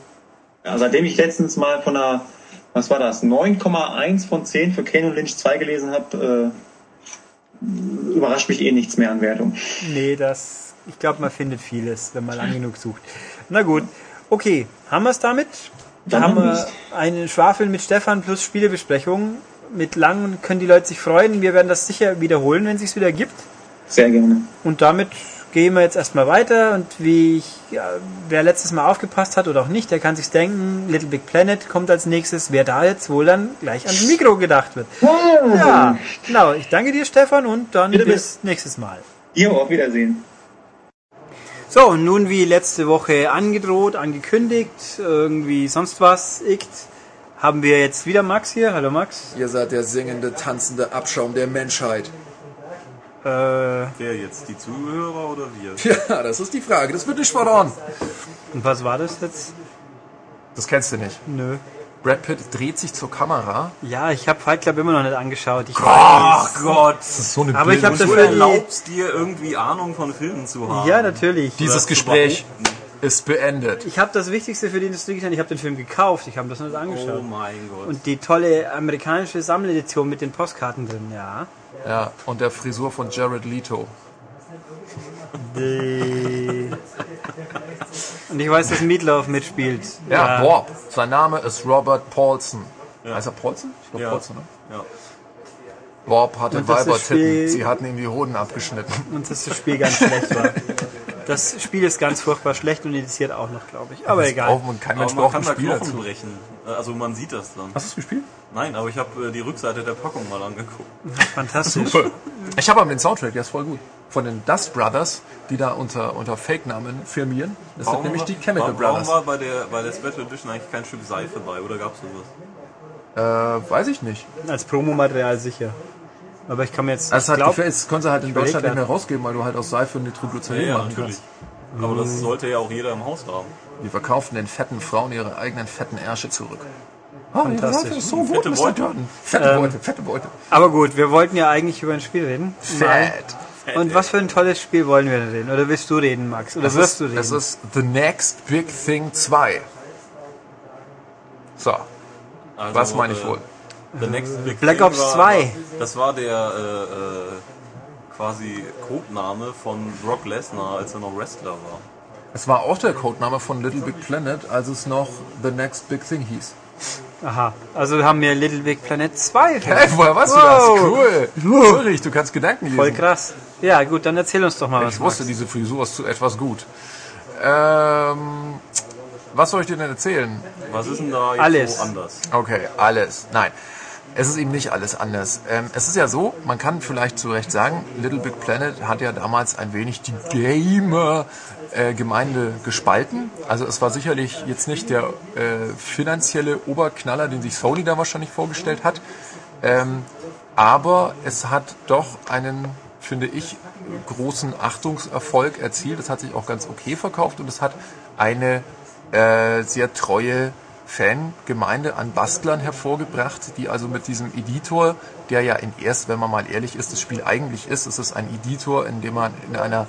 Ja, seitdem ich letztens mal von einer, was war das, 9,1 von 10 für Kane und Lynch 2 gelesen habe, äh, überrascht mich eh nichts mehr an Wertung. Nee, das. Ich glaube, man findet vieles, wenn man lang genug sucht. Na gut. Okay, haben wir es damit? Dann haben wir einen Schwafel mit Stefan plus Spielebesprechung. Mit lang können die Leute sich freuen. Wir werden das sicher wiederholen, wenn es sich wieder gibt. Sehr gerne. Und damit gehen wir jetzt erstmal weiter und wie ich, ja, wer letztes Mal aufgepasst hat oder auch nicht, der kann sich denken, Little Big Planet kommt als nächstes, wer da jetzt wohl dann gleich ans Mikro gedacht wird. Ja, genau. Ich danke dir, Stefan, und dann Bitte, bis nächstes Mal. Jo, auf Wiedersehen. So, und nun wie letzte Woche angedroht, angekündigt, irgendwie sonst was, ikt, haben wir jetzt wieder Max hier. Hallo Max. Ihr seid der singende, tanzende Abschaum der Menschheit. Äh, Wer jetzt? Die Zuhörer oder wir? Ja, das ist die Frage. Das wird nicht verloren. und was war das jetzt? Das kennst du nicht. Nö. Brad Pitt dreht sich zur Kamera. Ja, ich habe Fight Club immer noch nicht angeschaut. Ich Ach Gott! Das ist so eine Aber ich hab Du dafür die- erlaubst dir irgendwie Ahnung von Filmen zu haben. Ja, natürlich. Dieses Gespräch ist beendet. Ich habe das Wichtigste für die Industrie getan. Ich habe den Film gekauft. Ich habe das nicht angeschaut. Oh mein Gott. Und die tolle amerikanische Sammeledition mit den Postkarten drin, ja. Ja, und der Frisur von Jared Leto. Und ich weiß, dass Meatloaf mitspielt. Ja, Warp. Sein Name ist Robert Paulson. Heißt er Paulson? Ich glaube Ja. Paulson, ne? ja. Warp hatte Und das Weibertitten. Sie hatten ihm die Hoden abgeschnitten. Und dass das Spiel ganz schlecht war. Das Spiel ist ganz furchtbar schlecht und indiziert auch noch, glaube ich. Aber egal. Braucht man- kein Aber Mensch man braucht kann ein da Spiel Knochen dazu. brechen. Also man sieht das dann. Hast du es gespielt? Nein, aber ich habe äh, die Rückseite der Packung mal angeguckt. Fantastisch. Ich habe aber den Soundtrack, der ist voll gut. Von den Dust Brothers, die da unter, unter Fake-Namen firmieren. Das sind nämlich die Chemical warum, warum Brothers. war bei der, bei der Special Edition eigentlich kein Stück Seife bei? Oder gab es sowas? Äh, weiß ich nicht. Als Promomaterial sicher. Aber ich kann mir jetzt. Also es, glaub, das können sie halt in Deutschland nicht mehr rausgeben, weil du halt aus Seife Nitroglycerin machen natürlich. kannst. Aber das sollte ja auch jeder im Haus haben. Die verkaufen den fetten Frauen ihre eigenen fetten Ärsche zurück. Ah, Fantastisch. Seife ist so gut, Fette Mr. Beute. Fette Beute, fette Beute. Aber gut, wir wollten ja eigentlich über ein Spiel reden. Fett. Und was für ein tolles Spiel wollen wir denn reden? Oder willst du reden, Max? Oder Das wirst ist, du reden? das ist The Next Big Thing 2. So, Also, was meine ich äh, wohl? The Next Big Black Thing Ops war, 2. War, das war der äh, äh, quasi Codename von Brock Lesnar, als er noch Wrestler war. Es war auch der Codename von Little Big Planet, als es noch The Next Big Thing hieß. Aha. Also haben wir Little Big Planet 2. Hey, woher weißt Wow. du das? Cool. Ulrich, du kannst Gedanken lesen. Voll krass. Ja, gut, dann erzähl uns doch mal was. Ich wusste, Max. diese Frisur ist zu etwas gut. Ähm, was soll ich dir denn erzählen? Was ist denn da jetzt Alles. so anders? Okay, alles. Nein, es ist eben nicht alles anders. Ähm, es ist ja so, man kann vielleicht zu Recht sagen, Little Big Planet hat ja damals ein wenig die Gamer-Gemeinde gespalten. Also es war sicherlich jetzt nicht der äh, finanzielle Oberknaller, den sich Sony da wahrscheinlich vorgestellt hat. Ähm, aber es hat doch einen, finde ich, großen Achtungserfolg erzielt. Es hat sich auch ganz okay verkauft und es hat eine äh, sehr treue Fangemeinde an Bastlern hervorgebracht, die also mit diesem Editor, der ja in erst, wenn man mal ehrlich ist, das Spiel eigentlich ist, es ist ein Editor, in dem man in einer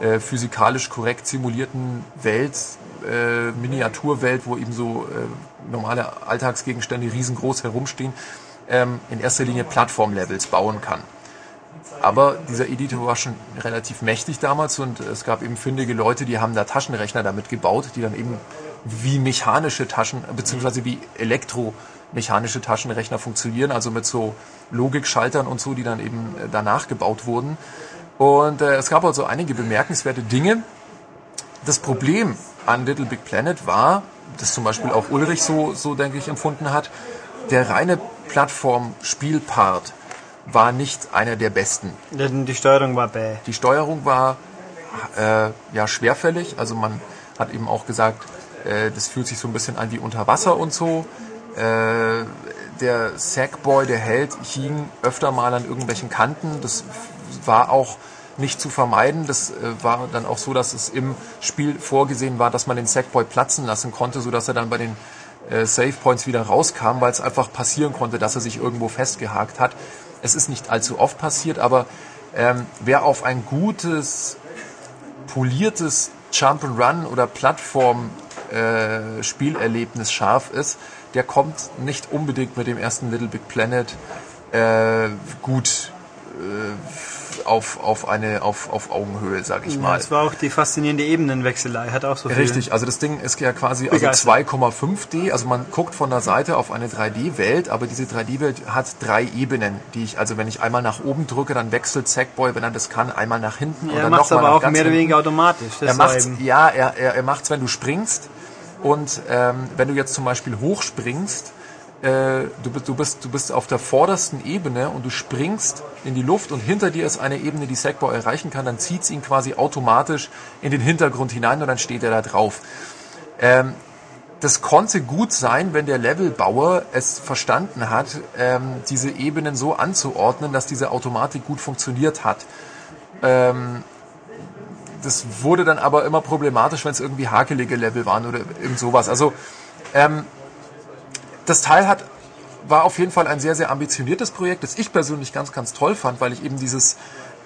äh, physikalisch korrekt simulierten Welt, äh, Miniaturwelt, wo eben so äh, normale Alltagsgegenstände riesengroß herumstehen, ähm, in erster Linie Plattformlevels bauen kann. Aber dieser Editor war schon relativ mächtig damals und es gab eben findige Leute, die haben da Taschenrechner damit gebaut, die dann eben wie mechanische Taschen, beziehungsweise wie elektromechanische Taschenrechner funktionieren, also mit so Logikschaltern und so, die dann eben äh, danach gebaut wurden. Und äh, es gab also einige bemerkenswerte Dinge. Das Problem an Little Big Planet war, das zum Beispiel auch Ulrich so, so denke ich, empfunden hat, der reine Plattform-Spielpart war nicht einer der besten. Die Steuerung war bäh. Die Steuerung war äh, ja schwerfällig, also man hat eben auch gesagt, äh, das fühlt sich so ein bisschen an wie unter Wasser und so. Äh, der Sackboy, der Held, hing öfter mal an irgendwelchen Kanten. Das war auch nicht zu vermeiden. Das äh, war dann auch so, dass es im Spiel vorgesehen war, dass man den Sackboy platzen lassen konnte, sodass er dann bei den äh, Save Points wieder rauskam, weil es einfach passieren konnte, dass er sich irgendwo festgehakt hat. Es ist nicht allzu oft passiert, aber ähm, wer auf ein gutes, poliertes Jump'n'Run oder Plattform äh, Spielerlebnis scharf ist, der kommt nicht unbedingt mit dem ersten Little Big Planet äh, gut äh, auf, auf eine, auf, auf Augenhöhe, sag ich Ja, mal. das war auch die faszinierende Ebenenwechselei, hat auch so viel. Richtig, also das Ding ist ja quasi also Begeistert. 2,5D, also man guckt von der Seite auf eine 3D-Welt, aber diese 3D-Welt hat drei Ebenen, die ich, also wenn ich einmal nach oben drücke, dann wechselt Sackboy, wenn er das kann, einmal nach hinten und Er macht es aber auch mehr oder weniger automatisch. Er macht's, ja, er, er, er macht's, wenn du springst. Und ähm, wenn du jetzt zum Beispiel hochspringst, äh, du, bist, du, bist, du bist auf der vordersten Ebene und du springst in die Luft und hinter dir ist eine Ebene, die Sackboy erreichen kann, dann zieht's ihn quasi automatisch in den Hintergrund hinein und dann steht er da drauf. Ähm, das konnte gut sein, wenn der Levelbauer es verstanden hat, ähm, diese Ebenen so anzuordnen, dass diese Automatik gut funktioniert hat. Ähm, das wurde dann aber immer problematisch, wenn es irgendwie hakelige Level waren oder irgend sowas. Also ähm, das Teil hat war auf jeden Fall ein sehr, sehr ambitioniertes Projekt, das ich persönlich ganz, ganz toll fand, weil ich eben dieses,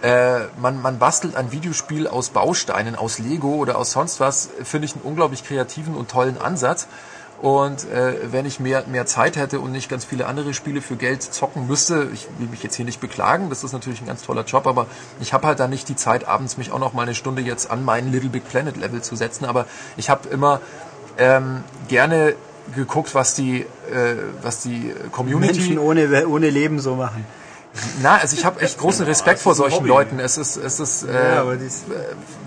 äh, man, man bastelt ein Videospiel aus Bausteinen, aus Lego oder aus sonst was, finde ich einen unglaublich kreativen und tollen Ansatz. Und äh, wenn ich mehr, mehr Zeit hätte und nicht ganz viele andere Spiele für Geld zocken müsste, ich will mich jetzt hier nicht beklagen, das ist natürlich ein ganz toller Job, aber ich habe halt dann nicht die Zeit, abends mich auch noch mal eine Stunde jetzt an meinen Little Big Planet Level zu setzen. Aber ich habe immer ähm, gerne geguckt, was die, äh, was die Community Menschen ohne, ohne Leben so machen. Na, also ich habe echt großen Respekt vor solchen Leuten. Es ist, es ist, äh, Ja, aber dies-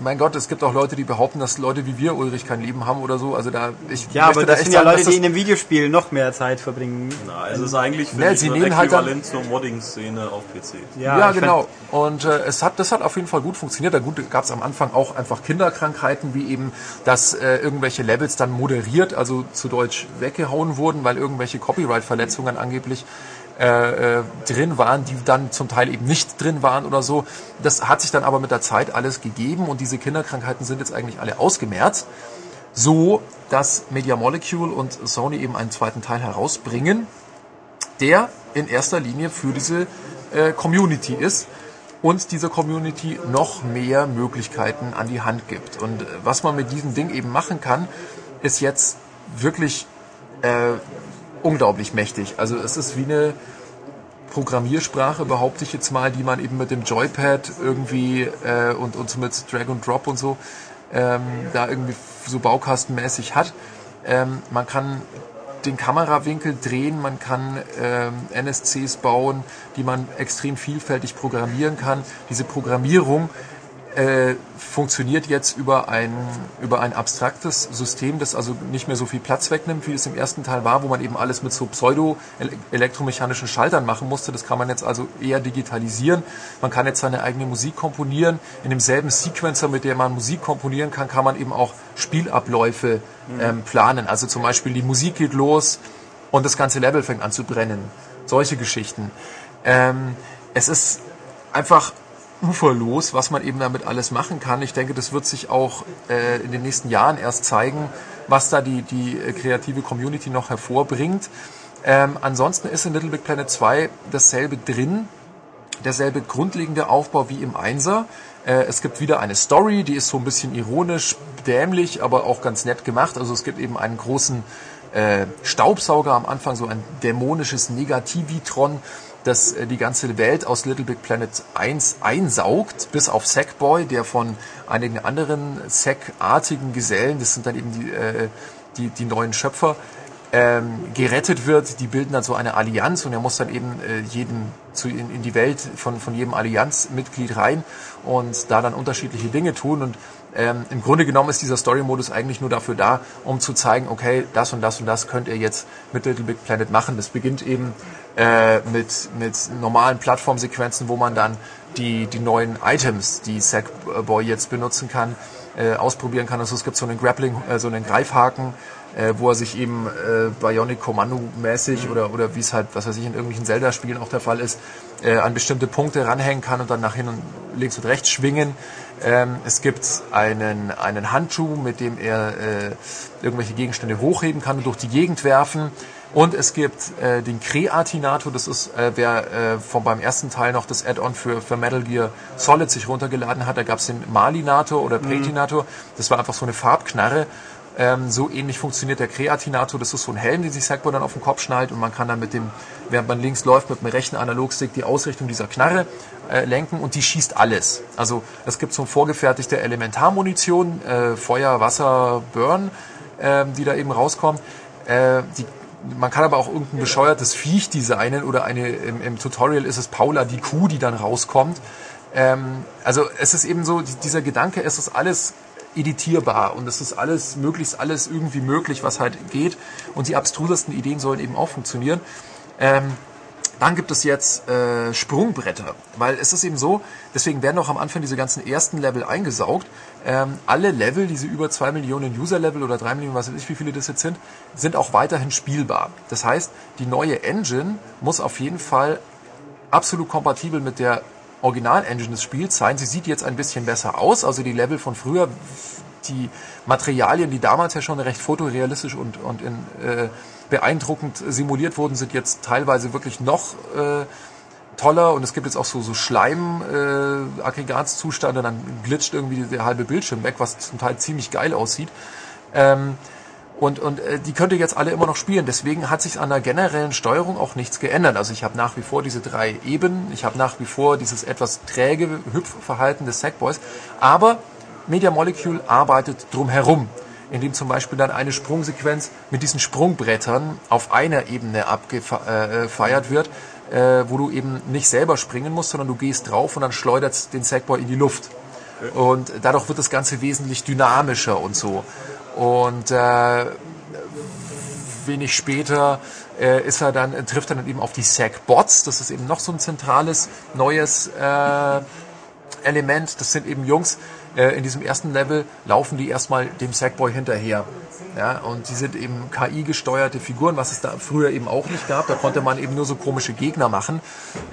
mein Gott, es gibt auch Leute, die behaupten, dass Leute wie wir Ulrich kein Leben haben oder so. Also da, ich Ja, aber da das echt sind ja sagen, Leute, die in einem Videospiel noch mehr Zeit verbringen. Na, es ist eigentlich für Ne, mich sie nehmen halt dann- Äquivalent zur Modding-Szene auf PC. Ja, ich genau. Und äh, es hat, das hat auf jeden Fall gut funktioniert. Da gut gab es am Anfang auch einfach Kinderkrankheiten, wie eben, dass äh, irgendwelche Levels dann moderiert, also zu Deutsch weggehauen wurden, weil irgendwelche Copyright-Verletzungen angeblich äh, äh, drin waren, die dann zum Teil eben nicht drin waren oder so. Das hat sich dann aber mit der Zeit alles gegeben und diese Kinderkrankheiten sind jetzt eigentlich alle ausgemerzt. So, dass Media Molecule und Sony eben einen zweiten Teil herausbringen, der in erster Linie für diese äh, Community ist und dieser Community noch mehr Möglichkeiten an die Hand gibt. Und was man mit diesem Ding eben machen kann, ist jetzt wirklich äh, unglaublich mächtig. Also es ist wie eine Programmiersprache, behaupte ich jetzt mal, die man eben mit dem Joypad irgendwie äh, und, und so mit Drag and Drop und so ähm, da irgendwie so baukastenmäßig hat. Ähm, man kann den Kamerawinkel drehen, man kann ähm, NSCs bauen, die man extrem vielfältig programmieren kann. Diese Programmierung äh, funktioniert jetzt über ein, über ein abstraktes System, das also nicht mehr so viel Platz wegnimmt, wie es im ersten Teil war, wo man eben alles mit so pseudo-elektromechanischen Schaltern machen musste. Das kann man jetzt also eher digitalisieren. Man kann jetzt seine eigene Musik komponieren. In demselben Sequencer, mit dem man Musik komponieren kann, kann man eben auch Spielabläufe ähm, planen. Also zum Beispiel die Musik geht los und das ganze Level fängt an zu brennen. Solche Geschichten. Ähm, es ist einfach uferlos, was man eben damit alles machen kann. Ich denke, das wird sich auch äh, in den nächsten Jahren erst zeigen, was da die, die äh, kreative Community noch hervorbringt. Ähm, ansonsten ist in Little Big Planet 2 dasselbe drin, derselbe grundlegende Aufbau wie im Einser. Äh, es gibt wieder eine Story, die ist so ein bisschen ironisch, dämlich, aber auch ganz nett gemacht. Also es gibt eben einen großen äh, Staubsauger am Anfang, so ein dämonisches Negativitron, das äh, die ganze Welt aus Little Big Planet 1 einsaugt, bis auf Sackboy, der von einigen anderen Sack-artigen Gesellen, das sind dann eben die, äh, die, die neuen Schöpfer, ähm, gerettet wird. Die bilden dann so eine Allianz und er muss dann eben äh, jeden zu, in, in die Welt von, von jedem Allianzmitglied rein und da dann unterschiedliche Dinge tun. Und ähm, im Grunde genommen ist dieser Story-Modus eigentlich nur dafür da, um zu zeigen, okay, das und das und das könnt ihr jetzt mit Little Big Planet machen. Das beginnt eben äh, mit, mit normalen Plattformsequenzen, wo man dann die, die neuen Items, die Sackboy jetzt benutzen kann, äh, ausprobieren kann. Also es gibt so einen Grappling, äh, so einen Greifhaken, äh, wo er sich eben äh, Bionic Commando mäßig oder, oder wie es halt, was weiß ich, in irgendwelchen Zelda-Spielen auch der Fall ist, äh, an bestimmte Punkte ranhängen kann und dann nach hin und links und rechts schwingen. Ähm, es gibt einen, einen Handschuh, mit dem er äh, irgendwelche Gegenstände hochheben kann und durch die Gegend werfen. Und es gibt äh, den Kreatinator, das ist, äh, wer äh, von beim ersten Teil noch das Add-on für, für Metal Gear Solid sich runtergeladen hat, da gab es den Malinator oder Pretinator, das war einfach so eine Farbknarre Ähm, so ähnlich funktioniert der Kreatinator. Das ist so ein Helm, den sich Sackboy dann auf den Kopf schnallt und man kann dann mit dem, während man links läuft, mit dem rechten Analogstick die Ausrichtung dieser Knarre äh, lenken und die schießt alles. Also es gibt so vorgefertigte Elementarmunition, äh, Feuer, Wasser, Burn, äh, die da eben rauskommt. Äh, die, man kann aber auch irgendein bescheuertes Viech designen oder eine, im, im Tutorial ist es Paula die Kuh, die dann rauskommt. Ähm, also es ist eben so, dieser Gedanke, es ist alles editierbar und es ist alles, möglichst alles irgendwie möglich, was halt geht und die abstrusesten Ideen sollen eben auch funktionieren. Ähm, dann gibt es jetzt äh, Sprungbretter, weil es ist eben so, deswegen werden auch am Anfang diese ganzen ersten Level eingesaugt. Ähm, alle Level, diese über zwei Millionen User-Level oder drei Millionen, was weiß ich, wie viele das jetzt sind, sind auch weiterhin spielbar. Das heißt, die neue Engine muss auf jeden Fall absolut kompatibel mit der Original-Engine des Spiels sein. Sie sieht jetzt ein bisschen besser aus, also die Level von früher, die Materialien, die damals ja schon recht fotorealistisch und, und in, äh, beeindruckend simuliert wurden, sind jetzt teilweise wirklich noch äh, toller und es gibt jetzt auch so, so Schleim-Aggregatzustände, äh, dann glitscht irgendwie der halbe Bildschirm weg, was zum Teil ziemlich geil aussieht. Ähm, und, und äh, die könnt ihr jetzt alle immer noch spielen. Deswegen hat sich an der generellen Steuerung auch nichts geändert. Also ich habe nach wie vor diese drei Ebenen, ich habe nach wie vor dieses etwas träge Hüpfverhalten des Sackboys, aber Media Molecule arbeitet drumherum, indem zum Beispiel dann eine Sprungsequenz mit diesen Sprungbrettern auf einer Ebene abgefeiert wird, äh, wo du eben nicht selber springen musst, sondern du gehst drauf und dann schleudert den Sackboy in die Luft. Und dadurch wird das Ganze wesentlich dynamischer und so. Und äh, wenig später äh, ist er dann, trifft er dann eben auf die Sackbots. Das ist eben noch so ein zentrales neues äh, Element. Das sind eben Jungs, äh, in diesem ersten Level laufen die erstmal dem Sackboy hinterher. Ja, und die sind eben KI-gesteuerte Figuren, was es da früher eben auch nicht gab. Da konnte man eben nur so komische Gegner machen,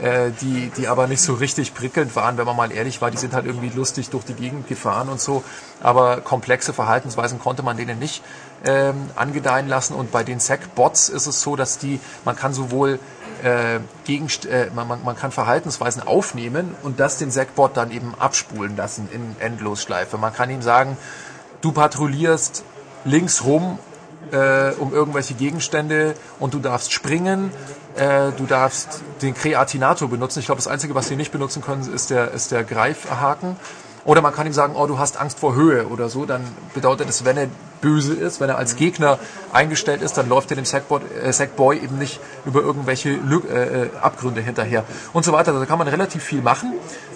äh, die, die aber nicht so richtig prickelnd waren, wenn man mal ehrlich war. Die sind halt irgendwie lustig durch die Gegend gefahren und so. Aber komplexe Verhaltensweisen konnte man denen nicht ähm, angedeihen lassen. Und bei den Sackbots ist es so, dass die, man kann sowohl äh, Gegenst äh, man, man, man kann Verhaltensweisen aufnehmen und das den Sackbot dann eben abspulen lassen in Endlosschleife. Man kann ihm sagen, du patrouillierst links rum äh, um irgendwelche Gegenstände und du darfst springen, äh, du darfst den Kreatinator benutzen. Ich glaube, das Einzige, was sie nicht benutzen können, ist der, ist der Greifhaken. Oder man kann ihm sagen, oh, du hast Angst vor Höhe oder so. Dann bedeutet es, wenn er böse ist, wenn er als Gegner eingestellt ist, dann läuft er dem Sackboy, äh, Sackboy eben nicht über irgendwelche Lü äh, äh, Abgründe hinterher und so weiter. Also da kann man relativ viel machen.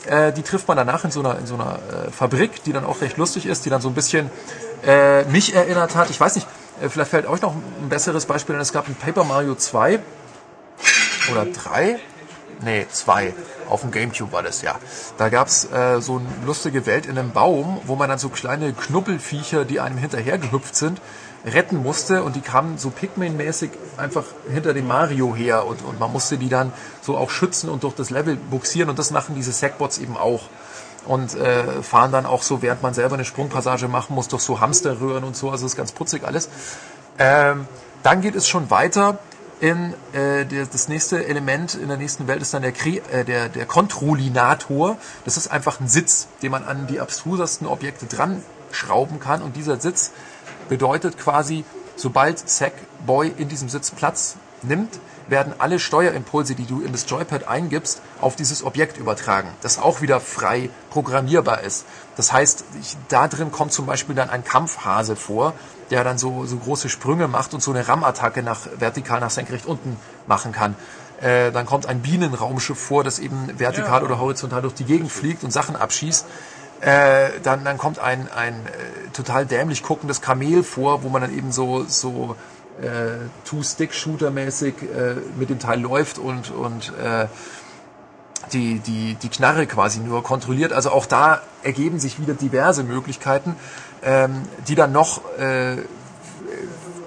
Äh, die trifft man danach in so einer, in so einer äh, Fabrik, die dann auch recht lustig ist, die dann so ein bisschen äh, mich erinnert hat. Ich weiß nicht, äh, vielleicht fällt euch noch ein besseres Beispiel, denn es gab ein Paper Mario 2 oder 3 nee, zwei. Auf dem Gamecube war das ja. Da gab's äh, so eine lustige Welt in einem Baum, wo man dann so kleine Knubbelviecher, die einem hinterher gehüpft sind, retten musste und die kamen so Pikmin-mäßig einfach hinter dem Mario her und, und man musste die dann so auch schützen und durch das Level buxieren und das machen diese Sackbots eben auch und äh, fahren dann auch so, während man selber eine Sprungpassage machen muss, durch so Hamsterröhren und so, also ist ganz putzig alles. Ähm, dann geht es schon weiter in äh, der, das nächste Element in der nächsten Welt ist dann der, Kre äh, der, der Kontrollinator. Das ist einfach ein Sitz, den man an die abstrusesten Objekte dran schrauben kann. Und dieser Sitz bedeutet quasi, sobald Sackboy in diesem Sitz Platz nimmt, werden alle Steuerimpulse, die du in das Joypad eingibst, auf dieses Objekt übertragen, das auch wieder frei programmierbar ist. Das heißt, ich, da drin kommt zum Beispiel dann ein Kampfhase vor, der dann so, so große Sprünge macht und so eine RAM-Attacke nach vertikal nach senkrecht unten machen kann. Äh, dann kommt ein Bienenraumschiff vor, das eben vertikal ja. oder horizontal durch die Gegend fliegt und Sachen abschießt. Äh, dann, dann kommt ein, ein äh, total dämlich guckendes Kamel vor, wo man dann eben so, so Two-Stick-Shooter-mäßig äh, mit dem Teil läuft und, und äh, die, die, die Knarre quasi nur kontrolliert. Also auch da ergeben sich wieder diverse Möglichkeiten, ähm, die dann noch äh,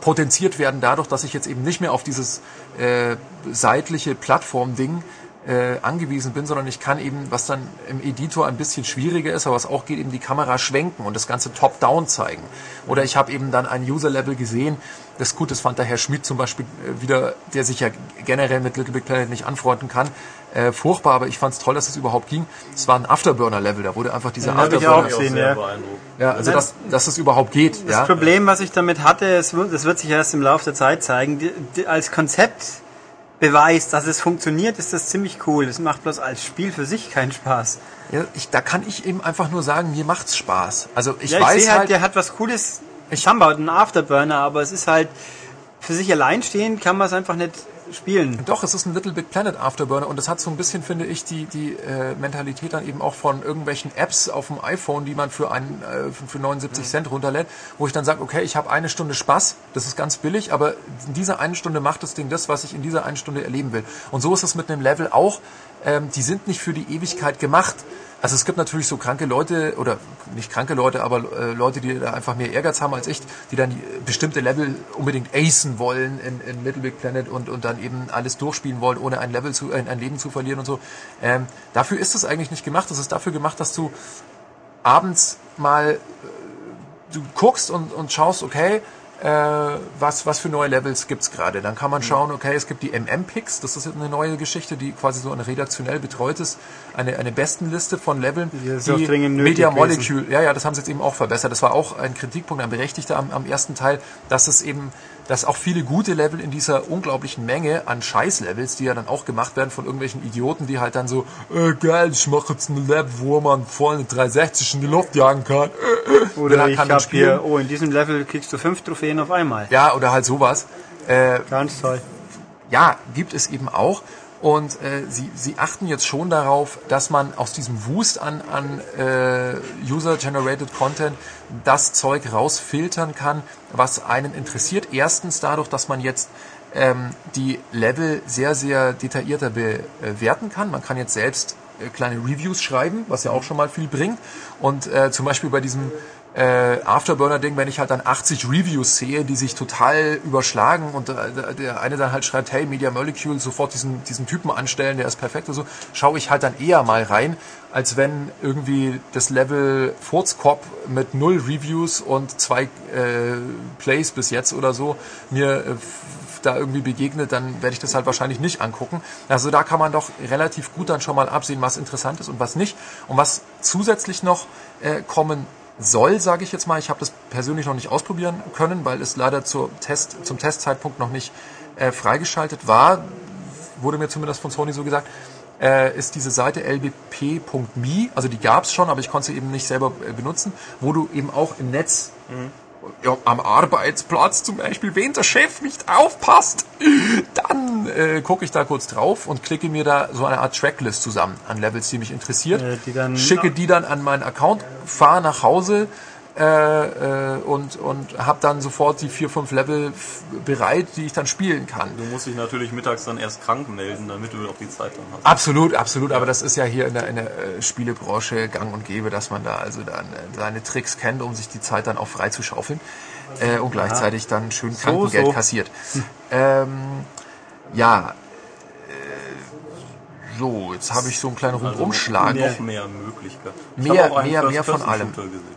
potenziert werden dadurch, dass ich jetzt eben nicht mehr auf dieses äh, seitliche Plattform-Ding äh, angewiesen bin, sondern ich kann eben, was dann im Editor ein bisschen schwieriger ist, aber was auch geht, eben die Kamera schwenken und das Ganze top-down zeigen. Oder ich habe eben dann ein User-Level gesehen, das gut, das fand der Herr Schmidt zum Beispiel äh, wieder, der sich ja generell mit Little Big Planet nicht anfreunden kann, äh, furchtbar, aber ich fand es toll, dass es überhaupt ging. Es war ein Afterburner-Level, da wurde einfach dieser Ja, hab ich Afterburner... auch gesehen, ja. Ja, also dass, dass es überhaupt geht. Das ja. Problem, was ich damit hatte, es wird, das wird sich erst im Laufe der Zeit zeigen, die, die, als Konzept beweist, dass es funktioniert, ist das ziemlich cool. Das macht bloß als Spiel für sich keinen Spaß. Ja, ich, da kann ich eben einfach nur sagen, mir macht's Spaß. Also ich ja, ich weiß halt, halt, der hat was Cooles. Ich habe einen Afterburner, aber es ist halt für sich allein stehen, kann man es einfach nicht spielen. Doch, es ist ein Little Big Planet Afterburner und das hat so ein bisschen, finde ich, die, die äh, Mentalität dann eben auch von irgendwelchen Apps auf dem iPhone, die man für, einen, äh, für 79 Cent runterlädt, wo ich dann sage, okay, ich habe eine Stunde Spaß, das ist ganz billig, aber in dieser einen Stunde macht das Ding das, was ich in dieser einen Stunde erleben will. Und so ist es mit einem Level auch. Ähm, die sind nicht für die Ewigkeit gemacht. Also es gibt natürlich so kranke Leute, oder nicht kranke Leute, aber äh, Leute, die da einfach mehr Ehrgeiz haben als ich, die dann die, bestimmte Level unbedingt acen wollen in, in Little Big Planet und, und dann eben alles durchspielen wollen, ohne ein Level zu, äh, ein Leben zu verlieren und so. Ähm, dafür ist es eigentlich nicht gemacht. Es ist dafür gemacht, dass du abends mal äh, du guckst und, und schaust, okay, äh, was, was für neue Levels gibt's gerade. Dann kann man schauen, okay, es gibt die MM-Picks, das ist eine neue Geschichte, die quasi so eine redaktionell betreut ist, eine, eine Bestenliste von Leveln, Die nötig Media. Molecule, ja, ja, das haben sie jetzt eben auch verbessert. Das war auch ein Kritikpunkt, ein berechtigter am, am ersten Teil, dass es eben, dass auch viele gute Level in dieser unglaublichen Menge an Scheiß-Levels, die ja dann auch gemacht werden von irgendwelchen Idioten, die halt dann so, äh, geil, ich mache jetzt ein Level, wo man vorne 360 in die Luft jagen kann. Äh. Oder Dann ich kann habe hier, oh, in diesem Level kriegst du fünf Trophäen auf einmal. Ja, oder halt sowas. Äh, Ganz toll. ja, gibt es eben auch. Und äh, sie, sie achten jetzt schon darauf, dass man aus diesem Wust an, an äh, User-Generated Content das Zeug rausfiltern kann, was einen interessiert. Erstens dadurch, dass man jetzt ähm, die Level sehr, sehr detaillierter bewerten kann. Man kann jetzt selbst äh, kleine Reviews schreiben, was ja auch schon mal viel bringt. Und äh, zum Beispiel bei diesem äh, Afterburner-Ding, wenn ich halt dann 80 Reviews sehe, die sich total überschlagen und äh, der eine dann halt schreibt, hey, Media Molecule, sofort diesen, diesen Typen anstellen, der ist perfekt und so, schaue ich halt dann eher mal rein, als wenn irgendwie das Level Furzkop mit null Reviews und zwei äh, Plays bis jetzt oder so mir äh, da irgendwie begegnet, dann werde ich das halt wahrscheinlich nicht angucken. Also da kann man doch relativ gut dann schon mal absehen, was interessant ist und was nicht. Und was zusätzlich noch äh, kommen soll, sage ich jetzt mal, ich habe das persönlich noch nicht ausprobieren können, weil es leider zur Test, zum Testzeitpunkt noch nicht äh, freigeschaltet war, wurde mir zumindest von Sony so gesagt, äh, ist diese Seite lbp.me, also die gab es schon, aber ich konnte sie eben nicht selber äh, benutzen, wo du eben auch im Netz ja, am Arbeitsplatz zum Beispiel, wenn der Chef nicht aufpasst, dann äh, gucke ich da kurz drauf und klicke mir da so eine Art Tracklist zusammen an Levels, die mich interessiert, Äh, die dann- schicke die dann an meinen Account, fahre nach Hause äh, äh, und, und habe dann sofort die vier, fünf Level bereit, die ich dann spielen kann. Du musst dich natürlich mittags dann erst krank melden, damit du auch die Zeit dann hast. Absolut, absolut, aber das ist ja hier in der, in der äh, Spielebranche gang und gäbe, dass man da also dann äh, seine Tricks kennt, um sich die Zeit dann auch frei zu schaufeln äh, und gleichzeitig dann schön Krankengeld so. kassiert. Ähm, ja, so, jetzt habe ich so einen kleinen Rundumschlag. Noch mehr Möglichkeiten. Mehr, auch einen mehr, mehr von allem.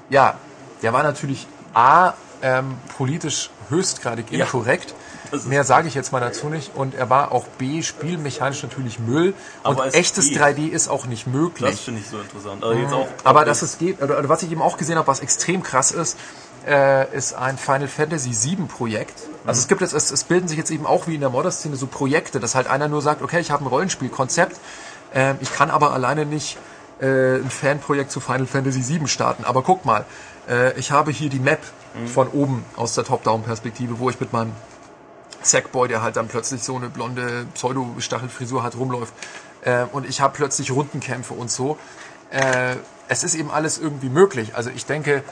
Ja, der war natürlich A, ähm, politisch höchstgradig Ja. inkorrekt. Das ist Mehr sage ich jetzt mal dazu nicht. Und er war auch B, spielmechanisch natürlich Müll. Und Aber echtes geht. 3D ist auch nicht Das möglich. finde ich so interessant. Also jetzt auch, Aber dass es geht, oder was ich eben auch gesehen habe, was extrem krass ist, äh, ist ein Final Fantasy VII Projekt. Also es gibt jetzt, es, es bilden sich jetzt eben auch wie in der Modder-Szene so Projekte, dass halt einer nur sagt, okay, ich habe ein Rollenspielkonzept, ähm, ich kann aber alleine nicht äh, ein Fanprojekt zu Final Fantasy VII starten. Aber guck mal, äh, ich habe hier die Map von oben aus der Top-Down-Perspektive, wo ich mit meinem Sackboy, der halt dann plötzlich so eine blonde Pseudo-Stachelfrisur hat, rumläuft. Äh, und ich habe plötzlich Rundenkämpfe und so. Äh, es ist eben alles irgendwie möglich. Also ich denke,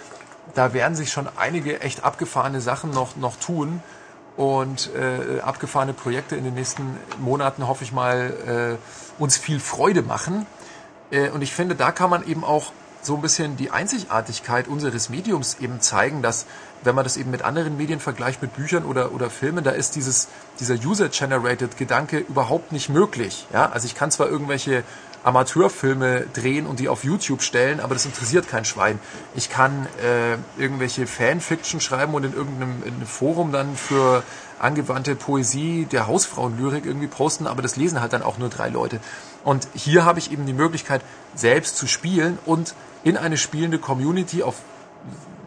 da werden sich schon einige echt abgefahrene Sachen noch, noch tun. Und äh, abgefahrene Projekte in den nächsten Monaten, hoffe ich mal, äh, uns viel Freude machen. Äh, und ich finde, da kann man eben auch so ein bisschen die Einzigartigkeit unseres Mediums eben zeigen, dass wenn man das eben mit anderen Medien vergleicht, mit Büchern oder, oder Filmen, da ist dieses, dieser User-Generated Gedanke überhaupt nicht möglich. Ja? Also ich kann zwar irgendwelche Amateurfilme drehen und die auf YouTube stellen, aber das interessiert kein Schwein. Ich kann äh, irgendwelche Fanfiction schreiben und in irgendeinem in einem Forum dann für angewandte Poesie der Hausfrauenlyrik irgendwie posten, aber das lesen halt dann auch nur drei Leute. Und hier habe ich eben die Möglichkeit, selbst zu spielen und in eine spielende Community auf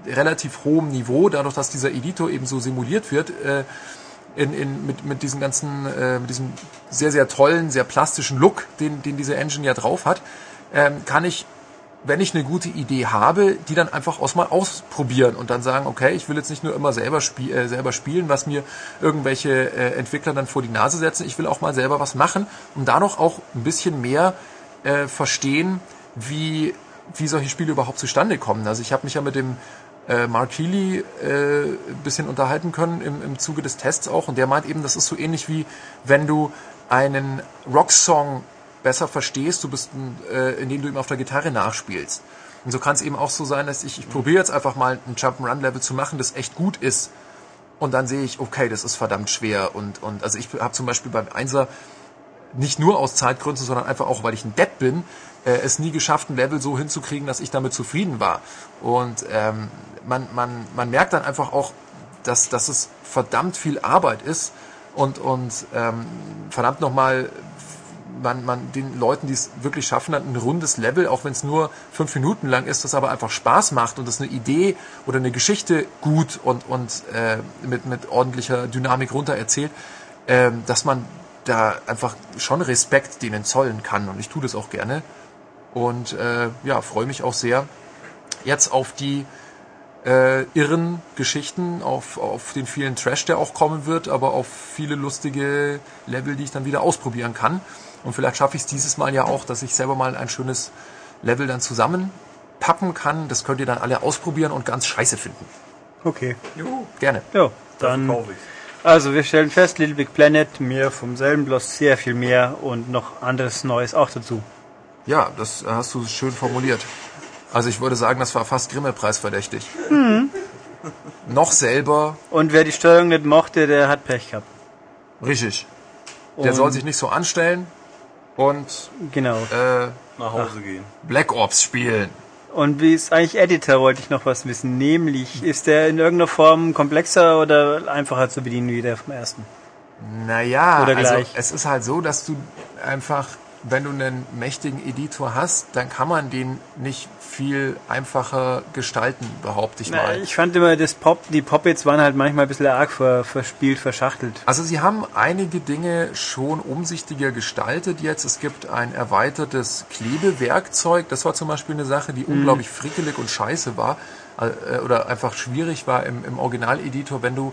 relativ hohem Niveau, dadurch, dass dieser Editor eben so simuliert wird, äh, in, in, mit, mit diesem ganzen, äh, mit diesem sehr, sehr tollen, sehr plastischen Look, den, den diese Engine ja drauf hat, ähm, kann ich, wenn ich eine gute Idee habe, die dann einfach aus mal ausprobieren und dann sagen, okay, ich will jetzt nicht nur immer selber, spie äh, selber spielen, was mir irgendwelche äh, Entwickler dann vor die Nase setzen, ich will auch mal selber was machen und da noch auch ein bisschen mehr äh, verstehen, wie, wie solche Spiele überhaupt zustande kommen. Also ich habe mich ja mit dem äh, Mark Healy äh, bisschen unterhalten können im, im Zuge des Tests auch und der meint eben, das ist so ähnlich wie wenn du einen Rocksong besser verstehst, du bist, äh, indem du ihm auf der Gitarre nachspielst. Und so kann es eben auch so sein, dass ich, ich probiere jetzt einfach mal ein Jump'n'Run-Level zu machen, das echt gut ist. Und dann sehe ich, okay, das ist verdammt schwer. Und, und also ich habe zum Beispiel beim Einser nicht nur aus Zeitgründen, sondern einfach auch, weil ich ein Depp bin, äh, es nie geschafft, ein Level so hinzukriegen, dass ich damit zufrieden war. Und ähm, man, man, man merkt dann einfach auch, dass, dass es verdammt viel Arbeit ist und, und ähm, verdammt nochmal man, man den Leuten, die es wirklich schaffen, dann ein rundes Level, auch wenn es nur fünf Minuten lang ist, das aber einfach Spaß macht und das eine Idee oder eine Geschichte gut und, und äh, mit, mit ordentlicher Dynamik runter erzählt, äh, dass man da einfach schon Respekt denen zollen kann und ich tue das auch gerne und äh, ja, freue mich auch sehr jetzt auf die äh, irren Geschichten, auf, auf den vielen Trash, der auch kommen wird, aber auf viele lustige Level, die ich dann wieder ausprobieren kann. Und vielleicht schaffe ich es dieses Mal ja auch, dass ich selber mal ein schönes Level dann zusammenpappen kann. Das könnt ihr dann alle ausprobieren und ganz scheiße finden. Okay. Juhu. Gerne. Ja, dann. Also wir stellen fest, Little Big Planet, mir vom selben bloß sehr viel mehr und noch anderes Neues auch dazu. Ja, das hast du schön formuliert. Also ich würde sagen, das war fast Grimme-Preis verdächtig. Noch selber, Und wer die Steuerung nicht mochte, der hat Pech gehabt. richtig. Der Und- soll sich nicht so anstellen und Genau. äh, Nach Hause gehen. Black Ops spielen. Und wie ist eigentlich Editor, wollte ich noch was wissen. Nämlich, ist der in irgendeiner Form komplexer oder einfacher zu bedienen wie der vom ersten? Naja, Oder also gleich. es ist halt so, dass du einfach, wenn du einen mächtigen Editor hast, dann kann man den nicht viel einfacher gestalten, behaupte ich Na, mal. ich fand immer, das Pop, die Pop-Its waren halt manchmal ein bisschen arg ver, verspielt, verschachtelt. Also sie haben einige Dinge schon umsichtiger gestaltet jetzt. Es gibt ein erweitertes Klebewerkzeug. Das war zum Beispiel eine Sache, die unglaublich frickelig und scheiße war äh, oder einfach schwierig war im, im Originaleditor, wenn du,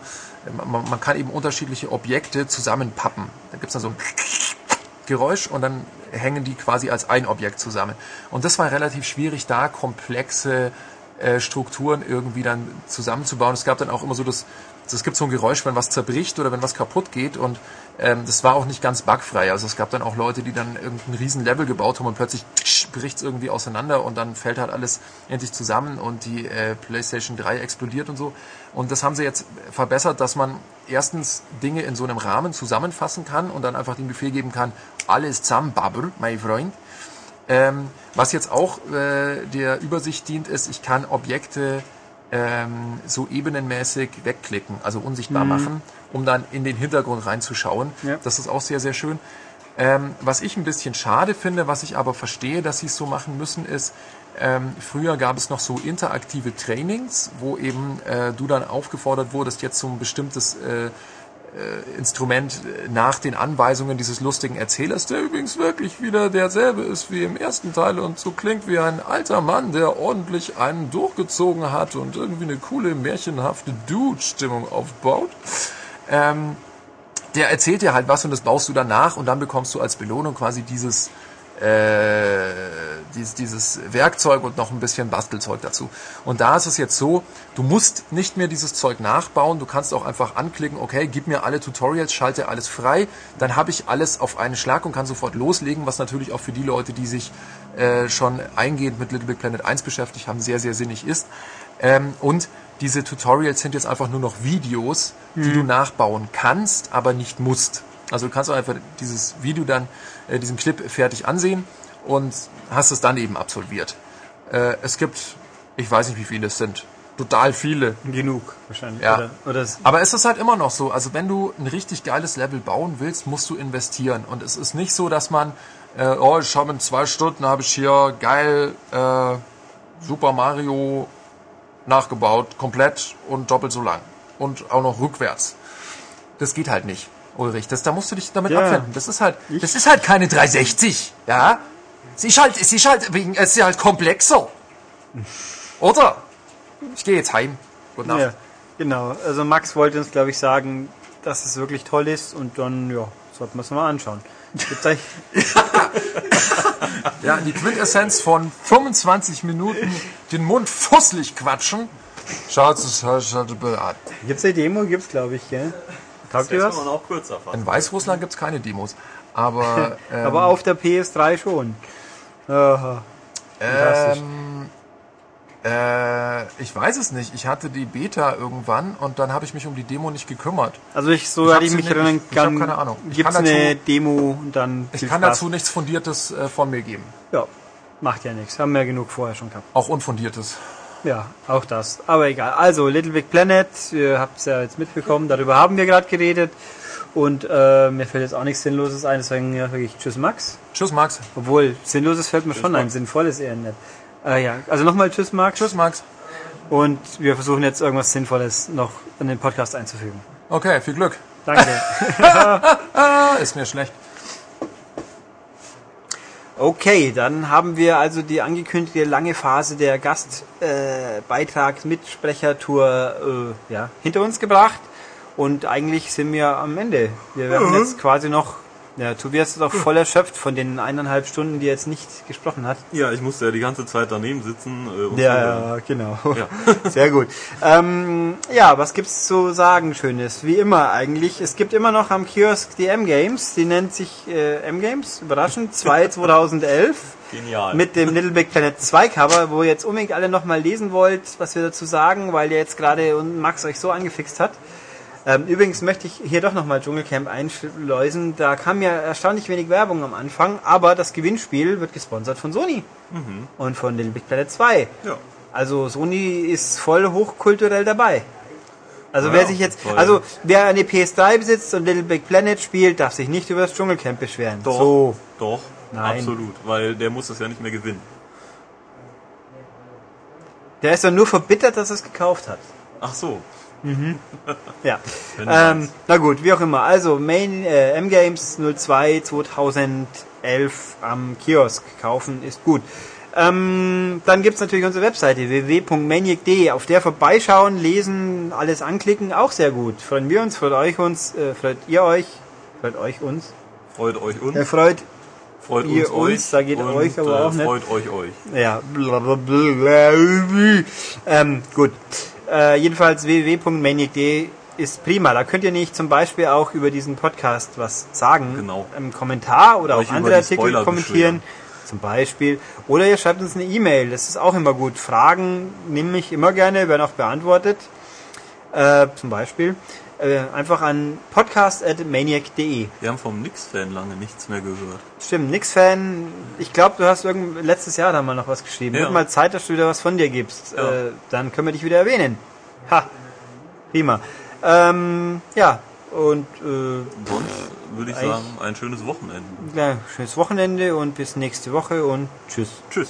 man, man kann eben unterschiedliche Objekte zusammenpappen. Da gibt's dann so ein Geräusch und dann hängen die quasi als ein Objekt zusammen. Und das war relativ schwierig, da komplexe äh, Strukturen irgendwie dann zusammenzubauen. Es gab dann auch immer so das, es gibt so ein Geräusch, wenn was zerbricht oder wenn was kaputt geht und ähm, das war auch nicht ganz bugfrei. Also es gab dann auch Leute, die dann irgendein riesen Level gebaut haben und plötzlich bricht es irgendwie auseinander und dann fällt halt alles endlich zusammen und die äh, PlayStation 3 explodiert und so. Und das haben sie jetzt verbessert, dass man erstens Dinge in so einem Rahmen zusammenfassen kann und dann einfach den Befehl geben kann, alles zusammen, Babel, mein Freund. Ähm, was jetzt auch äh, der Übersicht dient, ist, ich kann Objekte ähm, so ebenenmäßig wegklicken, also unsichtbar machen, um dann in den Hintergrund reinzuschauen. Ja. Das ist auch sehr, sehr schön. Ähm, was ich ein bisschen schade finde, was ich aber verstehe, dass sie es so machen müssen, ist, ähm, früher gab es noch so interaktive Trainings, wo eben äh, du dann aufgefordert wurdest, jetzt so ein bestimmtes äh, Instrument äh, nach den Anweisungen dieses lustigen Erzählers, der übrigens wirklich wieder derselbe ist wie im ersten Teil und so klingt wie ein alter Mann, der ordentlich einen durchgezogen hat und irgendwie eine coole, märchenhafte Dude-Stimmung aufbaut. Ähm, der erzählt dir halt was und das baust du danach und dann bekommst du als Belohnung quasi dieses äh, dieses, dieses Werkzeug und noch ein bisschen Bastelzeug dazu. Und da ist es jetzt so, du musst nicht mehr dieses Zeug nachbauen, du kannst auch einfach anklicken, okay, gib mir alle Tutorials, schalte alles frei, dann habe ich alles auf einen Schlag und kann sofort loslegen, was natürlich auch für die Leute, die sich äh, schon eingehend mit Little Big Planet 1 beschäftigt haben, sehr, sehr sinnig ist. Ähm, und diese Tutorials sind jetzt einfach nur noch Videos, die du nachbauen kannst, aber nicht musst. Also du kannst auch einfach dieses Video dann, äh, diesen Clip fertig ansehen und hast es dann eben absolviert. Äh, es gibt, ich weiß nicht wie viele es sind, total viele. Genug wahrscheinlich. Ja. Oder, oder es, Aber es ist halt immer noch so, also wenn du ein richtig geiles Level bauen willst, musst du investieren. Und es ist nicht so, dass man, äh, oh, ich habe in zwei Stunden, habe ich hier geil äh, Super Mario nachgebaut, komplett und doppelt so lang. Und auch noch rückwärts. Das geht halt nicht, Ulrich. Das, da musst du dich damit Ja. abfinden. Das ist halt, das ist halt keine 360, ja. Sie ist halt, sie ist halt wegen, es ist halt komplexer. Oder? Ich gehe jetzt heim. Gute Nacht. ja, genau. Also Max wollte uns, glaube ich, sagen, dass es wirklich toll ist und dann, ja, sollten wir es mal anschauen. Ja, die Quintessenz von 25 Minuten den Mund fusselig quatschen. Schaut es euch halt an. Gibt's eine Demo? Gibt's, glaube ich, gell? Taugt ihr Das kann. In Weißrussland gibt's keine Demos. Aber, ähm, Aber auf der PS3 schon. Aha. ähm, äh, ich weiß es nicht. Ich hatte die Beta irgendwann und dann habe ich mich um die Demo nicht gekümmert. Also ich, so Ich ich mich erinnern ich hab kann, keine Ahnung. Ich gibt's kann eine Demo und dann Ich kann Spaß. dazu nichts Fundiertes äh, von mir geben. Ja, macht ja nichts. Haben wir genug vorher schon gehabt. Auch Unfundiertes. Ja, auch das. Aber egal. Also, Little Big Planet, ihr habt es ja jetzt mitbekommen, darüber haben wir gerade geredet. Und äh, mir fällt jetzt auch nichts Sinnloses ein, deswegen ja wirklich Tschüss Max. Tschüss, Max. Obwohl, Sinnloses fällt mir schon ein, Max. Sinnvolles eher nicht. Äh, ja, also nochmal Tschüss Max. Tschüss, Max. Und wir versuchen jetzt irgendwas Sinnvolles noch in den Podcast einzufügen. Okay, viel Glück. Danke. Ist mir schlecht. Okay, dann haben wir also die angekündigte lange Phase der Gastbeitrags-Mitsprechertour äh, ja, hinter uns gebracht. Und eigentlich sind wir am Ende. Wir werden jetzt quasi noch, ja, Tobias ist auch voll erschöpft von den eineinhalb Stunden, die er jetzt nicht gesprochen hat. Ja, ich musste ja die ganze Zeit daneben sitzen. Äh. Ja, ja, genau. Ja. Sehr gut. Ähm, ja, was gibt's zu sagen Schönes? Wie immer eigentlich. Es gibt immer noch am Kiosk die M-Games. Die nennt sich äh, M-Games, überraschend, 2 2011. Genial. Mit dem Little Big Planet 2 Cover, wo ihr jetzt unbedingt alle nochmal lesen wollt, was wir dazu sagen, weil ihr jetzt gerade und Max euch so angefixt hat. Ähm, übrigens möchte ich hier doch nochmal Dschungelcamp einschleusen. Da kam ja erstaunlich wenig Werbung am Anfang, aber das Gewinnspiel wird gesponsert von Sony und von Little Big Planet 2. ja. Also Sony ist voll hochkulturell dabei. Also Ja, wer sich jetzt, voll. also wer eine PS3 besitzt und Little Big Planet spielt, darf sich nicht über das Dschungelcamp beschweren. Doch. So. Doch. Nein. Absolut. Weil der muss das ja nicht mehr gewinnen. Der ist doch nur verbittert, dass er es gekauft hat. Ach so. Ja. Wenn du Ähm, na gut, wie auch immer. Also Main äh, M-Games 02 2011 am Kiosk kaufen ist gut. Ähm, dann gibt's natürlich unsere Webseite www.maniac.de. Auf der vorbeischauen, lesen, alles anklicken, auch sehr gut. Freuen wir uns, freut euch uns, äh, freut ihr euch, freut euch uns. Freut euch uns. Äh, freut, freut ihr uns, uns, da geht euch aber auch nicht. Freut euch euch. ja, blablabla. ähm, gut. Äh, jedenfalls www.maniac.de ist prima. Da könnt ihr nicht zum Beispiel auch über diesen Podcast was sagen. Genau. Im Kommentar oder auch andere Artikel kommentieren. Zum Beispiel. Oder ihr schreibt uns eine E-Mail. Das ist auch immer gut. Fragen nehme ich immer gerne, werden auch beantwortet. Äh, zum Beispiel. Äh, einfach an podcast.maniac.de. Wir haben vom Nix-Fan lange nichts mehr gehört. Stimmt, Nix-Fan, ich glaube, du hast irgend letztes Jahr da mal noch was geschrieben. Ja. Wird mal Zeit, dass du wieder was von dir gibst. Ja. Äh, dann können wir dich wieder erwähnen. Ha, prima. Ähm, ja, und äh, sonst würde ich sagen, ein schönes Wochenende. Ja, schönes Wochenende und bis nächste Woche und tschüss. Tschüss.